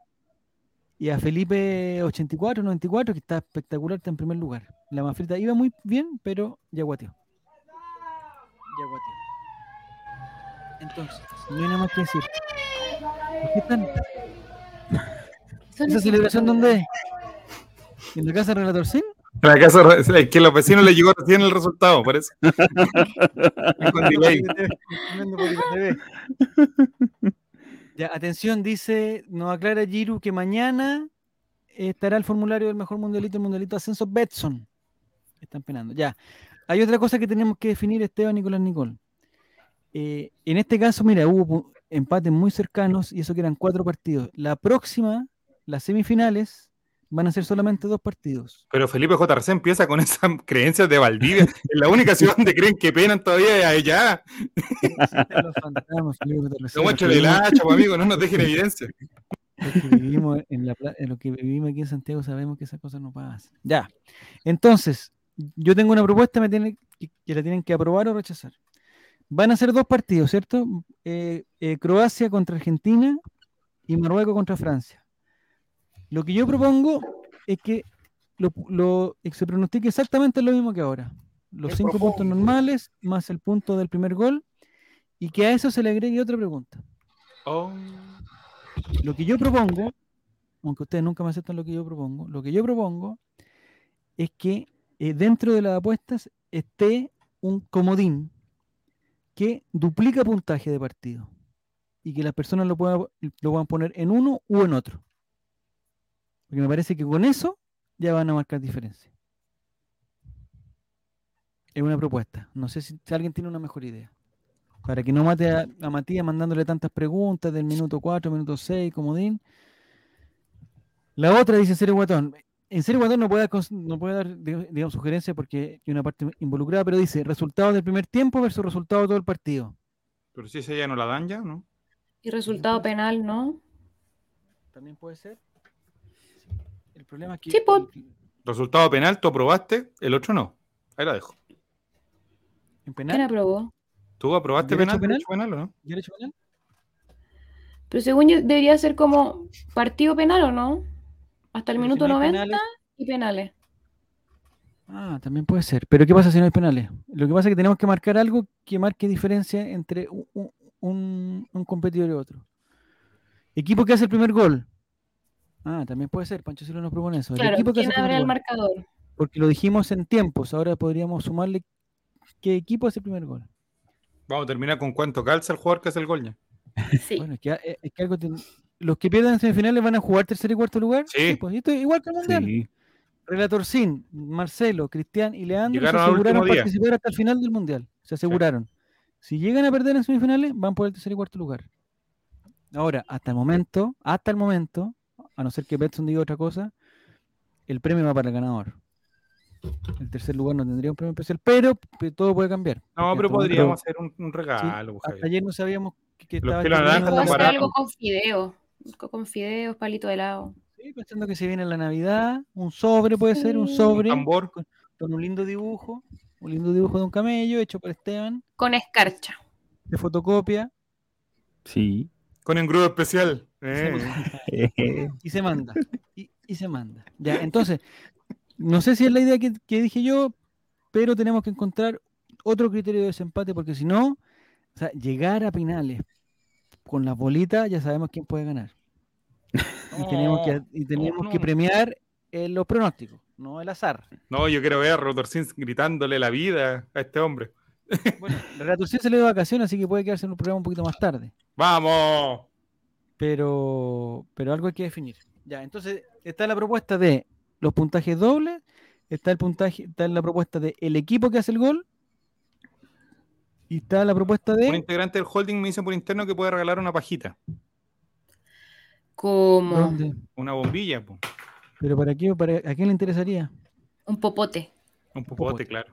y a Felipe 84, 94, que está espectacular, está en primer lugar. La Mafrita iba muy bien, pero ya guateó. Ya guateó. Entonces, no hay nada más que decir. ¿Por qué están? ¿Esa es celebración dónde es? ¿En la casa de Relator Sin? En la casa, es que a los vecinos les llegó recién el resultado, parece. Con delay. Ya, atención, dice, nos aclara Giru que mañana estará el formulario del mejor mundialito, el mundialito ascenso Betson. Están penando. Ya. Hay otra cosa que tenemos que definir, Esteban, Nicolás, Nicol. Eh, en este caso, mira, hubo empates muy cercanos y eso que eran cuatro partidos. La próxima, las semifinales, van a ser solamente dos partidos. Pero Felipe JRC empieza con esas creencias de Valdivia. Es la única ciudad donde creen que penan todavía allá. Los fantasmas, Felipe No el hacha, pues, amigo, no nos dejen evidencia. los que vivimos en la en lo que vivimos aquí en Santiago sabemos que esas cosas no pasan. Ya. Entonces, yo tengo una propuesta me tiene, que, que la tienen que aprobar o rechazar. Van a ser dos partidos, ¿cierto? Eh, eh, Croacia contra Argentina y Marruecos contra Francia. Lo que yo propongo es que lo, lo- que se pronostique exactamente lo mismo que ahora. Los Es cinco puntos normales más el punto del primer gol y que a eso se le agregue otra pregunta. Oh. Lo que yo propongo, aunque ustedes nunca me aceptan lo que yo propongo, lo que yo propongo es que eh, dentro de las apuestas esté un comodín que duplica puntaje de partido y que las personas lo puedan, lo puedan poner en uno u en otro. Porque me parece que con eso ya van a marcar diferencia. Es una propuesta. No sé si, si alguien tiene una mejor idea. Para que no mate a, a Matías mandándole tantas preguntas del minuto 4, minuto 6, comodín. La otra dice Serio Guatón. En Serio Guatón no puede dar, no puede dar dig- digamos, sugerencias porque hay una parte involucrada, pero dice resultados del primer tiempo versus resultado de todo el partido. Pero si esa ya no la dan ya, ¿no? Y resultado penal, ¿no? También puede ser. El problema es que. Sí. Resultado penal, tú aprobaste, el otro no. Ahí la dejo. En ¿Quién penal. aprobó? ¿Tú aprobaste ¿Derecho penal, penal? derecho penal o no? ¿Derecho penal? Pero según yo, debería ser como partido penal o no? Hasta el Pero si minuto no hay 90 penales- y penales. Ah, también puede ser. Pero ¿qué pasa si no hay penales? Lo que pasa es que tenemos que marcar algo que marque diferencia entre un, un- un- un competidor y otro. Equipo que hace el primer gol. Ah, también puede ser. Pancho Silva nos propone eso. El Claro, equipo que ¿quién abre el marcador? Porque lo dijimos en tiempos. Ahora podríamos sumarle qué equipo hace el primer gol. Vamos a terminar con cuánto calza el jugador que hace el gol ya. Sí. Bueno, es que, eh, es que algo ten- los que pierden en semifinales van a jugar tercer y cuarto lugar. Sí. pues, y esto es igual que el mundial. Sí. Relator Sin, Marcelo, Cristian y Leandro Llegaron se aseguraron último día. participar hasta el final del mundial. Se aseguraron. Si llegan a perder en semifinales, van por el tercer y cuarto lugar. Ahora, hasta el momento, hasta el momento, a no ser que Betson diga otra cosa, el premio va para el ganador. El tercer lugar no tendría un premio especial, pero pe- todo puede cambiar. No, pero podríamos hacer un, un regalo. hasta ayer no sabíamos que, que estaba hacer algo con fideos. co- Con fideos, palito de helado. Sí, pensando que se viene la Navidad, un sobre puede ser, un sobre tambor. con, con un lindo dibujo, un lindo dibujo de un camello hecho por Esteban, Con escarcha. de fotocopia, Sí. Con engrudo especial. Eh. Y se manda. Y, y se manda. Ya, entonces, no sé si es la idea que, que dije yo, pero tenemos que encontrar otro criterio de desempate, porque si no, o sea, llegar a finales con las bolitas, ya sabemos quién puede ganar. Y tenemos que, y tenemos no, que no. premiar eh, los pronósticos, no el azar. No, yo quiero ver a Rotorcins gritándole la vida a este hombre. Bueno, la Reatorción se le dio vacaciones, así que puede quedarse en un programa un poquito más tarde. ¡Vamos! Pero, pero algo hay que definir. Ya, entonces está la propuesta de los puntajes dobles, está el puntaje, está la propuesta de el equipo que hace el gol, y está la propuesta Un de integrante del holding me dice por interno que puede regalar una pajita, Como ¿dónde? una bombilla, po. pero para qué, para, a quién le interesaría. un popote. un popote, popote. claro.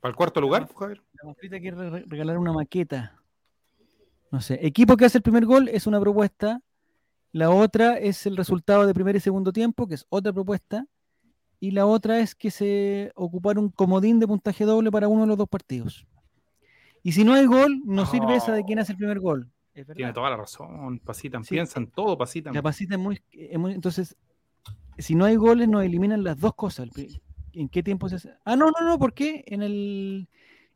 ¿Para el cuarto lugar, Javier? La Manfrita quiere re- regalar una maqueta. No sé, equipo que hace el primer gol es una propuesta. La otra es el resultado de primer y segundo tiempo, que es otra propuesta. Y la otra es que se ocupar un comodín de puntaje doble para uno de los dos partidos. Y si no hay gol, no sirve esa de quién hace el primer gol. Tiene toda la razón, pasitan, Sí. piensan todo, pasitan. La pasita es muy, es muy- Entonces, si no hay goles, nos eliminan las dos cosas. ¿En qué tiempo se hace? Ah, no, no, no, ¿por qué? En el.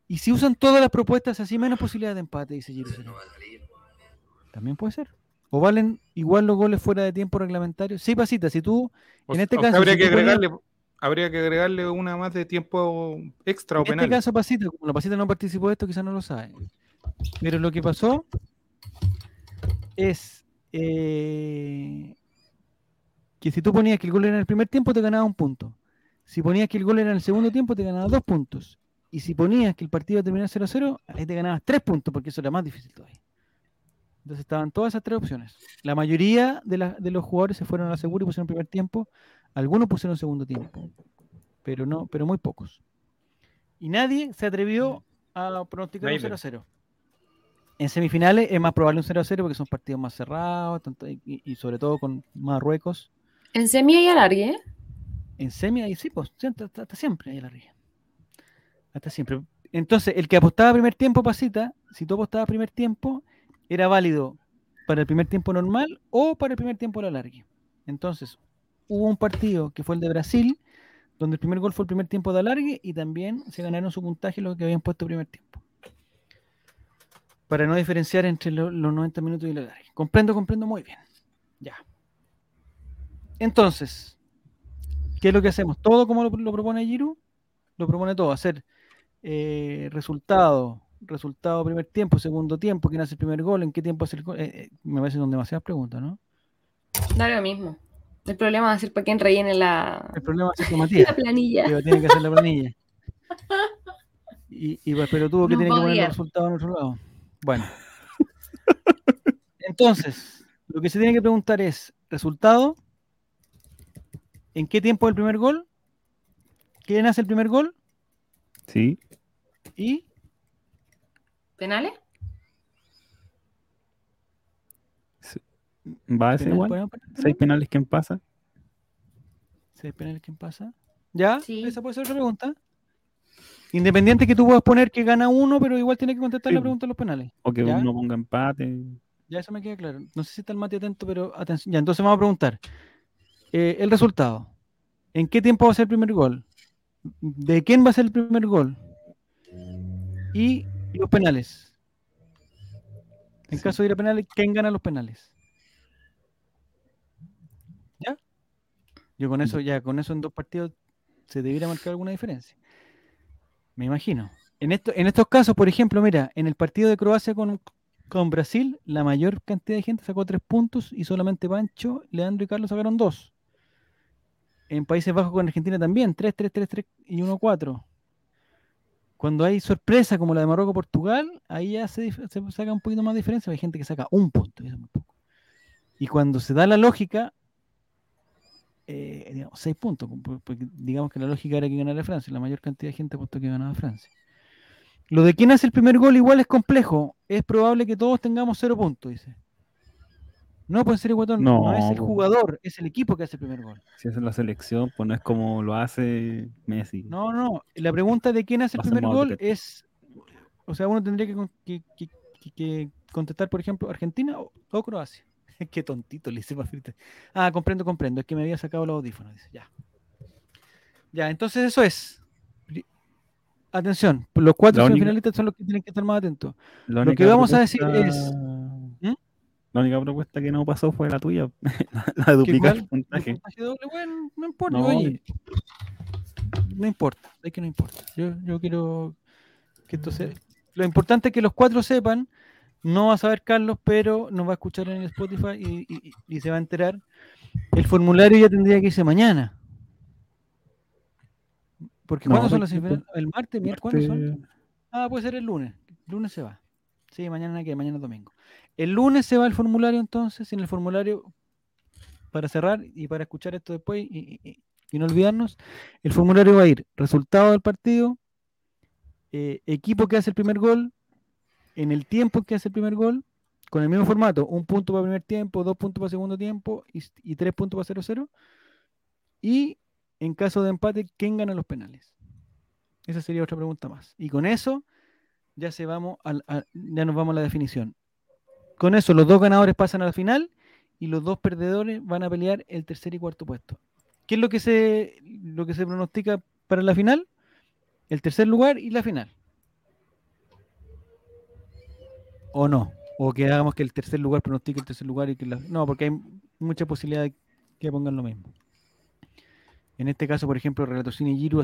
Y si usan todas las propuestas, así menos posibilidad de empate, dice Serrano. También puede ser. ¿O valen igual los goles fuera de tiempo reglamentario? Sí, pasita, si tú. O en este caso, habría, si que ponías- agregarle, habría que agregarle una más de tiempo extra o En este penal. caso, Pasita, como la Pasita no participó de esto, quizás no lo sabe. Pero lo que pasó es eh, que si tú ponías que el gol era en el primer tiempo, te ganaba un punto. Si ponías que el gol era en el segundo tiempo, te ganaba dos puntos. Y si ponías que el partido terminaba 0-0, ahí te ganabas tres puntos, porque eso era más difícil todavía. Entonces estaban todas esas tres opciones. La mayoría de, la- de los jugadores se fueron a la segura y pusieron primer tiempo. Algunos pusieron segundo tiempo. Pero no, pero muy pocos. Y nadie se atrevió a pronosticar un Nadie. 0-0. En semifinales es más probable un 0-0 porque son partidos más cerrados tanto- y, y sobre todo con Marruecos. En semi y alargue, ¿eh? En semi ahí sí, pues siempre- hasta, hasta siempre hay la ría. Hasta siempre. Entonces, el que apostaba primer tiempo, pasita, si tú apostabas primer tiempo, era válido para el primer tiempo normal o para el primer tiempo la largue. Entonces, hubo un partido que fue el de Brasil, donde el primer gol fue el primer tiempo de alargue y también se ganaron su puntaje los que habían puesto primer tiempo. Para no diferenciar entre lo- los 90 minutos y la alargue. Comprendo, comprendo muy bien. Ya. Entonces, ¿qué es lo que hacemos? Todo como lo, lo propone Giru, lo propone todo, hacer eh, resultado, resultado primer tiempo, segundo tiempo, quién hace el primer gol, en qué tiempo hace el gol. Eh, eh, me parece que son demasiadas preguntas, ¿no? da lo mismo. El problema va a ser para quien rellene la, El problema es que Matías, la planilla. que tiene que hacer la planilla. Y, y pues, pero tuvo que No tiene que poner los resultados en otro lado. Bueno. Entonces, lo que se tiene que preguntar es, resultado, ¿en qué tiempo el primer gol? ¿Quién hace el primer gol? Sí. Y ¿Penales? Va a ser penal, igual. Seis penales, ¿quién pasa? ¿Seis penales quién pasa? ¿Ya? Sí. ¿Esa puede ser otra pregunta? Independiente que tú puedas poner que gana uno, pero igual tiene que contestar Sí, la pregunta de los penales. O que ¿Ya? uno ponga empate. Ya eso me queda claro. No sé si está el mate atento, pero atención. Ya, entonces vamos a preguntar. eh, el resultado. ¿En qué tiempo va a ser el primer gol? ¿De quién va a ser el primer gol? Y los penales. En Sí. caso de ir a penales, ¿quién gana los penales? ¿Ya? Yo con eso, ya, con eso en dos partidos se debiera marcar alguna diferencia. Me imagino. En, esto, en estos casos, por ejemplo, mira, en el partido de Croacia con, con Brasil, la mayor cantidad de gente sacó tres puntos y solamente Pancho, Leandro y Carlos sacaron dos. En Países Bajos con Argentina también, 3, 3, 3, 3 y 1, 4. Cuando hay sorpresa como la de Marruecos-Portugal, ahí ya se, saca un poquito más de diferencia. Hay gente que saca un punto. y cuando se da la lógica, eh, digamos, seis puntos. por- Porque digamos que la lógica era que ganara Francia. La mayor cantidad de gente apostó que ganaba Francia. Lo de quién hace el primer gol igual es complejo. Es probable que todos tengamos cero puntos, dice. No, puede ser Guatón. No, No, es el jugador, es el equipo que hace el primer gol. Si es en la selección, pues no es como lo hace Messi. No, no. La pregunta de quién hace el primer más gol es. O sea, uno tendría que, que- que- contestar, por ejemplo, Argentina o, o Croacia. Qué tontito le hice frita. Ah, comprendo, comprendo. Es que me había sacado los audífonos. Dice. Ya. Ya, entonces eso es. Atención, los cuatro única- semifinalistas son los que tienen que estar más atentos. Lo que vamos a decir es-. La única propuesta que no pasó fue la tuya, la, la de duplicar el puntaje. ¿El puntaje doble? Bueno, no importa. No, oye. No importa, es que no importa. Yo, yo quiero que esto se... Lo importante es que los cuatro sepan, no va a saber Carlos, pero nos va a escuchar en el Spotify y, y- y se va a enterar. El formulario ya tendría que irse mañana. Porque No, ¿cuándo son las? ¿El martes? ¿Miércoles? ¿Cuándo son? Ah, puede ser el lunes. El lunes se va. Sí, mañana que mañana domingo. El lunes se va el formulario entonces, en el formulario, para cerrar y para escuchar esto después y, no olvidarnos, el formulario va a ir resultado del partido, eh, equipo que hace el primer gol, en el tiempo que hace el primer gol, con el mismo formato, un punto para primer tiempo, dos puntos para segundo tiempo y, tres puntos para 0-0. Y en caso de empate, ¿quién gana los penales? Esa sería otra pregunta más. Y con eso ya, se vamos a- ya nos vamos a la definición. Con eso los dos ganadores pasan a la final y los dos perdedores van a pelear el tercer y cuarto puesto. ¿Qué es lo que se, lo que se pronostica para la final? El tercer lugar y la final. ¿O no? O que hagamos que el tercer lugar pronostique el tercer lugar y que la... No, porque hay mucha posibilidad que pongan lo mismo. En este caso, por ejemplo, Relator Cine y Giru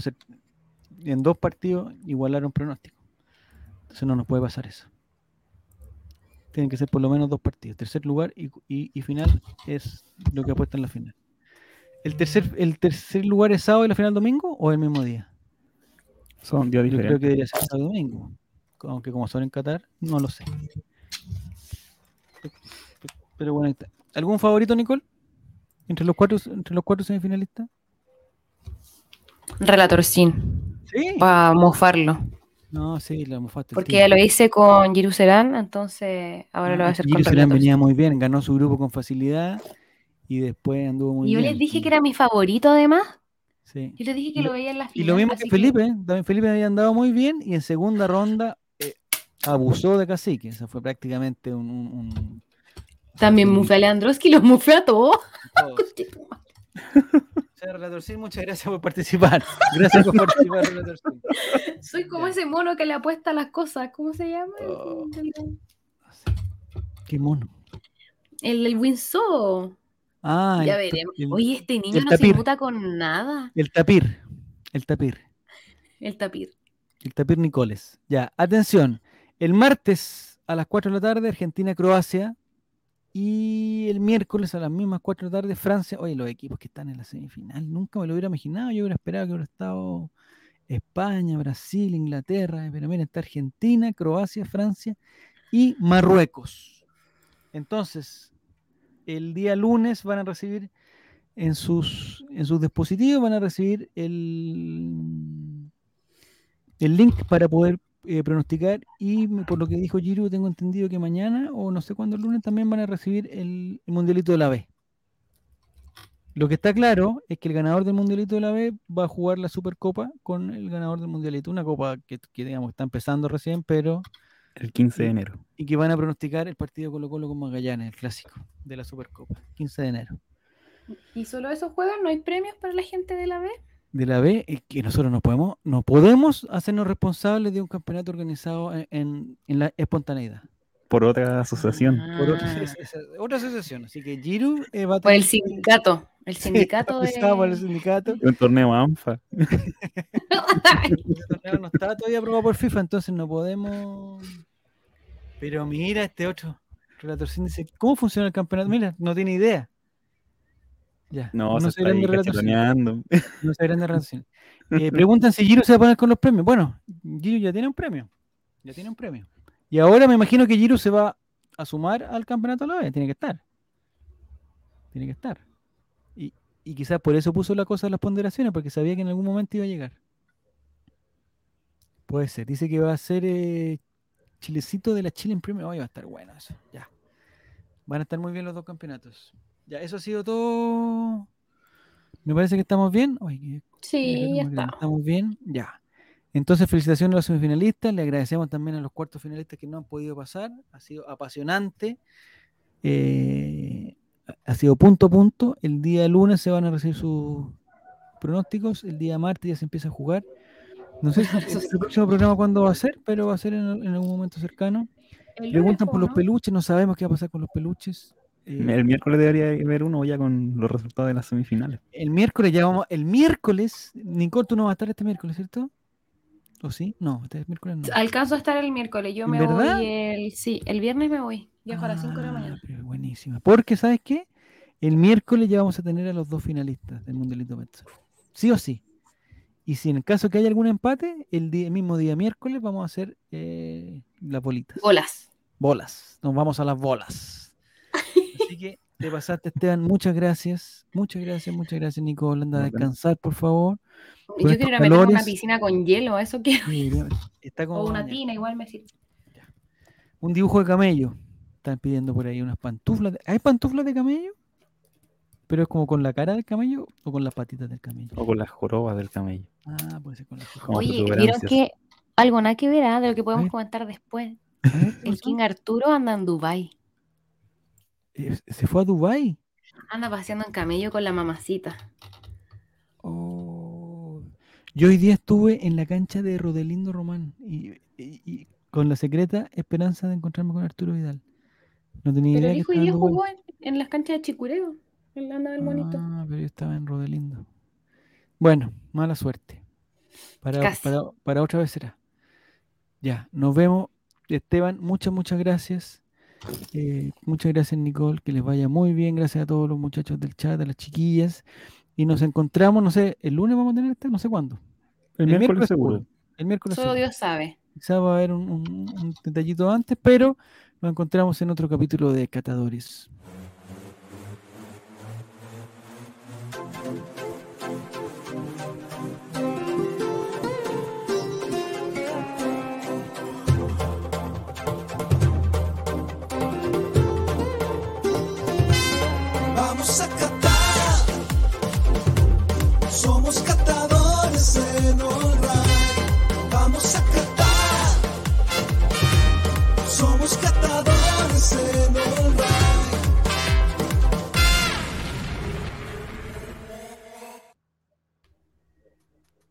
en dos partidos igualaron pronóstico. Entonces no nos puede pasar eso. Tienen que ser por lo menos dos partidos. Tercer lugar y, y- y final es lo que apuesta en la final. ¿El tercer, ¿El tercer lugar es sábado y la final domingo o el mismo día? Son días Yo creo diferentes. que debería ser sábado y domingo. Aunque como son en Qatar, no lo sé. Pero bueno, ahí está. ¿Algún favorito, Nicole? Entre los cuatro, entre los cuatro semifinalistas. Relator sin, Sí. para mofarlo. No, sí, la mofaste. Porque ya lo hice con Jerusalén, entonces ahora lo voy a Ah, hacer con Relator venía muy bien, ganó su grupo con facilidad y después anduvo muy Y yo les dije que era mi favorito además. Sí. Yo les dije que Y lo lo- veía en la Y final. lo mismo que Felipe, ¿eh? también Felipe había andado muy bien y en segunda ronda eh, abusó de Cacique. Eso fue prácticamente un. un- un- También mufé a Leandroski, los mufé a todos. O sea, Relator Sin, muchas gracias por participar. Gracias por participar, Relator Sin. Soy como ese mono que le apuesta a las cosas. ¿Cómo se llama? Oh. Qué mono. el, el Winso. Ah, ya veremos. el- Oye, este niño no se muta con nada. el tapir. El tapir. El tapir. El tapir Nicoles. Ya, atención. El martes a las 4 de la tarde, Argentina-Croacia. Y el miércoles a las mismas 4 de la tarde, Francia. Oye, los equipos que están en la semifinal, nunca me lo hubiera imaginado. Yo hubiera esperado que hubiera estado España, Brasil, Inglaterra. Pero miren, está Argentina, Croacia, Francia y Marruecos. Entonces, el día lunes van a recibir en sus, en sus dispositivos, van a recibir el, el link para poder eh, pronosticar y por lo que dijo Giru tengo entendido que mañana o no sé cuándo el lunes también van a recibir el, el mundialito de la B. Lo que está claro es que el ganador del Mundialito de la B va a jugar la Supercopa con el ganador del Mundialito. Una copa que, que, digamos está empezando recién, pero El 15 de enero. y que van a pronosticar el partido Colo Colo con Magallanes, el clásico de la Supercopa, 15 de enero. ¿Y solo esos juegos? ¿No hay premios para la gente de la B? De la B, es que nosotros no podemos, no podemos hacernos responsables de un campeonato organizado en, en- en la espontaneidad. Por otra asociación. Por otra, Ah, es- es- otra asociación. Así que Giru eh, va a por el tener- sindicato. El Sí, sindicato de... por el sindicato. Un torneo ANFA. Ese torneo no está todavía aprobado por FIFA, entonces no podemos. Pero mira este otro relator dice, ¿cómo funciona el campeonato? Mira, no tiene idea. Ya. No, se irán de cachetoneando. No se irán de. Eh, preguntan si Giro se va a poner con los premios. Bueno, Giro ya tiene un premio. Ya tiene un premio. Y ahora me imagino que Giro se va a sumar al campeonato a la vez. Tiene que estar. Tiene que estar. Y, y quizás por eso puso la cosa de las ponderaciones, porque sabía que en algún momento iba a llegar. Puede ser. Dice que va a ser eh, Chilecito de la Chile en premio. Hoy va a estar bueno eso. Ya. Van a estar muy bien los dos campeonatos. Ya, eso ha sido todo. Me parece que estamos bien. Sí, qué ya está. Estamos bien. Ya. Entonces, felicitaciones a los semifinalistas. Le agradecemos también a los cuartos finalistas que no han podido pasar. Ha sido apasionante. Eh, ha- sido punto a punto. El día lunes se van a recibir sus pronósticos. El día martes ya se empieza a jugar. No sé si el próximo programa cuándo va a ser, pero va a ser en, en algún momento cercano. Preguntan po, por los peluches, no sabemos qué va a pasar con los peluches. Eh, El miércoles debería haber uno ya con los resultados de las semifinales. el miércoles ya vamos, el miércoles, Nicole, tú no vas a estar este miércoles, ¿cierto? ¿O sí? No, este miércoles no. Alcanzo a estar el miércoles. Yo ¿En me verdad? voy el... Sí, el viernes me voy. Viajo a las 5 de la Ah, mañana. buenísima. Porque, ¿sabes qué? El miércoles ya vamos a tener a los dos finalistas del Mundialito Betson. Sí o sí. Y si en el caso que haya algún empate, el, día- el mismo día miércoles vamos a hacer eh, las bolitas. Bolas. Bolas. Nos vamos a las bolas. Así que te pasaste, Esteban. Muchas gracias. Muchas gracias, muchas gracias, Nicole. Anda a Nos vemos. descansar, por favor. Yo quiero ir a meterme una piscina con hielo, eso quiero. Mira, Está como O una tina, igual me sirve. Un dibujo de camello. Están pidiendo por ahí unas pantuflas. de- ¿Hay pantuflas de camello? Pero es como con la cara del camello o con las patitas del camello. O con las jorobas del camello. Ah, puede ser con las Como Oye, ¿vieron que algo nada que ver ah, de lo que podemos comentar después? A ver, ¿qué El? King Arturo anda en Dubai. ¿Se fue a Dubai? Anda paseando en camello con la mamacita. Oh. Yo hoy día estuve en la cancha de Rodelindo Román y, y- y con la secreta esperanza de encontrarme con Arturo Vidal. No tenía Pero idea el hijo hoy día jugó en, en las canchas de Chicureo. En la anda del monito. Ah, pero yo estaba en Rodelindo. Bueno, mala suerte. Para, para, para otra vez será. Ya, nos vemos. Esteban, muchas, muchas gracias. Eh, muchas gracias, Nicole. Que les vaya muy bien. Gracias a todos los muchachos del chat, a las chiquillas. Y nos encontramos, no sé, el lunes vamos a tener este, no sé cuándo. El, miércoles, seguro. El miércoles Solo Dios sabe. Quizá va a haber un, un detallito antes, pero nos encontramos en otro capítulo de Catadores.